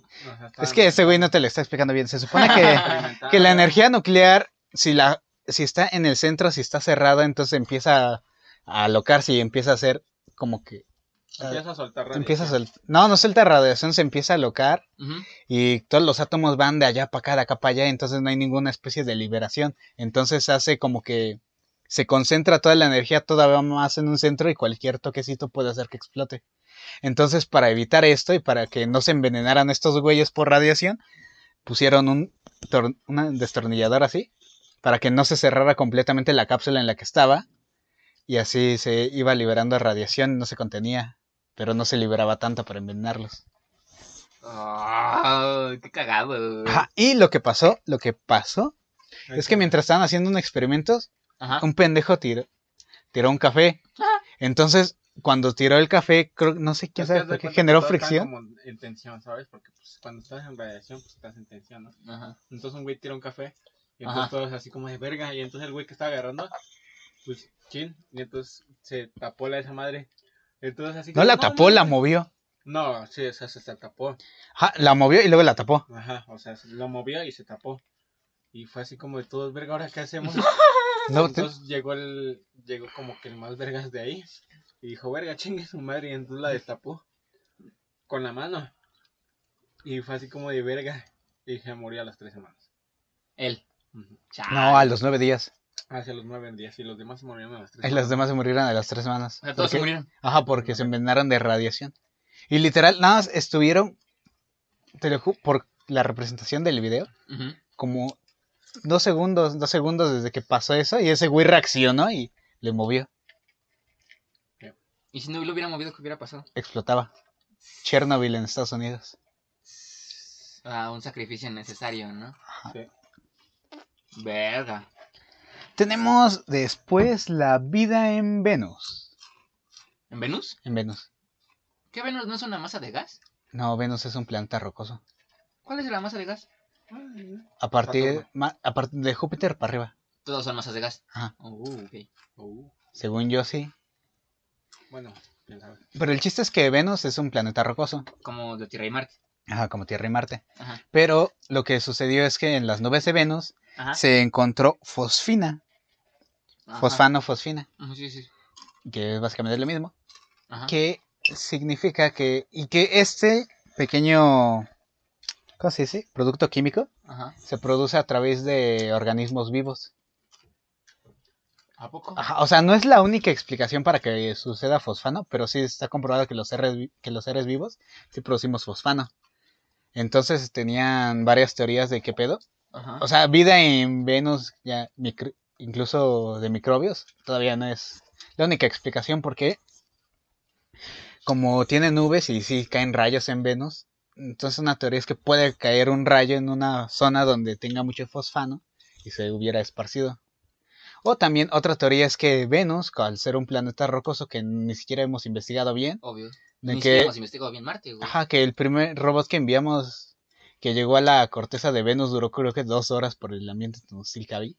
S1: Es que ese güey no te lo está explicando bien. Se supone que, que la energía nuclear, si la si está en el centro, si está cerrada, entonces empieza a, a alocarse y empieza a hacer como que...
S2: Empieza a soltar radiación.
S1: Empieza a sol- No, no suelta radiación, se empieza a alocar y todos los átomos van de allá para acá, de acá para allá, entonces no hay ninguna especie de liberación. Entonces hace como que se concentra toda la energía todavía más en un centro y cualquier toquecito puede hacer que explote. Entonces, para evitar esto y para que no se envenenaran estos güeyes por radiación, pusieron un, tor- un destornillador así, para que no se cerrara completamente la cápsula en la que estaba, y así se iba liberando radiación, no se contenía, pero no se liberaba tanto para envenenarlos.
S3: Ah, qué cagado.
S1: Ajá, Y lo que pasó, lo que pasó, es que mientras estaban haciendo un experimento,
S3: Ajá.
S1: un pendejo tiró, tiró un café.
S3: Ah.
S1: Entonces, cuando tiró el café, creo, no sé qué
S2: cuenta
S1: generó
S2: que todo está
S1: fricción.
S2: como en tensión, ¿sabes? Porque pues, cuando estás en radiación, pues estás en tensión, ¿no?
S3: Ajá.
S2: Entonces un güey tira un café y entonces todos así como de verga y entonces el güey que estaba agarrando, pues chill, y entonces se tapó la esa madre. Entonces así
S1: No
S2: como,
S1: la tapó, la
S2: no".
S1: movió.
S2: No, sí, o sea, se, se tapó.
S1: Ajá, la movió y luego la tapó.
S2: Ajá, o sea, se- lo movió y se tapó. Y fue así como de todos, verga, ¿ahora qué hacemos?
S1: No, te-
S2: entonces llegó el, llegó como que el más vergas de ahí y dijo, verga, chingue su madre, y entonces la destapó con la mano. Y fue así como de verga. Y dije, murió a las tres semanas.
S3: Él.
S1: No, a los nueve días.
S2: Hacia los nueve días y los demás murieron a las tres
S1: Y los demás se murieron a las tres semanas.
S3: O sea, todos se murieron.
S1: Ajá, porque se envenenaron de radiación. Y literal, nada más estuvieron, te lo por la representación del video, como dos segundos, dos segundos desde que pasó eso, y ese güey reaccionó y le movió,
S3: Y si no lo hubiera movido, ¿qué hubiera pasado?
S1: explotaba. Chernobyl en Estados Unidos.
S3: Ah, un sacrificio necesario, ¿no?
S2: Sí.
S3: Verga.
S1: Tenemos después la vida en Venus.
S3: ¿En Venus?
S1: En Venus.
S3: ¿Qué Venus no es una masa de gas?
S1: No, Venus es un planeta rocoso.
S3: ¿Cuál es la masa de gas?
S1: A partir,
S2: Saturno.
S1: ma- a partir de Júpiter para arriba.
S3: Todos son masas de gas.
S1: Ajá.
S3: Oh.
S2: Uh,
S1: Según yo sí.
S2: bueno.
S1: Pero el chiste es que Venus es un planeta rocoso.
S3: Como de Tierra y Marte.
S1: Ajá, como Tierra y Marte.
S3: Ajá.
S1: Pero lo que sucedió es que en las nubes de Venus
S3: Ajá.
S1: se encontró fosfina.
S3: Ajá.
S1: Fosfano, fosfina.
S3: Sí, sí.
S1: Que es básicamente lo mismo.
S3: Ajá.
S1: Que significa que. Y que este pequeño. ¿Cómo se dice? Producto químico
S3: Ajá.
S1: se produce a través de organismos vivos.
S3: ¿A poco?
S1: Ajá, o sea, no es la única explicación para que suceda fosfano, pero sí está comprobado que los seres, que los seres vivos sí producimos fosfano. Entonces tenían varias teorías de qué pedo.
S3: Ajá.
S1: O sea, vida en Venus, ya micro- incluso de microbios, todavía no es la única explicación porque como tiene nubes y sí caen rayos en Venus, entonces una teoría es que puede caer un rayo en una zona donde tenga mucho fosfano y se hubiera esparcido. O también otra teoría es que Venus, al ser un planeta rocoso que ni siquiera hemos investigado bien,
S3: Obvio.
S1: de
S3: Ni
S1: que
S3: siquiera hemos investigado bien Marte, güey.
S1: Ajá, que el primer robot que enviamos que llegó a la corteza de Venus duró creo que dos horas por el ambiente hostil que había.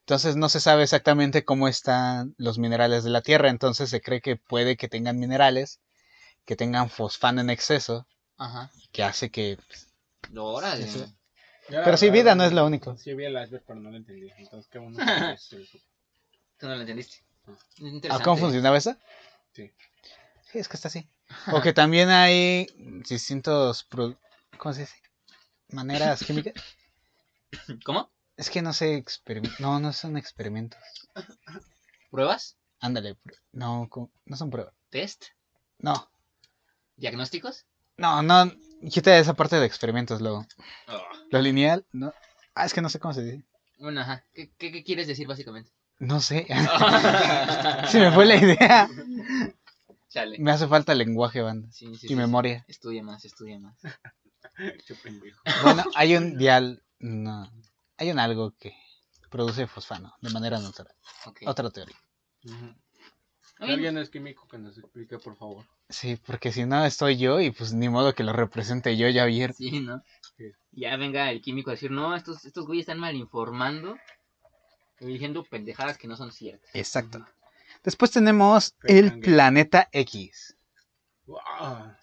S1: Entonces no se sabe exactamente cómo están los minerales de la Tierra, entonces se cree que puede que tengan minerales, que tengan fosfano en exceso,
S3: Ajá.
S1: que hace que...
S3: Órale.
S4: Yo la
S1: Pero sí, vida no es lo único.
S4: Sí vi el iceberg, pero no lo entendí. Entonces, qué bueno.
S3: Tú no lo entendiste.
S4: No.
S1: ¿Ah. ¿Cómo funcionaba eso?
S4: Sí.
S1: Sí, es que está así. O que también hay distintos... pro- ¿Cómo se dice? Maneras químicas.
S3: ¿Cómo?
S1: Es que no sé, experimentos. No, no son experimentos.
S3: ¿Pruebas?
S1: Ándale, pr- no, no son pruebas.
S3: ¿Test?
S1: No,
S3: ¿Diagnósticos?
S1: No, no, quita esa parte de experimentos, lo,
S3: Oh.
S1: lo lineal, no. Ah, es que no sé cómo se dice.
S3: Bueno, ajá. ¿Qué, qué, qué quieres decir básicamente?
S1: No sé. Se me fue la idea.
S3: Chale.
S1: Me hace falta lenguaje, banda.
S3: Sí, sí,
S1: Y
S3: sí,
S1: memoria.
S3: sí. Estudia más, estudia más.
S1: Bueno, hay un dial. No. Hay un algo que produce fosfano de manera natural.
S3: Ok.
S1: Otra teoría.
S4: Si Alguien es químico que nos explique, por favor.
S1: Sí, porque si no estoy yo y pues ni modo que lo represente yo, Javier.
S3: Sí, ¿no?
S4: Sí.
S3: Ya venga el químico a decir, no, estos, estos güeyes están mal informando y diciendo pendejadas que no son ciertas.
S1: Exacto. Después tenemos
S4: Fake
S1: el planeta X.
S4: Wow.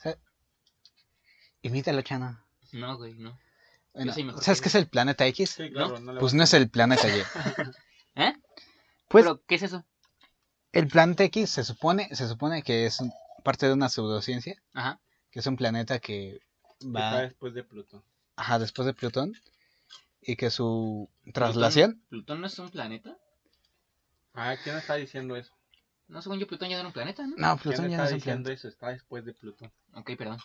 S1: Imítalo, Chano.
S3: No, güey, no.
S1: Bueno, ¿Sabes qué es el planeta X?
S4: Sí, claro, no, le
S1: Pues no es el planeta Y.
S3: ¿Eh?
S1: Pues
S3: ¿Pero qué es eso?
S1: El planeta X se supone, se supone que es un- parte de una pseudociencia,
S3: Ajá.
S1: que es un planeta que va
S4: después de Plutón.
S1: ajá, después de Plutón y que su traslación,
S3: ¿Plutón, ¿Plutón no es un planeta?
S4: Ah, ¿quién está diciendo eso?
S3: No, según yo, Plutón ya no era un planeta, ¿no?
S1: no,
S4: ¿Quién
S1: Plutón ya no
S4: está
S1: es un
S4: diciendo
S1: planeta.
S4: eso? Está después de Plutón.
S3: Ok, perdón.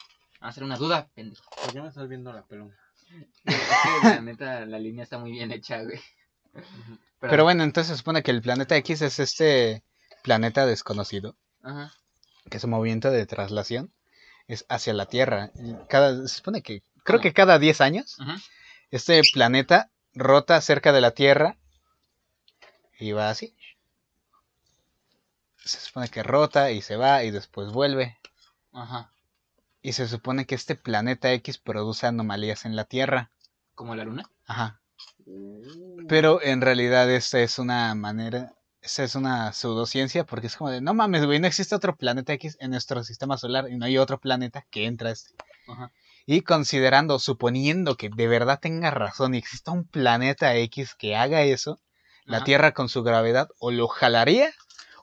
S3: Va a ser una duda, pendejo.
S4: ¿Por qué me estás viendo la pelona?
S3: La neta, la línea está muy bien hecha, güey.
S1: Pero bueno, entonces se supone que el planeta X es este planeta desconocido,
S3: Ajá.
S1: que su movimiento de traslación es hacia la Tierra. Cada, se supone que creo
S3: ¿Cómo?
S1: que cada 10 años
S3: Ajá.
S1: este planeta rota cerca de la Tierra y va así. Se supone que rota y se va y después vuelve.
S3: Ajá.
S1: Y se supone que este planeta X produce anomalías en la Tierra.
S3: ¿Como la luna?
S1: Ajá. Pero en realidad esta es una manera, esta es una pseudociencia porque es como de, no mames, güey, no existe otro planeta X en nuestro sistema solar y no hay otro planeta que entra a este.
S3: Ajá.
S1: Y considerando, suponiendo que de verdad tenga razón y exista un planeta X que haga eso, la. Tierra con su gravedad o lo jalaría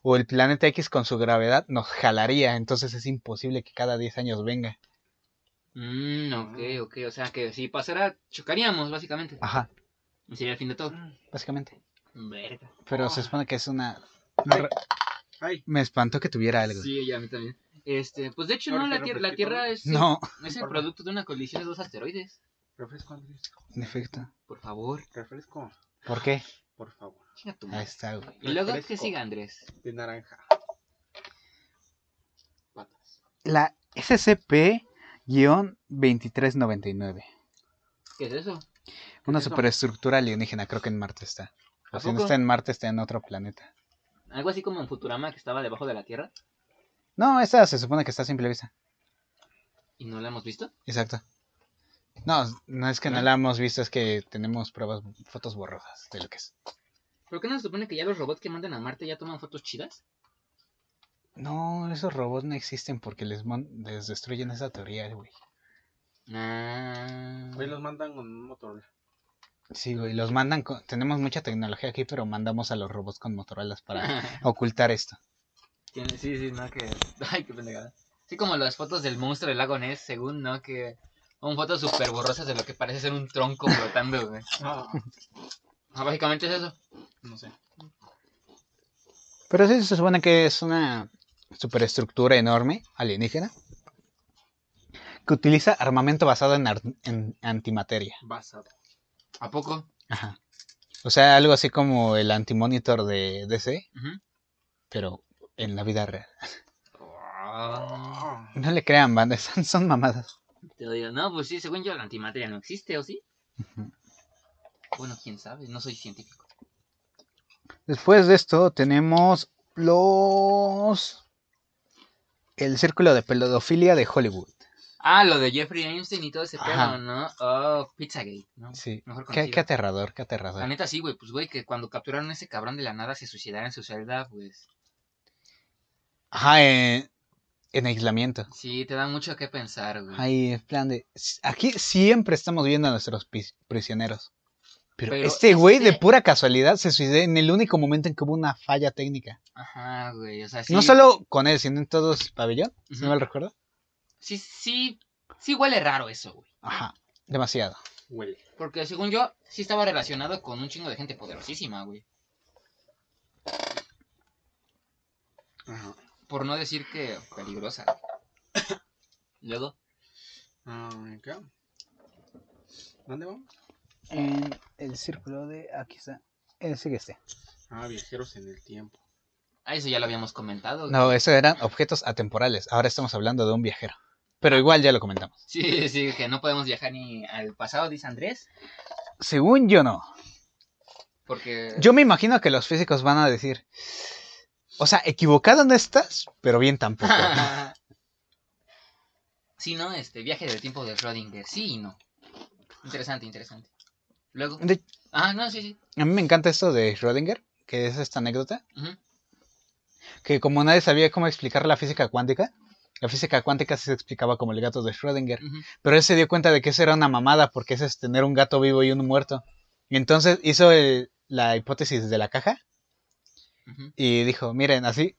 S1: o el planeta X con su gravedad nos jalaría. Entonces es imposible que cada 10 años venga.
S3: Mm, ok, ok. O sea que si pasara, chocaríamos, básicamente.
S1: Ajá,
S3: sería el fin de todo.
S1: básicamente.
S3: Verga.
S1: Pero se supone que es una...
S4: Ay. Ay,
S1: Me espantó que tuviera algo.
S3: Sí, ya a mí también. Este, pues de hecho,
S4: ¿No
S3: no, la, tierra, la Tierra
S4: no?
S3: es,
S1: No,
S3: es el producto de una colisión de dos asteroides.
S4: refresco, Andrés.
S1: en efecto.
S3: Por favor,
S4: Refresco,
S1: ¿Por qué?
S4: por favor.
S3: chinga tu
S1: Ahí
S3: madre.
S1: está, güey.
S3: Y luego, ¿qué
S4: refresco.
S3: siga, Andrés?
S4: De naranja.
S3: Patas.
S1: La SCP-2399.
S3: ¿Qué es eso?
S1: Una
S3: es eso?
S1: superestructura alienígena, creo que en Marte está. O
S3: ¿A
S1: si no está en Marte, está en otro planeta.
S3: Algo así como en Futurama que estaba debajo de la Tierra
S1: No, esta se supone que está a simple vista.
S3: y no la hemos visto.
S1: Exacto. No, no es que no la hemos visto, es que tenemos pruebas, fotos borrosas de lo que es.
S3: ¿Por qué no se supone que ya los robots que mandan a Marte ya toman fotos chidas?
S1: No, esos robots no existen porque les, mon- les destruyen esa teoría, güey.
S3: Ah.
S4: Hoy los mandan con un Motorola.
S1: Sí, güey, los mandan, con- tenemos mucha tecnología aquí, pero mandamos a los robots con Motorolas para ocultar esto.
S3: Tiene- sí, sí, no, que... Ay, qué pendejada. Sí, como las fotos del monstruo del lago Ness, según, ¿no? Que son fotos súper borrosas de lo que parece ser un tronco flotando, güey.
S4: Ah,
S3: Ah, básicamente es eso.
S4: no sé.
S1: Pero sí se supone que es una superestructura enorme alienígena que utiliza armamento basado en antimateria.
S2: Basado.
S3: ¿A poco?
S1: Ajá. O sea, algo así como el antimonitor de DC, pero en la vida real.
S3: Ah,
S1: No le crean, banda, son, son mamadas.
S3: te digo, no, pues sí, según yo la antimateria no existe, ¿o sí? Bueno, quién sabe, no soy científico.
S1: Después de esto tenemos los... El círculo de pedofilia de Hollywood.
S3: Ah, lo de Jeffrey Einstein y todo ese pedo, ¿no? Oh, Pizzagate, ¿no?
S1: Sí.
S3: Mejor
S1: Qué, qué aterrador, qué
S3: La
S1: aterrador.
S3: neta sí, güey, pues güey, que cuando capturaron a ese cabrón de la nada se suicidara en su celda, pues
S1: Ajá, en, en aislamiento.
S3: sí, te da mucho que pensar, güey.
S1: Ahí, en plan de... Aquí siempre estamos viendo a nuestros prisioneros. Pero,
S3: Pero
S1: este güey de pura casualidad se suicidó en el único momento en que hubo una falla técnica.
S3: Ajá, güey, o sea, sí.
S1: No solo con él, sino en todos pabellón, si no
S3: Ujú.
S1: mal recuerdo.
S3: Sí, sí, sí huele raro eso, güey.
S1: Ajá, demasiado.
S2: Huele.
S3: Porque según yo, sí estaba relacionado con un chingo de gente poderosísima, güey.
S2: Ajá.
S3: Por no decir que peligrosa. Luego,
S2: Ah, ¿qué? ¿Dónde vamos?
S1: En el círculo de... Aquí está. Eh, sigue este.
S2: Ah, viajeros en el tiempo.
S3: ah, eso ya lo habíamos comentado.
S1: No, eso eran objetos atemporales. Ahora estamos hablando de un viajero. Pero igual ya lo comentamos.
S3: Sí, sí, que no podemos viajar ni al pasado, dice Andrés.
S1: Según yo no.
S3: Porque.
S1: Yo me imagino que los físicos van a decir... O sea, equivocado no estás, pero bien tampoco.
S3: sí, ¿no? Este viaje del tiempo de Schrödinger. Sí y no. Interesante, interesante. Luego.
S1: De-
S3: Ah, no, sí, sí.
S1: A mí me encanta esto de Schrödinger, que es esta anécdota, que como nadie sabía cómo explicar la física cuántica, la física cuántica se explicaba como el gato de Schrödinger, pero él se dio cuenta de que eso era una mamada, porque eso es tener un gato vivo y uno muerto. Y entonces hizo el- la hipótesis de la caja y dijo, miren, así,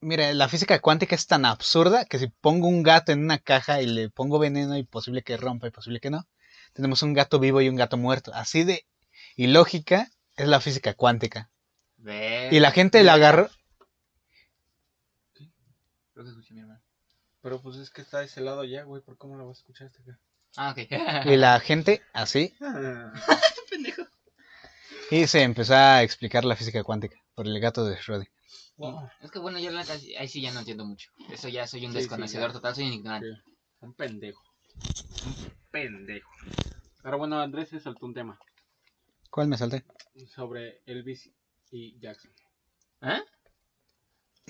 S1: miren, la física cuántica es tan absurda que si pongo un gato en una caja y le pongo veneno y posible que rompa y posible que no, tenemos un gato vivo y un gato muerto. Así de ilógica es la física cuántica. Y la gente la agarró.
S3: Creo que escuché a mi hermano.
S2: Pero pues es que está de ese lado ya, güey. ¿Por cómo lo vas a escuchar hasta acá?
S3: Ah, ok.
S1: Y la gente así.
S3: Pendejo.
S1: Y se empezó a explicar la física cuántica por el gato de Schrödinger.
S2: Wow.
S3: Es que bueno, yo la ahí sí ya no entiendo mucho. Eso ya soy un
S2: Sí, sí,
S3: desconocedor
S2: ya.
S3: total, soy un ignorante.
S2: Sí. Un pendejo. Un pendejo. Pero bueno, Andrés se saltó un tema
S1: ¿Cuál me salté?
S2: sobre Elvis y Jackson.
S3: ¿Eh?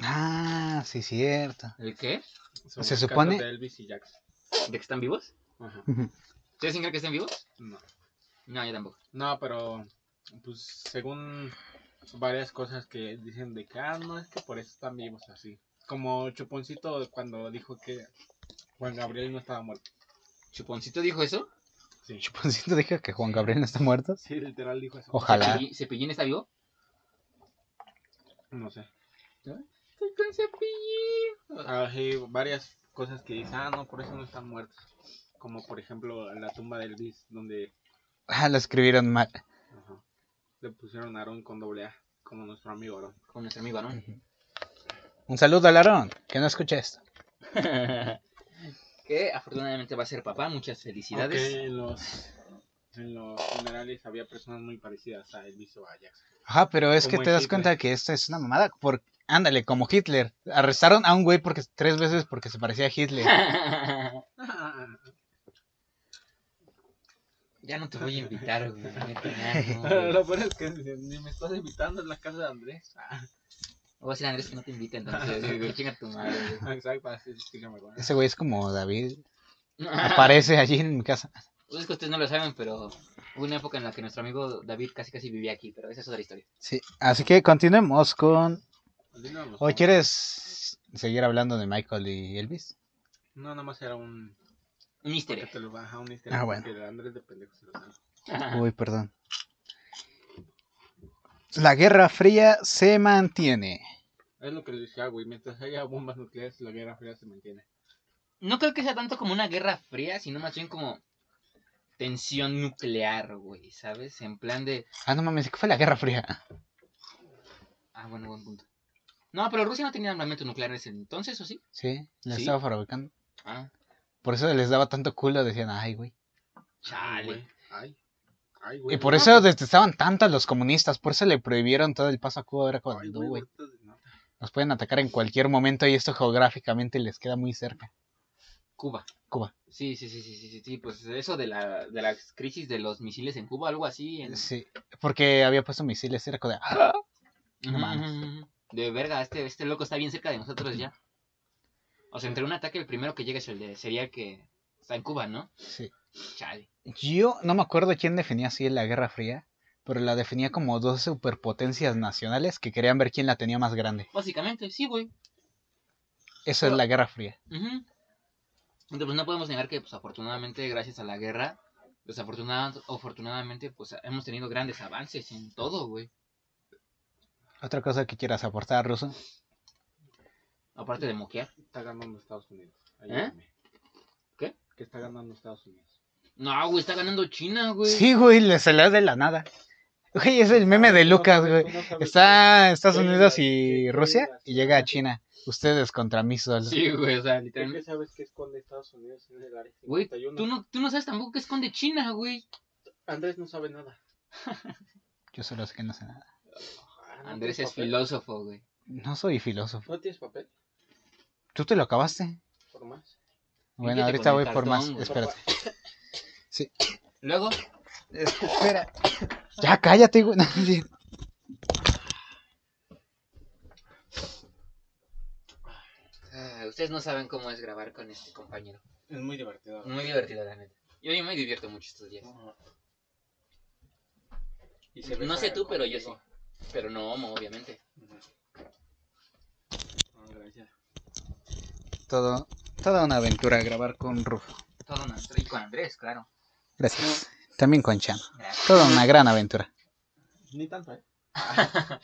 S1: Ah, sí, cierto.
S3: ¿El qué?
S1: Se supone-
S2: de Elvis y Jackson.
S3: ¿De que están vivos?
S2: Ajá.
S3: ¿Ustedes sin creer que estén vivos?
S2: No.
S3: No, yo tampoco.
S2: No, pero pues según varias cosas que dicen de que, ah, no, es que por eso están vivos así. Como Chuponcito cuando dijo que Juan Gabriel no estaba muerto.
S3: ¿Chuponcito dijo eso?
S2: Sí,
S1: Chuponcito dijo que Juan Gabriel no está muerto.
S2: sí literal dijo eso.
S1: Ojalá.
S3: ¿Cepillín, ¿Cepillín está vivo?
S2: No sé.
S3: Estoy con Cepillín.
S2: Sí, varias cosas que dicen, ah, no, por eso no están muertos. Como por ejemplo la tumba de Elvis, donde
S1: Ah, lo escribieron mal.
S2: ajá, le pusieron Aarón con doble A, como nuestro amigo Aarón.
S3: Con nuestro amigo, ¿no?
S1: Un saludo al Aarón, que no escucha esto.
S3: que afortunadamente va a ser papá. Muchas felicidades.
S2: En los, en los funerales había personas muy parecidas a Elvis o a Jackson.
S1: Ajá, pero es que te das
S2: Hitler.
S1: cuenta que esto es una mamada. Por... Ándale, como Hitler. Arrestaron a un güey porque tres veces porque se parecía a Hitler.
S3: ya no te voy a invitar, güey. no.
S2: Lo peor es que ni me estás invitando en la casa de Andrés. Ah,
S3: Voy a decir Andrés que no te invite, entonces, güey, chinga tu madre, güey.
S2: Exacto, así explícame. güey.
S1: Ese güey es como David. Aparece allí en mi casa.
S3: Pues es que ustedes no lo saben, pero hubo una época en la que nuestro amigo David casi casi vivía aquí, pero esa es otra historia.
S1: Sí, así que continuemos con...
S2: Continuamos,
S1: ¿O
S2: ¿no?
S1: quieres seguir hablando de Michael y Elvis?
S2: No, nada más era un.
S3: Un easter
S2: Que
S3: egg.
S2: te lo baja un easter
S1: Ah,
S2: egg,
S1: bueno.
S2: porque el Andrés de pendejo se lo sabe.
S1: Uy, perdón. La Guerra Fría se mantiene.
S2: Es lo que le decía, güey. Mientras haya bombas nucleares, la guerra fría se mantiene.
S3: No creo que sea tanto como una guerra fría, sino más bien como tensión nuclear, güey, ¿sabes? En plan de...
S1: Ah, no mames, ¿qué fue la Guerra Fría?
S3: Ah, bueno, buen punto. No, pero Rusia no tenía armamento nuclear en ese entonces, ¿o sí?
S1: Sí, la
S3: ¿Sí?
S1: estaba fabricando.
S3: Ah.
S1: Por eso les daba tanto culo, decían, ay, güey.
S3: Chale.
S4: Ay, ay, güey.
S1: Y por eso detestaban tanto a los comunistas, por eso le prohibieron todo el paso a Cuba, era
S4: Ay,
S1: cuando,
S4: güey.
S1: Nos pueden atacar en cualquier momento y esto geográficamente les queda muy cerca.
S3: Cuba.
S1: Cuba.
S3: Sí, sí, sí, sí, sí, sí, sí, pues eso de la, de la crisis de los misiles en Cuba, algo así. En...
S1: Sí, porque había puesto misiles, era como de, "Ah". no mames.
S3: De verga, este, este loco está bien cerca de nosotros ya. O sea, entre un ataque, el primero que llegue es el de, sería el que está en Cuba, ¿no?
S1: Sí.
S3: Chale.
S1: Yo no me acuerdo quién definía así la Guerra Fría, pero la definía como dos superpotencias nacionales que querían ver quién la tenía más grande.
S3: Básicamente, sí, güey.
S1: Eso es la Guerra Fría.
S3: Ujú. Entonces, pues no podemos negar que, pues afortunadamente, gracias a la guerra, desafortunadamente, afortunadamente, pues hemos tenido grandes avances en todo, güey.
S1: Otra cosa que quieras aportar, Ruso.
S3: Aparte de moquear.
S4: Está ganando Estados Unidos.
S3: ¿Eh?
S4: Ayúdame.
S3: ¿Qué?
S4: Que está ganando Estados Unidos.
S3: No, güey, está ganando China, güey.
S1: Sí, güey, le se le da de la nada. Güey, es el meme de Lucas, güey. Está en Estados Unidos y Rusia y llega a China. Ustedes contra mí solo.
S3: Sí, güey, o sea,
S4: ¿Por
S3: literalmente.
S4: qué sabes que esconde Estados Unidos en el área
S3: Güey,
S4: 51?
S3: tú no, tú no sabes tampoco qué esconde China, güey.
S4: Andrés no sabe nada.
S1: Yo solo sé que no sé nada.
S4: Ah, ¿no
S3: Andrés es filósofo, güey.
S1: No soy filósofo.
S4: ¿No tienes papel?
S1: ¿Tú te lo acabaste?
S4: Por más.
S1: Bueno, ahorita voy por más. Espérate.
S3: Luego,
S1: Espera. Ya cállate, güey.
S3: Ah, ustedes no saben cómo es grabar con este compañero.
S4: Es muy divertido.
S3: Muy divertido, la neta. Yo, yo me divierto mucho estos días.
S4: Y se
S3: No sé tú, pero yo sí. Pero no homo, obviamente.
S4: Gracias.
S1: Todo, toda una aventura grabar con Rufo.
S3: Todo un y con Andrés, claro.
S1: Gracias. También con Chano. Toda una gran aventura.
S4: Ni tanto, ¿eh?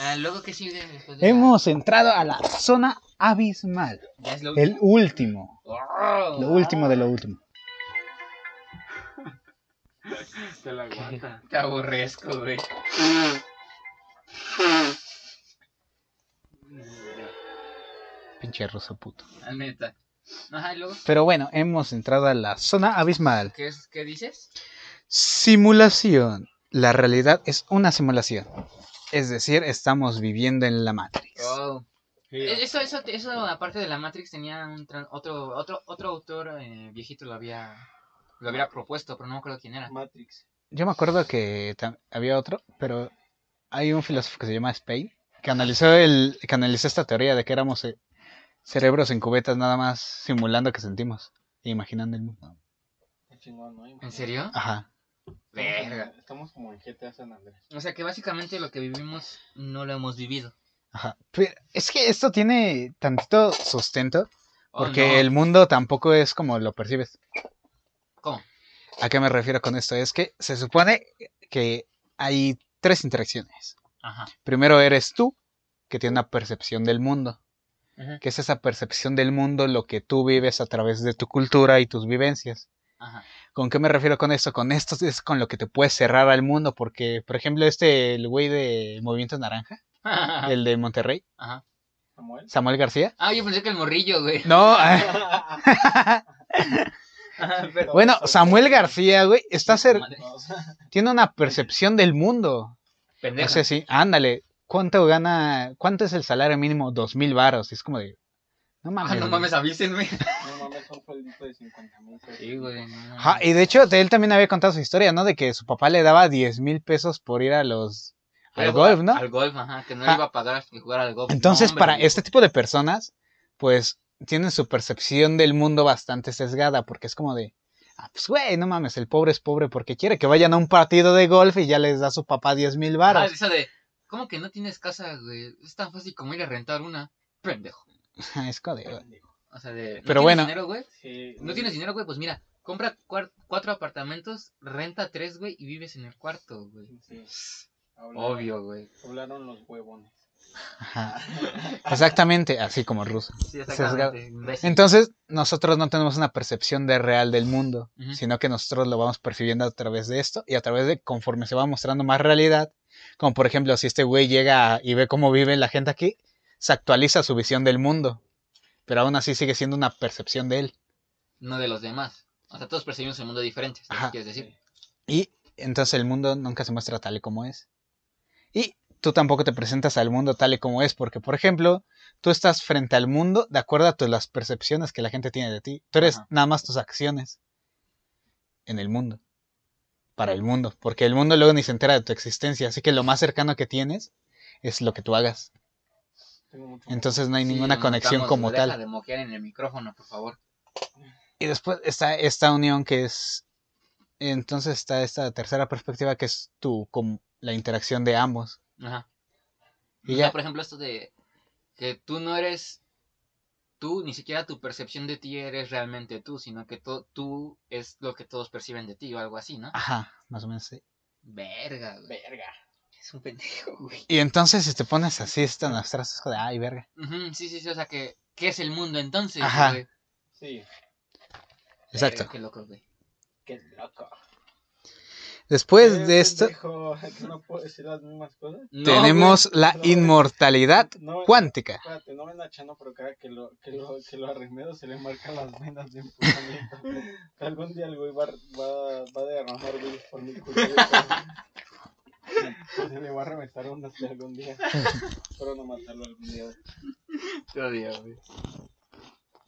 S3: Ah, luego, ¿qué sigue después de la-
S1: Hemos entrado a la zona abismal.
S3: Ya es lo
S1: El último.
S3: Oh.
S1: Lo último de lo último.
S4: Se la aguanta.
S3: Te aborrezco, güey.
S1: Pinche ruso puto.
S3: La neta. Ajá, y luego,
S1: Pero bueno, hemos entrado a la zona abismal.
S3: ¿qué, es, ¿qué dices?
S1: Simulación. La realidad es una simulación. Es decir, estamos viviendo en la Matrix.
S3: Oh.
S4: Sí,
S3: Eh, Eso, eso, eso, aparte de la Matrix, tenía un otro, otro, otro autor eh, viejito lo había, lo había propuesto, pero no me acuerdo quién era.
S4: Matrix.
S1: Yo me acuerdo que había otro, pero hay un filósofo que se llama Spain que analizó, el, que analizó esta teoría de que éramos eh, cerebros en cubetas nada más simulando que sentimos e imaginando el mundo.
S4: Qué chingón, ¿no?
S3: ¿En serio?
S1: Ajá.
S3: Verga.
S4: estamos como en GTA San Andrés.
S3: O sea que básicamente lo que vivimos no lo hemos vivido.
S1: Ajá. Pero es que esto tiene tantito sustento
S3: Oh,
S1: porque
S3: no.
S1: el mundo tampoco es como lo percibes.
S3: ¿Cómo?
S1: ¿A qué me refiero con esto? Es que se supone que hay tres interacciones.
S3: Ajá.
S1: Primero eres tú, que tiene una percepción del mundo. Que es esa percepción del mundo, lo que tú vives a través de tu cultura y tus vivencias.
S3: Ajá.
S1: ¿Con qué me refiero con esto? Con esto es con lo que te puedes cerrar al mundo, porque, por ejemplo, este, el güey de Movimiento Naranja, el de Monterrey,
S3: Ajá.
S4: Samuel.
S1: Samuel García.
S3: Ah, yo pensé que el morrillo, güey.
S1: No,
S3: Ajá, pero-
S1: bueno, Samuel García, güey, está tiene una percepción del mundo.
S3: pendejo.
S1: O sea, sí, ándale, ¿cuánto gana, cuánto es el salario mínimo? Dos mil varos, y es como de, no mames.
S3: Ah, no
S1: güey.
S3: mames, avísenme.
S4: no mames, un sueldito de 50 mil pesos.
S3: Sí, güey. no mames.
S1: Ajá, y de hecho, él también había contado su historia, ¿no? De que su papá le daba 10 mil pesos por ir a los... al
S3: Pero
S1: golf, ¿no?
S3: Al golf, ajá, que no
S1: Ajá.
S3: iba a pagar y jugar al golf.
S1: Entonces,
S3: No, hombre,
S1: para este tipo de personas, pues tienen su percepción del mundo bastante sesgada, porque es como de, ah, pues güey, no mames, el pobre es pobre porque quiere que vayan a un partido de golf y ya les da su papá 10 mil
S3: Ah,
S1: varos.
S3: eso de, ¿cómo que no tienes casa, güey? Es tan fácil como ir a rentar una. Pendejo.
S1: es de,
S3: O sea, de. ¿no
S1: Pero
S3: tienes
S1: bueno.
S3: dinero, güey?
S4: Sí,
S3: No tienes dinero, güey, pues mira, compra cuatro apartamentos, renta tres, güey, y vives en el cuarto, güey.
S4: Sí. Hablaron-
S3: Obvio, güey.
S4: Hablaron los huevones.
S1: ajá. Exactamente, así como ruso.
S3: Sí,
S1: exactamente. Entonces, nosotros no tenemos una percepción de real del mundo, sino que nosotros lo vamos percibiendo a través de esto y a través de conforme se va mostrando más realidad. Como por ejemplo, si este güey llega y ve cómo vive la gente aquí, se actualiza su visión del mundo, pero aún así sigue siendo una percepción de él.
S3: no de los demás. O sea, todos percibimos el mundo diferente, ¿es lo que
S1: Ajá.
S3: quieres decir?
S1: Y entonces el mundo nunca se muestra tal y como es. Y tú tampoco te presentas al mundo tal y como es, porque, por ejemplo, tú estás frente al mundo de acuerdo a las percepciones que la gente tiene de ti. Tú eres
S3: Ajá.
S1: nada más tus acciones en el mundo. Para el mundo. Porque el mundo luego ni se entera de tu existencia. Así que lo más cercano que tienes es lo que tú hagas. Entonces no hay
S3: Sí,
S1: ninguna conexión como
S3: deja
S1: tal.
S3: de moquear en el micrófono, por favor.
S1: Y después está esta unión que es. Entonces está esta tercera perspectiva que es tu, como la interacción de ambos.
S3: Ajá.
S1: Y
S3: O
S1: ya-
S3: por ejemplo, esto de que tú no eres tú, ni siquiera tu percepción de ti eres realmente tú, sino que tú es lo que todos perciben de ti o algo así, ¿no?
S1: Ajá, más o menos sí.
S3: Verga, güey.
S2: Verga.
S3: Es un pendejo, güey.
S1: Y entonces si te pones así, es tan abstracto, es como de, ay, verga.
S3: Ujú, sí, sí, sí, o sea, que ¿qué es el mundo entonces?
S1: Ajá.
S3: güey?
S4: Sí,
S1: Exacto.
S3: Verga, Qué loco, güey.
S2: Qué loco.
S1: Después
S4: Eh,
S1: de esto,
S4: que no puedo decir las mismas cosas.
S3: No,
S1: tenemos la
S4: No,
S1: inmortalidad
S4: No,
S1: cuántica.
S4: Espérate, no ven a Chano por cada que lo, que lo, que lo arremedo se le marcan las venas de empujamiento. Algún día el güey va, va, va a derramar güey por mi culpa. Se le va a reventar una así algún día. Espero no matarlo algún día.
S3: güey. Te odio, güey.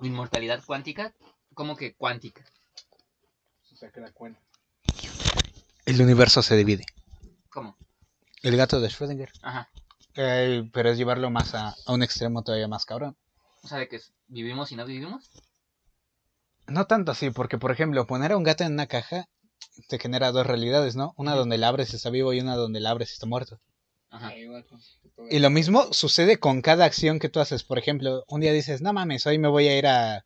S3: Inmortalidad cuántica, ¿cómo que cuántica?
S4: O sea, que la cuenta.
S1: El universo se divide.
S3: ¿Cómo?
S1: El gato de Schrödinger.
S3: Ajá.
S1: Eh, pero es llevarlo más a, a un extremo todavía más cabrón.
S3: O sea, de que vivimos y no vivimos.
S1: No tanto así, porque por ejemplo, poner a un gato en una caja te genera dos realidades, ¿no? Una donde la abres y está vivo y una donde la abres y está muerto.
S3: Ajá.
S4: Puto
S1: Y lo mismo sucede con cada acción que tú haces. Por ejemplo, un día dices, no mames, hoy me voy a ir a...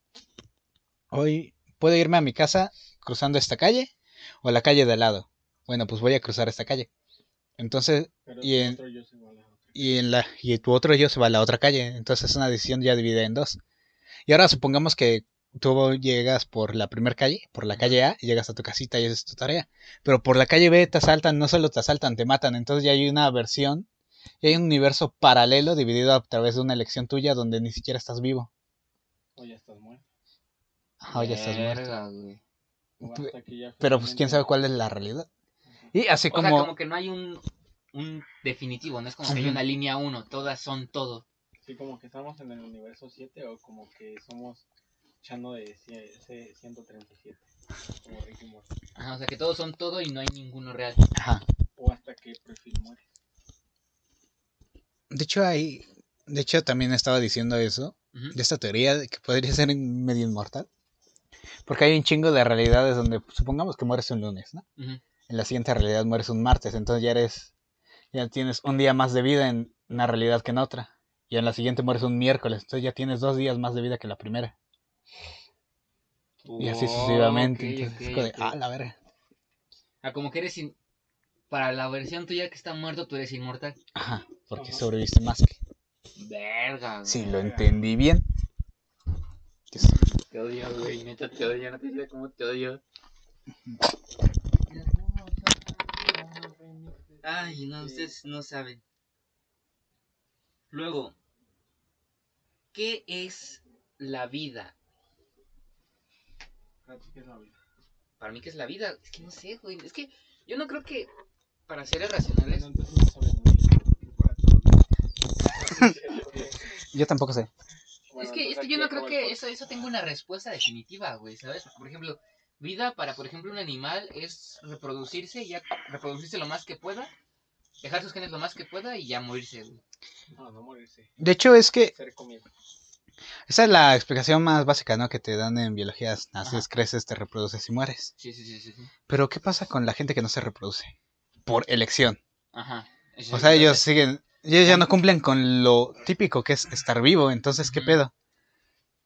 S1: Hoy puedo irme a mi casa cruzando esta calle o la calle de al lado. Bueno, pues voy a cruzar esta calle. Entonces,
S4: Pero
S1: y
S4: tu
S1: en-
S4: otro yo se va a la otra.
S1: y en la y tu otro yo se va a la otra calle. Entonces es una decisión ya dividida en dos. Y ahora supongamos que tú llegas por la primera calle, por la calle A, y llegas a tu casita y esa es tu tarea. Pero por la calle B te asaltan, no solo te asaltan, te matan. Entonces ya hay una versión, y hay un universo paralelo dividido a través de una elección tuya donde ni siquiera estás vivo.
S4: O ya estás muerto.
S1: Ajá, ya estás muerto.
S4: O ya
S1: Pero pues quién sabe cuál es la realidad. Y así
S3: O
S1: como...
S3: sea, como que no hay un, un definitivo, no es como que hay una línea 1, todas son todo.
S4: Sí, como que estamos en el universo 7 o como que somos Chano de cie- ese 137. Como Ricky Morty.
S3: Ajá, o sea, que todos son todo y no hay ninguno real.
S1: Ajá.
S4: O hasta que Prefil muere.
S1: De hecho, ahí... De hecho, también estaba diciendo eso. De esta teoría de que podría ser medio inmortal. Porque hay un chingo de realidades donde supongamos que mueres un lunes, ¿no?
S3: Ujú.
S1: En la siguiente realidad mueres un martes, entonces ya eres ya tienes un día más de vida en una realidad que en otra. Y en la siguiente mueres un miércoles, entonces ya tienes dos días más de vida que la primera. Y así sucesivamente.
S3: ok,
S1: entonces es
S3: ok,
S1: como de, ah, la verga.
S3: Ah, como que eres in- para la versión tuya que está muerto, tú eres inmortal.
S1: Ajá, porque sobreviviste más que.
S3: Verga.
S1: Si lo entendí bien. Sí.
S3: Te odio, güey. Neta, te odio. No te sé cómo te odio. Ay, no, ustedes no saben. Luego, ¿qué es la vida?
S4: Para ti, ¿qué es la vida?
S3: Para mí, ¿qué es la vida? Es que no sé, güey. Es que yo no creo que para seres racionales.
S4: Bueno, entonces no sabes muy para todos.
S1: Yo tampoco sé.
S3: Es que, es que yo no creo que eso, eso tenga una respuesta definitiva, güey, ¿sabes? Por ejemplo, vida para, por ejemplo, un animal es reproducirse y ya reproducirse lo más que pueda, dejar sus genes lo más que pueda y ya morirse, güey.
S4: No, no morirse.
S1: De hecho, es que esa es la explicación más básica, ¿no? Que te dan en biología. Naces,
S3: Ajá.
S1: creces, te reproduces y mueres.
S3: Sí, sí, sí, sí. sí.
S1: Pero ¿qué pasa con la gente que no se reproduce? Por elección.
S3: Ajá. Eso
S1: O sea, ellos siguen, ellos ya no cumplen con lo típico que es estar vivo, entonces ¿qué pedo?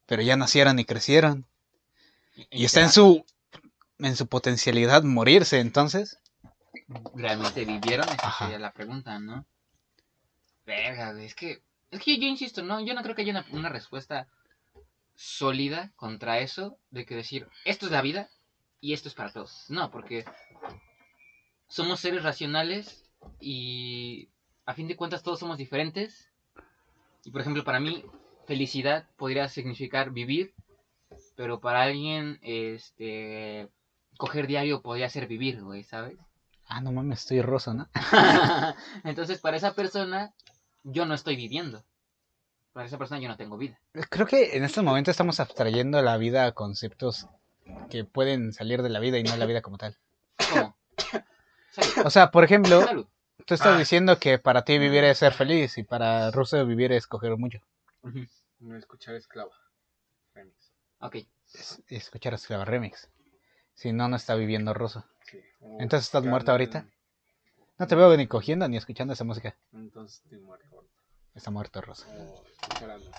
S1: Pero ya nacieron y crecieron. Y está en su en su potencialidad morirse, entonces.
S3: ¿Realmente vivieron? Esa
S1: Ajá.
S3: sería la pregunta, ¿no? Verga, es que... Es que yo insisto, no, yo no creo que haya una, una respuesta sólida contra eso de que decir, esto es la vida y esto es para todos. No, porque somos seres racionales y a fin de cuentas todos somos diferentes. Y por ejemplo, para mí, felicidad podría significar vivir pero para alguien, este, coger diario podría ser vivir, güey, ¿sabes?
S1: Ah, no mames, estoy rosa, ¿no?
S3: Entonces, para esa persona, yo no estoy viviendo. Para esa persona yo no tengo vida.
S1: Creo que en estos momentos estamos abstrayendo la vida a conceptos que pueden salir de la vida y no la vida como tal.
S3: ¿Cómo? Salud.
S1: O sea, por ejemplo,
S3: Salud.
S1: tú estás
S2: Ah.
S1: diciendo que para ti vivir es ser feliz y para Russo vivir es coger mucho.
S2: No escuchar esclava. Remix.
S3: Ok.
S1: Es- escuchar Esclava Remix. Si no, no está viviendo.
S2: Sí. O
S1: Entonces, ¿estás muerta ahorita? No te veo ni cogiendo ni escuchando esa música.
S2: Entonces estoy muerto. ahorita.
S1: Está muerto Russo.
S2: O escuchar algo.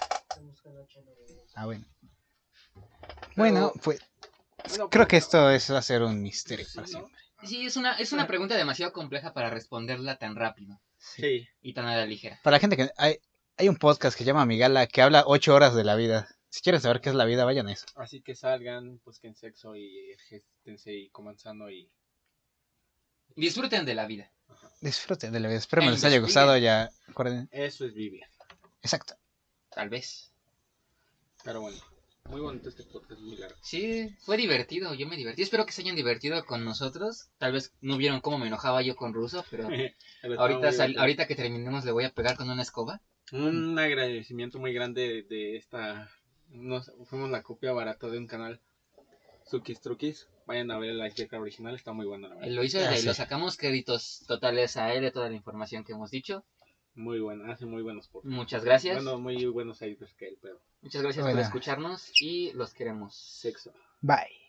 S1: Ah, bueno. Bueno, pues
S2: Bueno,
S1: creo
S2: pues,
S1: que esto es, va a ser un misterio
S2: sí,
S1: para
S2: ¿no?
S1: siempre.
S3: Sí, es una, es una pregunta demasiado compleja para responderla tan rápido
S2: Sí.
S3: y tan a la ligera.
S1: Para la gente que... Hay, hay un podcast que se llama Migala que habla ocho horas de la vida. Si quieren saber qué es la vida, vayan a eso.
S2: Así que salgan, busquen sexo y ejercítense y coman sano y...
S3: Disfruten de la vida.
S1: Disfruten de la vida. Espero
S3: E
S1: me les haya gustado ya. Acuerden.
S2: Eso es vivir.
S1: Exacto.
S3: Tal vez.
S2: Pero bueno, muy bonito este podcast, muy largo.
S3: Sí, fue divertido, yo me divertí. Espero que se hayan divertido con nosotros. Tal vez no vieron cómo me enojaba yo con Russo, pero ahorita, sal- ahorita que terminemos le voy a pegar con una escoba.
S2: Un agradecimiento muy grande de, de esta... Nos, fuimos la copia barata de un canal, Sukis Trukis. Vayan a ver el iceberg original, está muy bueno la verdad.
S3: lo hizo y
S1: Ah, sí.
S3: lo sacamos créditos totales a él de toda la información que hemos dicho.
S2: Muy bueno, hace muy buenos podcasts.
S3: Muchas gracias.
S2: Bueno, muy buenos icebergs que él, pero
S3: Muchas gracias
S1: Bueno.
S3: por escucharnos y los queremos.
S2: sexo.
S1: Bye.